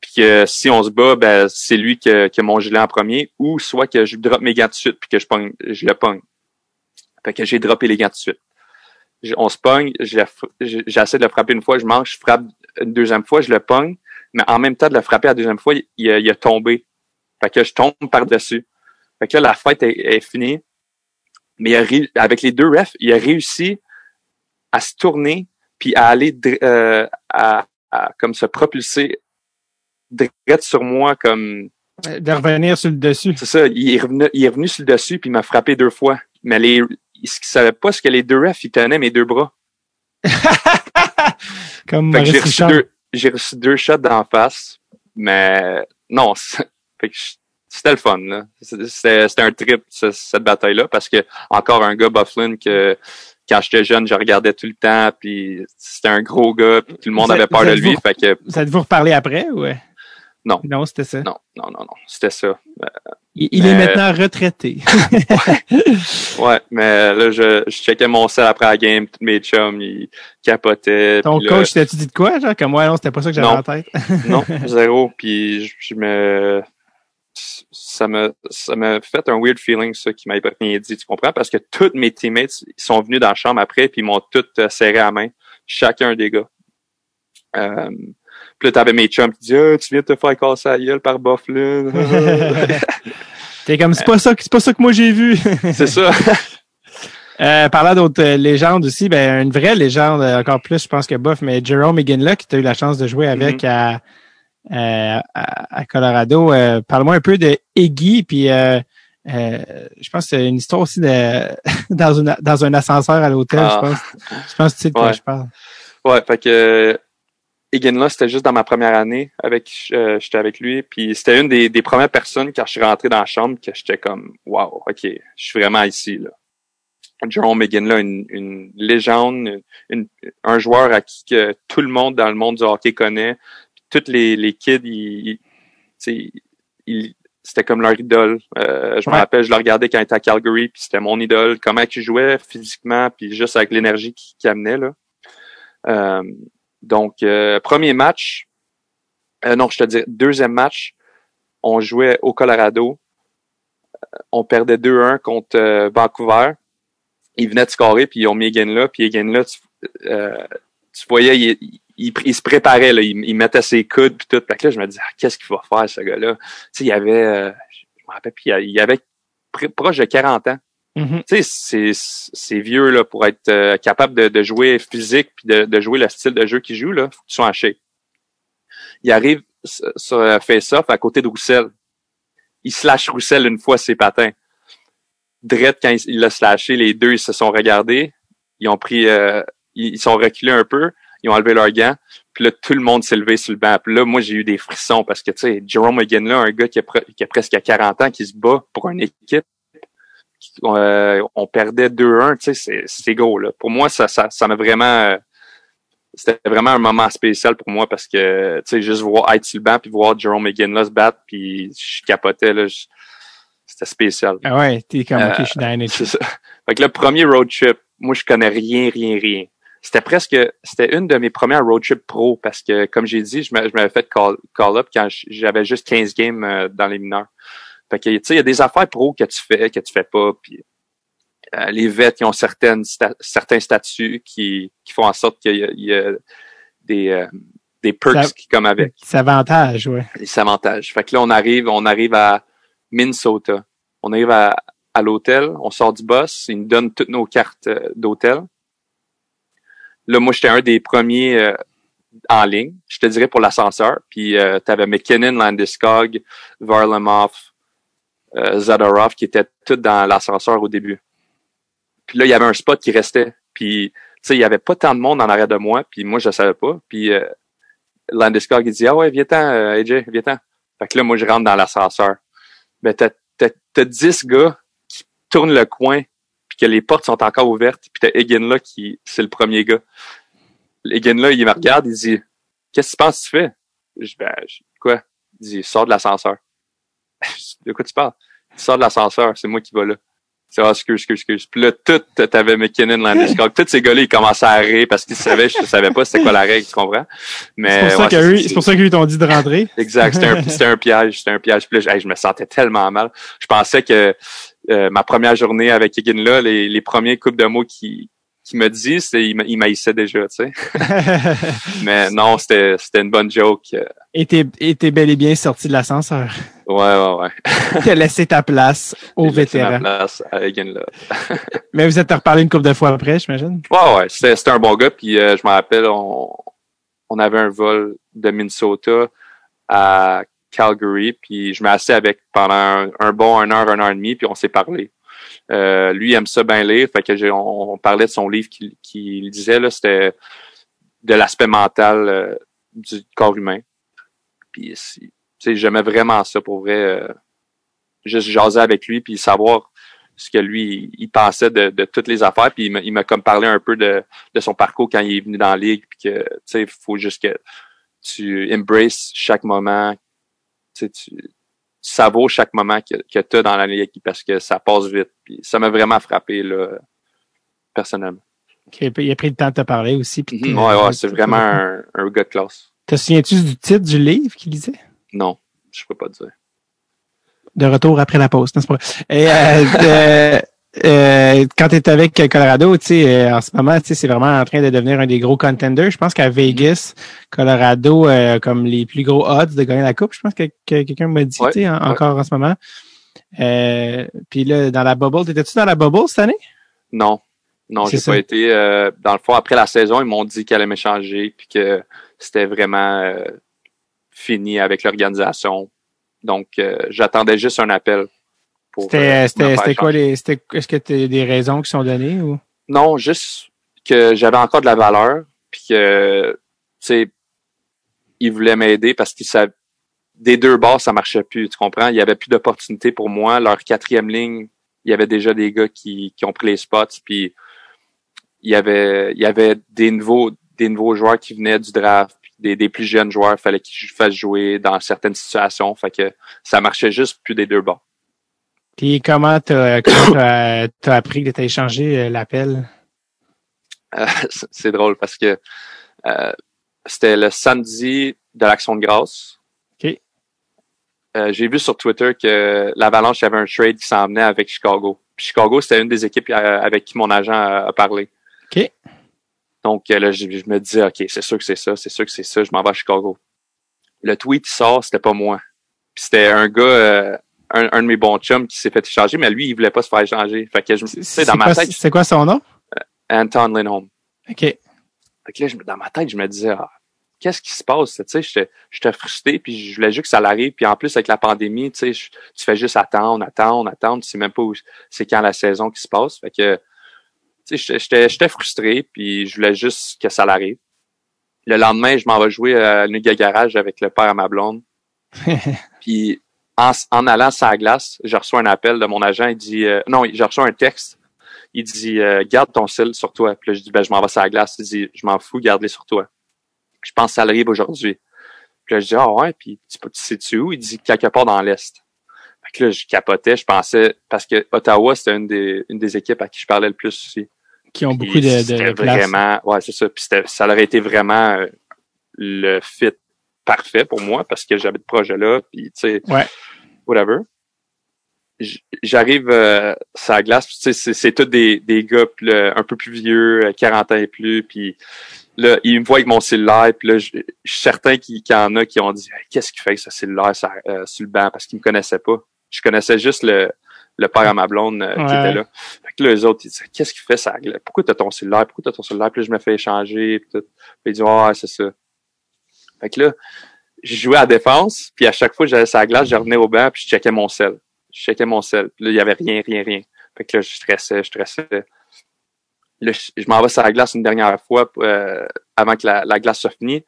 puis que si on se bat, ben, c'est lui qui a, mon gilet en premier, ou soit que je drop mes gants tout de suite, puis que je, pogne, je le pogne. Fait que j'ai droppé les gants tout de suite. On se pogne, j'essaie de le frapper une fois, je mange, je frappe une deuxième fois, je le pogne, mais en même temps de le frapper la deuxième fois, il, il a, il a tombé. Fait que je tombe par-dessus. Fait que là, la fête est, est finie. Mais il a avec les deux refs, il a réussi à se tourner puis à aller euh, à, à comme se propulser direct sur moi comme De revenir sur le dessus. c'est ça il est revenu il est revenu sur le dessus puis il m'a frappé deux fois mais les il savait pas ce que les deux refs ils tenaient mes deux bras. Comme fait que j'ai reçu deux j'ai reçu deux shots d'en face mais non c'était le fun là. C'était un trip ce- cette bataille là parce que encore un gars Bufflin que quand j'étais jeune je regardais tout le temps puis c'était un gros gars puis tout le monde Vous avait peur de lui vous- fait que Vous reparlé après ou? Euh? Non. Non, c'était ça. non non non non c'était ça Il, il est maintenant retraité. Ouais, mais là, je, je checkais mon sel après la game, tous mes chums, ils capotaient. Ton là, coach, t'as-tu dit de quoi, genre? Comme moi, non, c'était pas ça que j'avais en tête? Non, zéro. Puis je, je me... Ça m'a ça m'a fait un weird feeling, ça, qui m'avait rien dit, tu comprends? Parce que tous mes teammates, ils sont venus dans la chambre après, puis ils m'ont tous euh, serré la main. Chacun des gars. Euh, puis là, t'avais mes chums qui disaient Ah, tu viens de te faire casser la gueule par Bufflin. T'es comme, c'est pas ça, que- c'est pas ça que moi j'ai vu. C'est ça. Euh, parlant d'autres euh, légendes aussi, ben une vraie légende euh, encore plus, je pense que bof, mais Jerome McGinley qui tu eu la chance de jouer avec à, euh, à, à Colorado. Euh, Parle-moi un peu de Iggy, puis euh, euh, je pense que c'est une histoire aussi de dans une dans un ascenseur à l'hôtel, Ah. je pense. Je pense que tu sais de quoi je parle. Ouais, fait que Egan c'était juste dans ma première année avec euh, j'étais avec lui, puis c'était une des, des premières personnes quand je suis rentré dans la chambre que j'étais comme wow, OK, je suis vraiment ici là. Jerome McGinley, une, une légende, une, un joueur à qui que tout le monde dans le monde du hockey connaît. Puis tous les, les kids, ils, ils- ils- c'était comme leur idole. Euh, je me rappelle, je le regardais quand il était à Calgary, puis c'était mon idole. Comment il jouait physiquement, puis juste avec l'énergie qu'il qu'il amenait là. Euh, donc, euh, premier match, euh, non, je te dis, deuxième match, on jouait au Colorado. Euh, On perdait 2-1 contre euh, Vancouver. Ils venaient de scorer, puis ils ont mis Egan là. Puis Egan là, tu, euh, tu voyais, il, il, il- se préparait, là, il, il mettait ses coudes, puis tout. Fait là, je me dis, ah, qu'est-ce qu'il va faire, ce gars-là? Tu sais, il avait, euh, je me rappelle, puis il avait pr- proche de 40 ans Tu sais, c'est, vieux là, pour être euh, capable de, de jouer physique puis de, de jouer le style de jeu qu'il joue, là, faut que tu sois shape. Il arrive sur euh, face-off à côté de Roussel. Il slash Roussel une fois ses patins. Drette, quand il l'a slashé, les deux ils se sont regardés. Ils ont pris euh, ils, sont reculés un peu, ils ont enlevé leurs gants. Puis là, tout le monde s'est levé sur le banc. Puis là, moi, j'ai eu des frissons parce que, tu sais, Jerome McGinn, là, un gars qui a, qui a presque 40 ans, qui se bat pour une équipe, euh, on perdait 2-1, tu sais, c'est, c'est gros, là. Pour moi, ça, ça, ça m'a vraiment, euh, c'était vraiment un moment spécial pour moi parce que, tu sais, juste voir, être sur le banc puis voir Jerome McGinn là se battre puis je capotais, là. c'était spécial. Ah ouais, t'es comme, Euh, je suis dans la C'est ça. Fait que le premier road trip, moi, je connais rien, rien, rien. C'était presque, c'était une de mes premières road trips pro parce que, comme j'ai dit, je m'a- je m'avais fait call, call up quand j'avais juste 15 games euh, dans les mineurs. Fait que, tu sais, il y a des affaires pro que tu fais, que tu fais pas, puis euh, les vets, ils ont certaines, sta- certains statuts qui, qui font en sorte qu'il y y a des, euh, des perks Ça- qui comme avec C'est avantage, ouais. les avantages. Fait que là, on arrive, on arrive à Minnesota. On arrive à, à l'hôtel, on sort du bus, ils nous donnent toutes nos cartes euh, d'hôtel. Là, moi, j'étais un des premiers euh, en ligne, je te dirais pour l'ascenseur. Puis euh, tu avais McKinnon, Landeskog, Varlamov, euh, Zadorov qui étaient tous dans l'ascenseur au début. Puis là, il y avait un spot qui restait. Puis, tu sais, il y avait pas tant de monde en arrière de moi, puis moi, je savais pas. Puis euh, Landeskog, il dit, ah ouais, viens-t'en, euh, AJ, viens-t'en. Fait que là, moi, je rentre dans l'ascenseur. Ben, t'as, t'as, t'as 10 gars qui tournent le coin, puis que les portes sont encore ouvertes, puis t'as Egan là qui, c'est le premier gars. Egan là, il me regarde, il dit, qu'est-ce que tu penses que tu fais? Je dis, ben, quoi? Il dit, sors de l'ascenseur. De quoi tu parles? Il sort de l'ascenseur, c'est moi qui va là. C'est ah, excuse, excuse, excuse. Puis là, tout, t'avais McKinnon, Landeskog, tous ces gars-là, ils commençaient à rire parce qu'ils savaient, je savais pas c'était quoi la règle, tu comprends? Mais, C'est pour, ça ouais, qu'eux- c'est- pour ça qu'ils t'ont dit de rentrer. Exact, c'était un, c'était un piège, c'était un piège. Puis là, je, hey, je me sentais tellement mal. Je pensais que euh, ma première journée avec Egan là, les, les premiers coupes de mots qui qui me dit, c'est il, m'a- il maïssait déjà, tu sais. Mais non, c'était c'était une bonne joke. Euh, et t'es et t'es bel et bien sorti de l'ascenseur. Ouais, ouais, ouais. T'as laissé ta place aux ma vétérans. place à. Mais vous êtes reparlé une couple de fois après, j'imagine? Ouais, ouais, c'était un bon gars. Puis euh, je me rappelle, on on avait un vol de Minnesota à Calgary, puis je m'ai assis avec pendant un, un bon un heure, un heure et demie, puis on s'est parlé. Euh, lui il aime ça bien lire, fait que j'ai, on, on parlait de son livre qu'il qu'il lisait là, c'était de l'aspect mental euh, du corps humain. Puis j'aimais vraiment ça pour vrai. euh, juste jaser avec lui puis savoir ce que lui il pensait de, de toutes les affaires puis il m'a, comme parlé un peu de, de son parcours quand il est venu dans la ligue puis que tu sais faut juste que tu embraces chaque moment tu sais tu, savoures chaque moment que, que tu as dans la ligue parce que ça passe vite puis ça m'a vraiment frappé là personnellement Il a pris le temps de te parler aussi. puis Mhm. ouais ouais c'est vraiment un, un gars de classe Te souviens-tu du titre du livre qu'il lisait? Non je peux pas dire De retour après la pause, n'est-ce pas? Et euh, euh, quand tu es avec Colorado, euh, en ce moment, c'est vraiment en train de devenir un des gros contenders. Je pense qu'à Vegas, Colorado, euh, comme les plus gros odds de gagner la coupe, je pense que, que quelqu'un m'a dit, Ouais, tu sais, en- ouais. encore en ce moment. Puis là, dans la bubble, t'étais-tu dans la bubble cette année? non Non, j'ai pas été. dans le fond, après la saison, ils m'ont dit qu'elle allait m'échanger puis que c'était vraiment fini avec l'organisation. Donc, euh, j'attendais juste un appel. C'était, euh, c'était, quoi les, c'était, est-ce que t'as des raisons qui sont données ou? Non, juste que j'avais encore de la valeur puis que, tu sais, ils voulaient m'aider parce qu'ils savaient des deux bords, ça marchait plus, tu comprends? Il y avait plus d'opportunités pour moi. Leur quatrième ligne, il y avait déjà des gars qui, qui ont pris les spots, puis il y avait, il y avait des nouveaux, des nouveaux joueurs qui venaient du draft, des, des plus jeunes joueurs, il fallait qu'ils fassent jouer dans certaines situations, fait que ça marchait juste plus des deux bords. Puis comment t'as, t'as, t'as appris que t'as échangé euh, l'appel? Euh, c'est drôle parce que euh, c'était le samedi de l'Action de grâce. OK. Euh, J'ai vu sur Twitter que l'Avalanche avait un trade qui s'en venait avec Chicago. Puis Chicago, c'était une des équipes euh, avec qui mon agent a, a parlé. Donc euh, là, je, je me dis, OK, c'est sûr que c'est ça, c'est sûr que c'est ça, je m'en vais à Chicago. Le tweet qui sort, c'était pas moi. Puis c'était un gars, euh, un, un de mes bons chums qui s'est fait échanger, mais lui, il voulait pas se faire échanger. Fait que je me tu sais, dans ma quoi, tête, c'est quoi son nom? Anton Lindholm. OK. Fait que là, je dans ma tête, je me disais, ah, qu'est-ce qui se passe? Tu sais, j'étais, j'étais frustré, puis je voulais juste que ça l'arrive. Puis en plus, avec la pandémie, tu sais, je- tu fais juste attendre, attendre, attendre. Tu sais même pas où c'est quand la saison qui se passe. Fait que, j'étais- frustré, puis je voulais juste que ça l'arrive. Le lendemain, je m'en vais jouer à Nuga Garage avec le père à ma blonde. Puis en, en allant sur la glace, je reçois un appel de mon agent. Il dit, euh, non, je reçois un texte. Il dit, euh, garde ton cell sur toi. Puis là, je dis, ben, je m'en vais sur la glace. Il dit, je m'en fous, garde-les sur toi. Je pense que ça arrive aujourd'hui. Puis là, je dis, ah ouais, puis tu, tu sais-tu où? Il dit, quelque part dans l'Est. Fait que là, je capotais, je pensais, parce que Ottawa, c'était une des, une des équipes à qui je parlais le plus aussi. Qui ont beaucoup de, de, c'était de place. vraiment, ouais, c'est ça. Puis ça aurait été vraiment euh, le fit parfait pour moi parce que j'avais de projet là, puis tu sais, Ouais. whatever. J'arrive euh, sur la glace, puis tu sais, c'est, tous des, des gars là, un peu plus vieux, euh, 40 ans et plus, puis là, ils me voient avec mon cellulaire, puis là, je je suis certain qu'il, y en a qui ont dit Hey, qu'est-ce qu'il fait avec ce cellulaire sur, euh, sur le banc? Parce qu'ils me connaissaient pas. Je connaissais juste le, le père à ma blonde euh, qui était là. Fait que là, eux autres, ils disaient, qu'est-ce qu'il fait ça? Pourquoi t'as ton cellulaire? Pourquoi t'as ton cellulaire? Puis là, je me fais échanger. Puis, tout. puis ils disent, ah, ouais, c'est ça. Fait que là, je jouais à la défense. Puis à chaque fois que j'allais sur la glace, je revenais au banc puis je checkais mon sel. Je checkais mon sel. Puis là, il y avait rien, rien, rien. Fait que là, je stressais, je stressais. Là, je, m'en vais sur la glace une dernière fois euh, avant que la, la glace soit finie.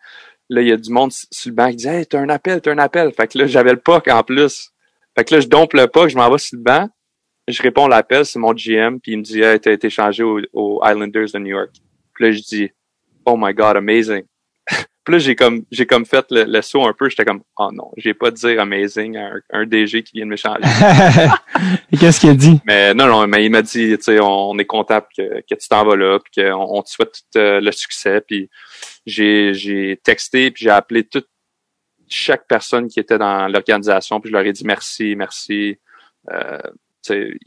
Là, il y a du monde sur le banc qui dit Hey, t'as un appel, t'as un appel. Fait que là, j'avais le puck en plus. Fait que là, je dompe le puck, je m'en vais sur le banc. Je réponds à l'appel, c'est mon GM, puis il me dit Hey, t'as été changé aux, Islanders de New York. Puis là, je dis Oh my god, amazing. puis là, j'ai comme j'ai comme fait le, le saut un peu, j'étais comme Oh non, j'ai pas de dire amazing à un, un DG qui vient de me changer. Et qu'est-ce qu'il a dit? Mais non, non, mais il m'a dit, tu sais, on, on est content que, que tu t'en vas là, puis qu'on on te souhaite tout euh, le succès. Puis j'ai, j'ai texté, puis j'ai appelé toute chaque personne qui était dans l'organisation, puis je leur ai dit merci, merci. Euh,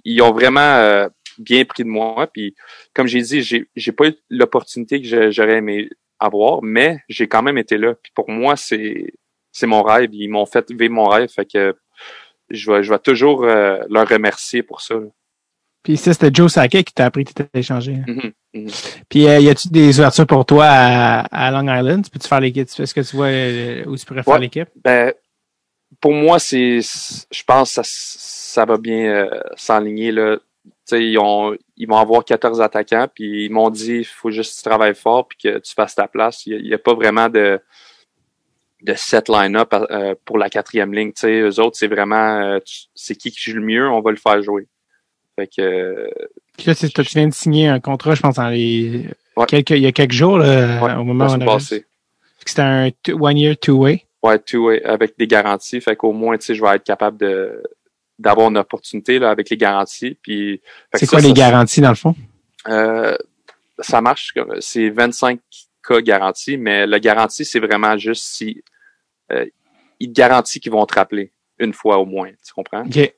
ils ont vraiment euh, bien pris de moi. Puis comme j'ai dit, j'ai, j'ai pas eu l'opportunité que j'aurais aimé avoir, mais j'ai quand même été là. Puis pour moi, c'est c'est mon rêve. Ils m'ont fait vivre mon rêve, fait que je vais, je vais toujours euh, leur remercier pour ça. là. Puis ça, c'était Joe Sackett qui t'a appris que t'étais échangé. Mhm, mhm. Puis euh, y a-tu des ouvertures pour toi à, à Long Island? Tu peux-tu faire l'équipe? Est-ce que tu vois euh, où tu pourrais faire Ouais. l'équipe? Ben, pour moi, c'est, je pense que ça, ça va bien euh, s'enligner là. Tu sais, ils ont, ils vont avoir 14 attaquants, puis ils m'ont dit, il faut juste que tu travailles fort, puis que tu fasses ta place. Il n'y a, pas vraiment de de set line-up euh, pour la quatrième ligne. Tu sais, eux autres, c'est vraiment, euh, c'est qui qui joue le mieux, on va le faire jouer. Fait que, Puis là, tu tu viens de signer un contrat, je pense, dans les Ouais. quelques, il y a quelques jours, là, Ouais, au moment où on a passé. C'était un two- one year two way. Ouais, way, avec des garanties. Fait qu'au moins, tu sais, je vais être capable de d'avoir une opportunité là, avec les garanties. Puis, C'est quoi ça, les garanties dans le fond? Euh, ça marche c'est 25 cas garantis, mais la garantie, c'est vraiment juste si euh, ils te garantissent qu'ils vont te rappeler une fois au moins, tu comprends? OK.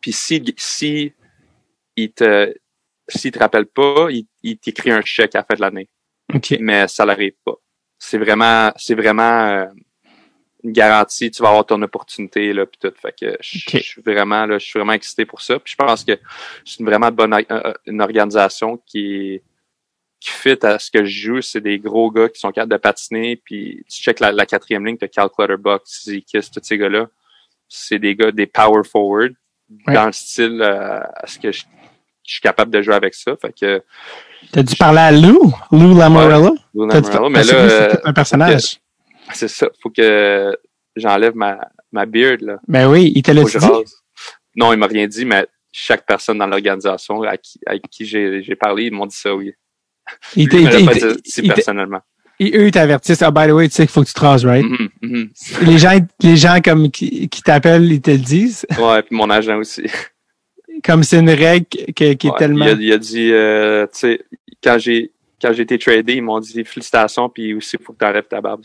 Puis si si ils te s'ils te rappellent pas, ils, ils t'écrivent un chèque à la fin de l'année, OK. mais ça n'arrive pas. C'est vraiment c'est vraiment euh, garantie, tu vas avoir ton opportunité là puis tout. Fait que je suis vraiment là, je suis vraiment excité pour ça. Puis je pense que c'est une vraiment bonne euh, une organisation qui qui fit à ce que je joue. C'est des gros gars qui sont capables de patiner. Puis tu check la, la quatrième ligne, t'as Cal Clutterbuck, Zikis, tous ces gars-là. C'est des gars, des power forward Ouais. dans le style euh, à ce que je, je suis capable de jouer avec ça. Fait que T'as dû parler à Lou, Lou Lamorella. Lou Lamoriello, mais là, euh, un personnage. C'est ça. Faut que j'enlève ma, ma beard, là. Ben oui, il te l'a dit. rase. Non, il m'a rien dit, mais chaque personne dans l'organisation à qui, à qui j'ai parlé, ils m'ont dit ça, oui. Il Lui, il me pas dit si personnellement. Et eux, ils t'avertissent. Ah, by the way, tu sais qu'il faut que tu te rases, right? Mhm, mhm. Les gens, les gens comme qui, qui t'appellent, ils te le disent. Ouais, puis mon agent aussi. Comme c'est une règle qui, qui est tellement. il, a, il a dit, euh, tu sais, quand j'ai quand j'ai été tradé, ils m'ont dit félicitations, puis aussi, il faut que tu enlèves ta barbe.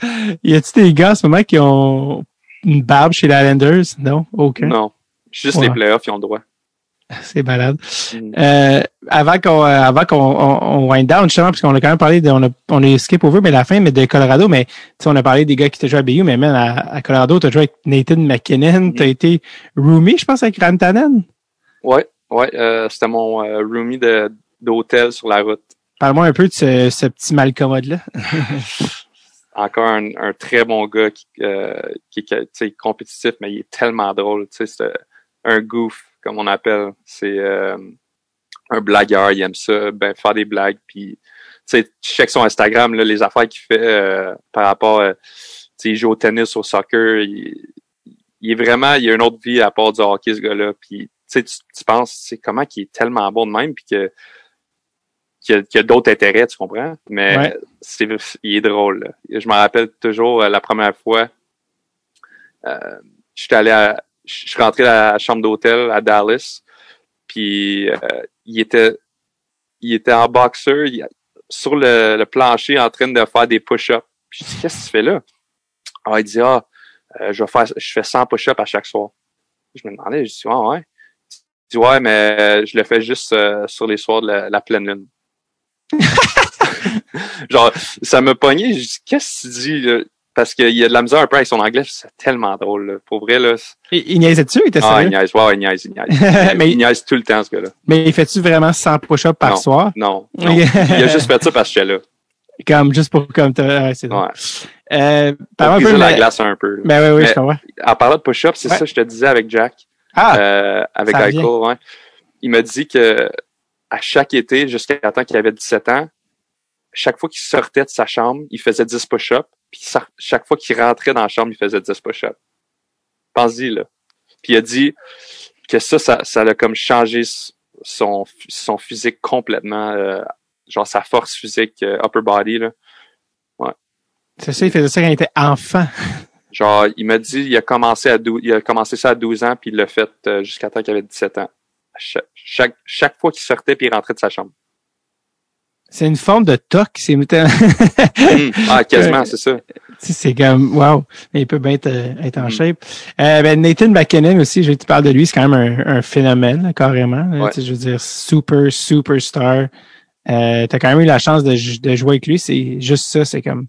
Y a-tu des gars en ce moment qui ont une barbe chez les Islanders? Non? Aucun? Non. Juste Ouais. les playoffs, ils ont le droit. C'est malade. Mhm. Euh, avant qu'on euh, avant qu'on on, on wind down, justement, parce qu'on a quand même parlé de, on a, on a skip over, mais la fin, mais de Colorado, mais tu sais, on a parlé des gars qui étaient joués à BU, mais même à, à Colorado, tu as joué avec Nathan McKinnon, tu as été roomie, je pense, avec Rantanen. Ouais, ouais, euh, c'était mon euh, roomie de d'hôtel sur la route. Parle-moi un peu de ce, ce petit malcommode-là. encore un, un très bon gars qui, euh, qui est compétitif, mais il est tellement drôle. C'est un goof, comme on appelle. C'est euh, un blagueur, il aime ça, ben, faire des blagues. Puis, tu check son Instagram, là, les affaires qu'il fait euh, par rapport, euh, il joue au tennis, au soccer. Il, il est vraiment, il a une autre vie à part du hockey, ce gars-là. Puis, tu tu, penses, comment qu'il est tellement bon de même, puis que qu'il y a, a d'autres intérêts, tu comprends? Mais Ouais. c'est, il est drôle. là. Je me rappelle toujours euh, la première fois, euh, j'étais allé à, je suis rentré à la chambre d'hôtel à Dallas, puis euh, il était, il était en boxeur, il- sur le, le plancher en train de faire des push-ups. Puis je dis, qu'est-ce que tu fais là? Ah, il dit, ah, euh, je vais faire, je fais 100 push-ups à chaque soir. Je me demandais, je dis, ah, ouais. Il dit, ouais, mais euh, je le fais juste euh, sur les soirs de la, la pleine lune. Genre, ça m'a pogné. Je dis, qu'est-ce que tu dis, là? Parce qu'il y a de la misère un peu avec son anglais. C'est tellement drôle, là. Pour vrai, là. Il, il niaisait dessus, il était Ah, sérieux? il niaise. Ouais, il niaise, il niaise. Mais- il niaise tout le temps, ce gars-là. Mais il fait-tu vraiment 100 push-ups par Non. soir? Non. non. Il a juste fait ça parce que j'étais là. Comme, juste pour, comme, ouais, c'est. Ouais. Euh, un peu la la- glace un peu. là. Ben oui, oui, Mais- je comprends. En parlant de push-up, c'est Ouais. ça que je te disais avec Jack. Ah, euh, avec Eichel, ouais. Il m'a dit que à chaque été, jusqu'à temps qu'il avait 17 ans, chaque fois qu'il sortait de sa chambre, il faisait 10 push-ups. Puis chaque fois qu'il rentrait dans la chambre, il faisait 10 push-ups. Pense-y, là. Puis il a dit que ça, ça, ça a comme changé son, son physique complètement. euh, genre sa force physique, euh, upper body, là. c'est ça, il faisait ça quand il était enfant. Genre, il m'a dit, il a commencé à 12, il a commencé ça à 12 ans, puis il l'a fait euh, jusqu'à temps qu'il avait 17 ans. Chaque, chaque, chaque fois qu'il sortait, puis il rentrait de sa chambre. C'est une forme de toc. C'est Hum, ah, quasiment, c'est ça. Tu c'est comme, wow, il peut bien être, être en Mm. shape. Euh, ben, Nathan McKinnon aussi, je tu parles de lui, c'est quand même un, un phénomène, là, carrément. là. Ouais. Tu sais, je veux dire, super, superstar. Euh, t'as quand même eu la chance de, de jouer avec lui, c'est juste ça, c'est comme,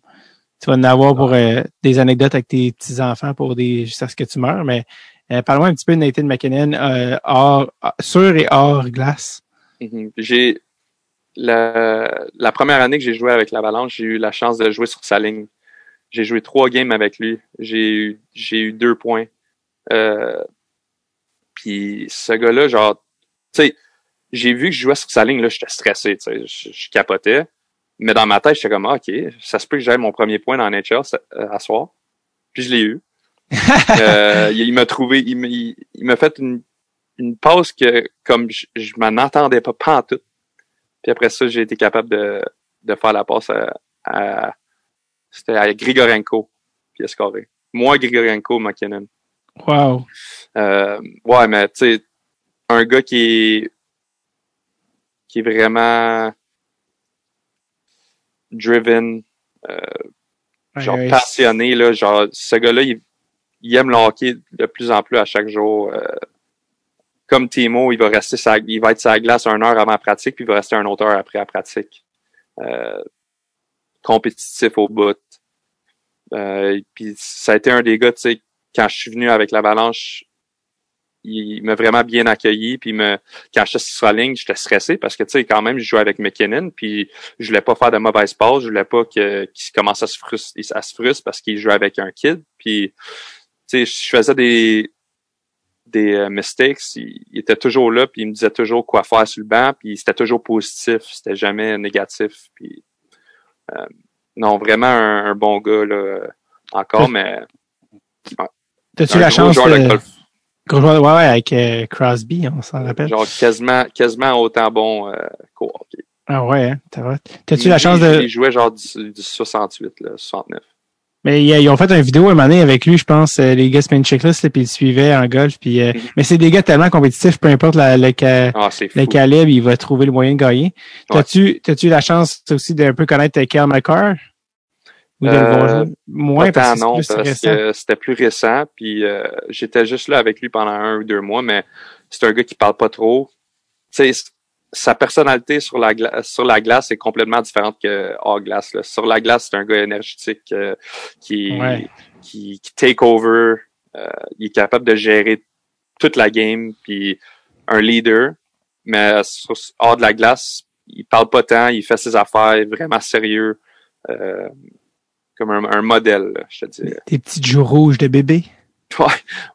tu vas en avoir pour euh, des anecdotes avec tes petits-enfants pour des, jusqu'à ce que tu meurs, mais euh, parle-moi un petit peu de Nathan McKinnon, euh, hors, sur et hors glace. Mhm. J'ai la, la première année que j'ai joué avec l'Avalanche, j'ai eu la chance de jouer sur sa ligne. J'ai joué trois games avec lui. J'ai eu j'ai eu deux points. Euh, puis ce gars-là, genre, tu sais, j'ai vu que je jouais sur sa ligne, là, j'étais stressé, tu sais, je, capotais. Mais dans ma tête, j'étais comme, ah, OK, ça se peut que j'aille mon premier point dans NHL euh, à soir. Puis je l'ai eu. Euh, il, m'a trouvé, il, m'a- il, il m'a fait une, une passe que, comme je, je m'en entendais pas, pas en tout. Puis après ça, j'ai été capable de, de faire la passe à, à- c'était à Grigorenko, puis à scorer. Moi, Grigorenko, McKinnon. Wow. Euh, ouais, mais tu sais, un gars qui est qui est vraiment driven, euh, genre ouais, passionné là, genre ce gars-là, il, il aime le de plus en plus à chaque jour. euh, comme Timo, il va rester sa, il va être la glace une heure avant la pratique, puis il va rester une autre heure après la pratique. Euh, compétitif au bout. Euh, puis ça a été un des gars, tu sais, quand je suis venu avec l'Avalanche, il m'a vraiment bien accueilli. Puis me, quand j'étais sur la ligne, j'étais stressé parce que tu sais, quand même, je jouais avec McKinnon. Puis je voulais pas faire de mauvaises passes. Je voulais pas qu'il commence à se frustrer, à se parce qu'il jouait avec un kid. Puis tu sais, je faisais des des euh, mistakes, il, était toujours là, puis il me disait toujours quoi faire sur le banc, puis c'était toujours positif, c'était jamais négatif. Puis euh, non, vraiment un, bon gars là, encore, mais. T'as-tu la chance de... Ouais, ouais, avec euh, Crosby, on s'en rappelle. Genre quasiment, quasiment autant bon euh, Ah ouais, hein, T'as-tu la chance de. Il jouait genre du, du 68, là, 69. Mais ils ont fait une vidéo un moment avec lui, je pense, euh, les gars Spin Checklist, puis ils suivaient en golf. Puis, euh, mm-hmm. Mais c'est des gars tellement compétitifs, peu importe la, le, ah, le calibre, il va trouver le moyen de gagner. T'as-tu as-tu la chance aussi d'un peu connaître Kel McCarr? Ou de le voir euh, Moins parce, non, parce que c'était plus récent. Puis j'étais juste là avec lui pendant un ou deux mois, mais c'est un gars qui parle pas trop. Sa personnalité sur la glace sur la glace est complètement différente que hors glace. Là. Sur la glace, c'est un gars énergétique euh, qui, qui, qui take over. Euh, il est capable de gérer toute la game, puis un leader. Mais hors de la glace, il parle pas tant, il fait ses affaires, vraiment sérieux, euh, comme un, modèle, je te dis. Des petits joues rouges de bébé? Ouais,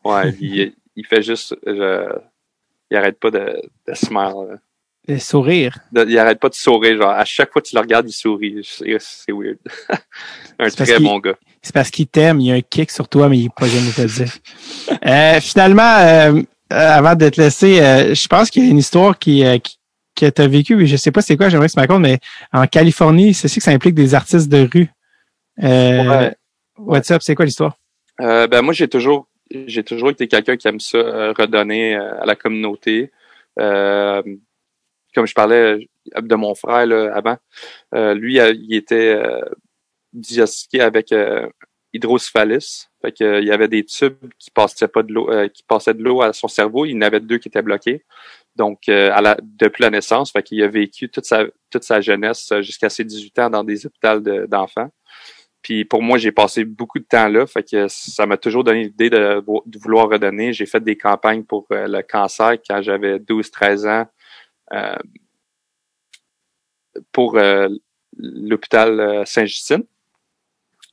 ouais. il, il fait juste, il arrête pas de, de smile. Sourire. il arrête pas de sourire. Genre, à chaque fois que tu le regardes, il sourit. C'est weird. un très bon gars. C'est parce qu'il t'aime. Il y a un kick sur toi, mais il n'est pas jamais te dire. euh, finalement, euh, euh, avant de te laisser, euh, je pense qu'il y a une histoire qui, qui que tu as vécue, mais je sais pas c'est quoi, j'aimerais que tu me racontes, mais en Californie, c'est que ça implique des artistes de rue. Euh, What's up, c'est quoi l'histoire? ben moi, j'ai toujours j'ai toujours été quelqu'un qui aime ça, redonner à la communauté. Euh, comme je parlais de mon frère là, avant, euh, lui, il était euh, diagnostiqué avec euh, hydrocephalus. Fait que, il y avait des tubes qui passaient pas de l'eau, qui passaient de l'eau à son cerveau. Il y en avait deux qui étaient bloqués. Donc, à la, depuis la naissance, fait qu'il a vécu toute sa toute sa jeunesse jusqu'à ses 18 ans dans des hôpitaux d'enfants. Puis pour moi, j'ai passé beaucoup de temps là, fait que ça m'a toujours donné l'idée de, vouloir redonner. J'ai fait des campagnes pour le cancer quand j'avais 12-13 ans. Euh, pour euh, l'hôpital euh, Saint-Justine.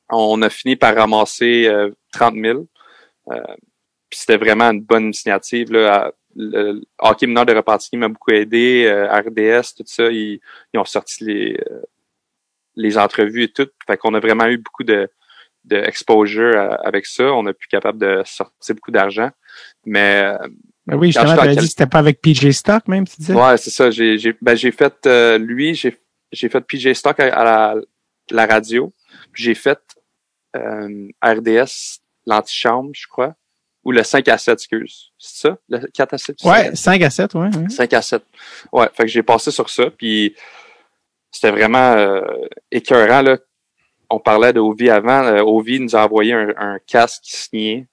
On a fini par ramasser 30 000. c'était vraiment une bonne initiative. Là, le hockey mineur de Repartier m'a beaucoup aidé, RDS, tout ça, ils, ont sorti les, les entrevues et tout. Fait qu'on a vraiment eu beaucoup de, de avec ça. On a pu capable de sortir beaucoup d'argent. Mais ben oui, justement, tu as dit que c'était pas avec PJ Stock même, tu disais? Ouais, c'est ça. J'ai, j'ai, ben, j'ai fait, euh, lui, j'ai, j'ai fait PJ Stock à, la, la radio. J'ai fait euh, RDS, l'antichambre, je crois. Ou le 5 à 7, excuse. C'est ça? Le 4 à 7? Ouais, 5 à 7, ouais, 5 à 7. Ouais, fait que j'ai passé sur ça, puis c'était vraiment euh, écœurant, là. On parlait de Ovi avant. Euh, Ovi nous a envoyé un, un casque signé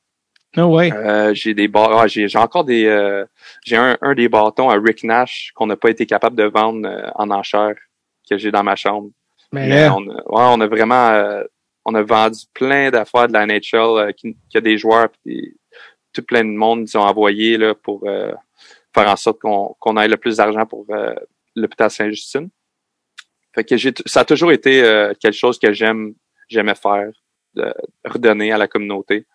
ah ouais. Euh, j'ai des ah, j'ai, encore des euh, j'ai un, un des bâtons à Rick Nash qu'on n'a pas été capable de vendre euh, en enchère que j'ai dans ma chambre. Mais, on, a, ouais, on a vraiment on a vendu plein d'affaires de la NHL qui, qui, a des joueurs puis tout plein de monde qui ont envoyé là pour faire en sorte qu'on qu'on ait le plus d'argent pour l'hôpital Saint-Justine. Fait que j'ai ça a toujours été quelque chose que j'aime j'aimais faire de redonner à la communauté.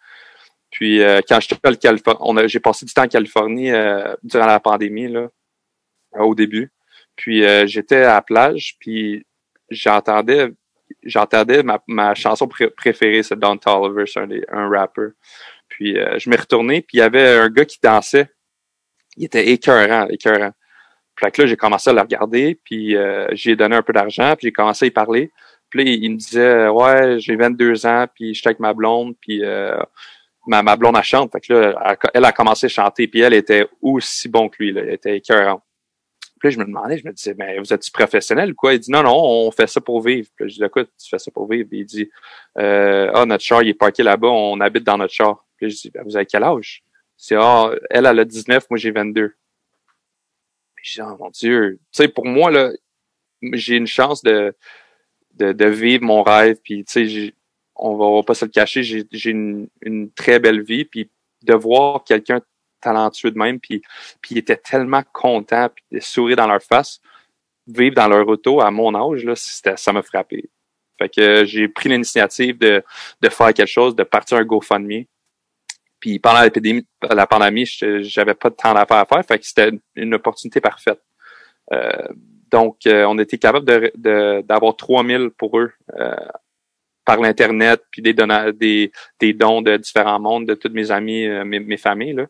Puis euh, quand j'étais à Californie, j'ai passé du temps en Californie euh, durant la pandémie là, au début. Puis euh, j'étais à la plage, puis j'entendais j'entendais ma, ma chanson préférée, c'est Don Tolliver, c'est un, un rapper. Puis je m'ai retourné, puis il y avait un gars qui dansait. Il était écœurant, écœurant. Puis là, j'ai commencé à le regarder, puis j'ai donné un peu d'argent, puis j'ai commencé à y parler. Puis là, il me disait, ouais, j'ai 22 ans, puis je suis avec ma blonde, puis ma, ma blonde, elle chante. Fait que là, elle, a commencé à chanter, puis elle était aussi bon que lui. Là. Elle était écœurante. Puis là, je me demandais, je me disais, mais vous êtes professionnel ou quoi? Il dit, non, non, on fait ça pour vivre. Puis là, je dis, écoute, tu fais ça pour vivre. Puis il dit, euh, ah, notre char, il est parqué là-bas, on habite dans notre char. Puis là, je dis, ben, vous avez quel âge? C'est, ah, elle, elle a 19, moi, j'ai 22. Puis je dis, oh mon Dieu. Tu sais, pour moi, là, j'ai une chance de, de, de vivre mon rêve. Puis, tu sais, on va pas se le cacher, j'ai une, très belle vie, puis de voir quelqu'un talentueux de même, puis, puis ils tellement contents, puis des sourires dans leur face, vivre dans leur auto à mon âge, là, ça m'a frappé. Fait que j'ai pris l'initiative de, de faire quelque chose, de partir un GoFundMe. Puis pendant l'épidémie, la pandémie, j'avais pas de temps d'affaires à faire, fait que c'était une opportunité parfaite. Euh, donc, euh, on était capable de d'avoir 3000 pour eux euh, par l'internet, puis des, des, des dons de différents mondes de tous mes amis, euh, mes, mes familles. Là.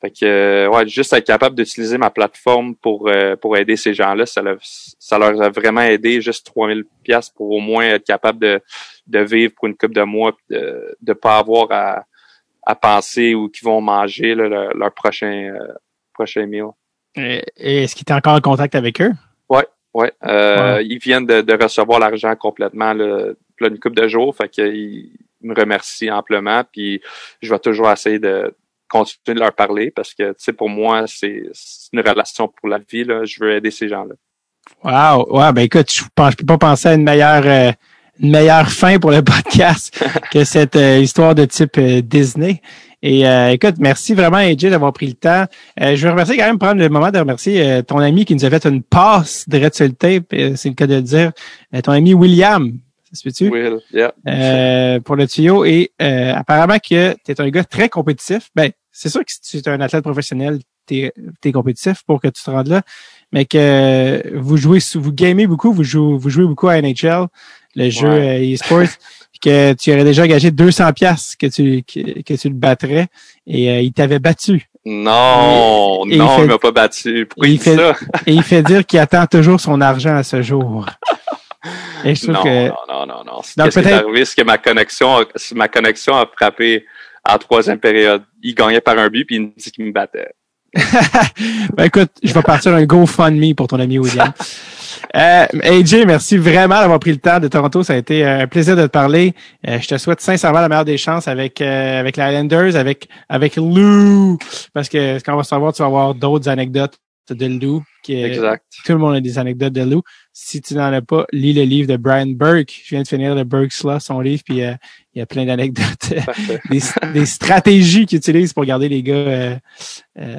Fait que euh, ouais, juste être capable d'utiliser ma plateforme pour euh, pour aider ces gens-là, ça, leur, ça leur a vraiment aidé juste 3000 pièces pour au moins être capable de, de vivre pour une coupe de mois de de pas avoir à, à penser ou qu'ils vont manger leur, prochain prochain meal. Et, est-ce qu'ils étaient encore en contact avec eux? Ouais, ouais. Ils viennent de, de recevoir l'argent complètement là, une coupe de jours, fait qu'ils me remercient amplement, puis je vais toujours essayer de continuer de leur parler parce que, tu sais, pour moi, c'est une relation pour la vie, là. Je veux aider ces gens-là. Wow! Ouais, ben écoute, je pense, je peux pas penser à une meilleure, euh, une meilleure fin pour le podcast que cette euh, histoire de type euh, Disney. Et écoute, merci vraiment AJ d'avoir pris le temps. je veux remercier quand même prendre le moment de remercier ton ami qui nous a fait une passe de Red Tape, c'est le cas de le dire. ton ami William, euh, pour le tuyau. Et euh, apparemment que tu es un gars très compétitif. Ben, c'est sûr que si tu es un athlète professionnel, tu es, compétitif pour que tu te rendes là. Mais que vous jouez, vous gamez beaucoup, vous jouez, vous jouez beaucoup à NHL, le jeu euh, e-sport, que tu aurais déjà engagé 200 pièces que tu que, tu le battrais et il t'avait battu. Non, non, il, m'a pas battu. Pourquoi il, fait, ça? et il fait dire qu'il attend toujours son argent à ce jour. Et je non, que... non, non, non, non. Qu'est-ce qui est arrivé? C'est que ma connexion, a, ma connexion a frappé en troisième période. Il gagnait par un but, puis il me dit qu'il me battait. ben écoute, je vais partir un GoFundMe pour ton ami William. Euh, AJ, merci vraiment d'avoir pris le temps de Toronto. Ça a été euh, un plaisir de te parler. Euh, je te souhaite sincèrement la meilleure des chances avec euh, avec les Islanders, avec avec Lou, parce que quand on va savoir, tu vas avoir d'autres anecdotes de Lou. Qui exact. Tout le monde a des anecdotes de Lou. Si tu n'en as pas, lis le livre de Brian Burke. Je viens de finir le Burke's Law, son livre, puis euh, il y a plein d'anecdotes, des, des, stratégies qu'il utilise pour garder les gars euh, euh,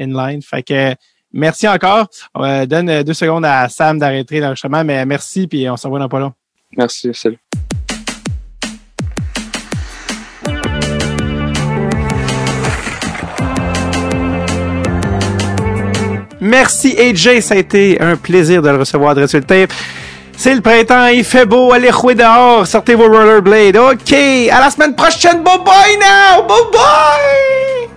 in line. Fait que merci encore. On donne deux secondes à Sam d'arrêter l'enregistrement, mais merci, puis on se revoit dans pas long. Merci, salut. Merci AJ, ça a été un plaisir de le recevoir de Tape. C'est le printemps, il fait beau, allez jouer dehors, sortez vos rollerblades. OK, à la semaine prochaine, bye bye now, bye bye!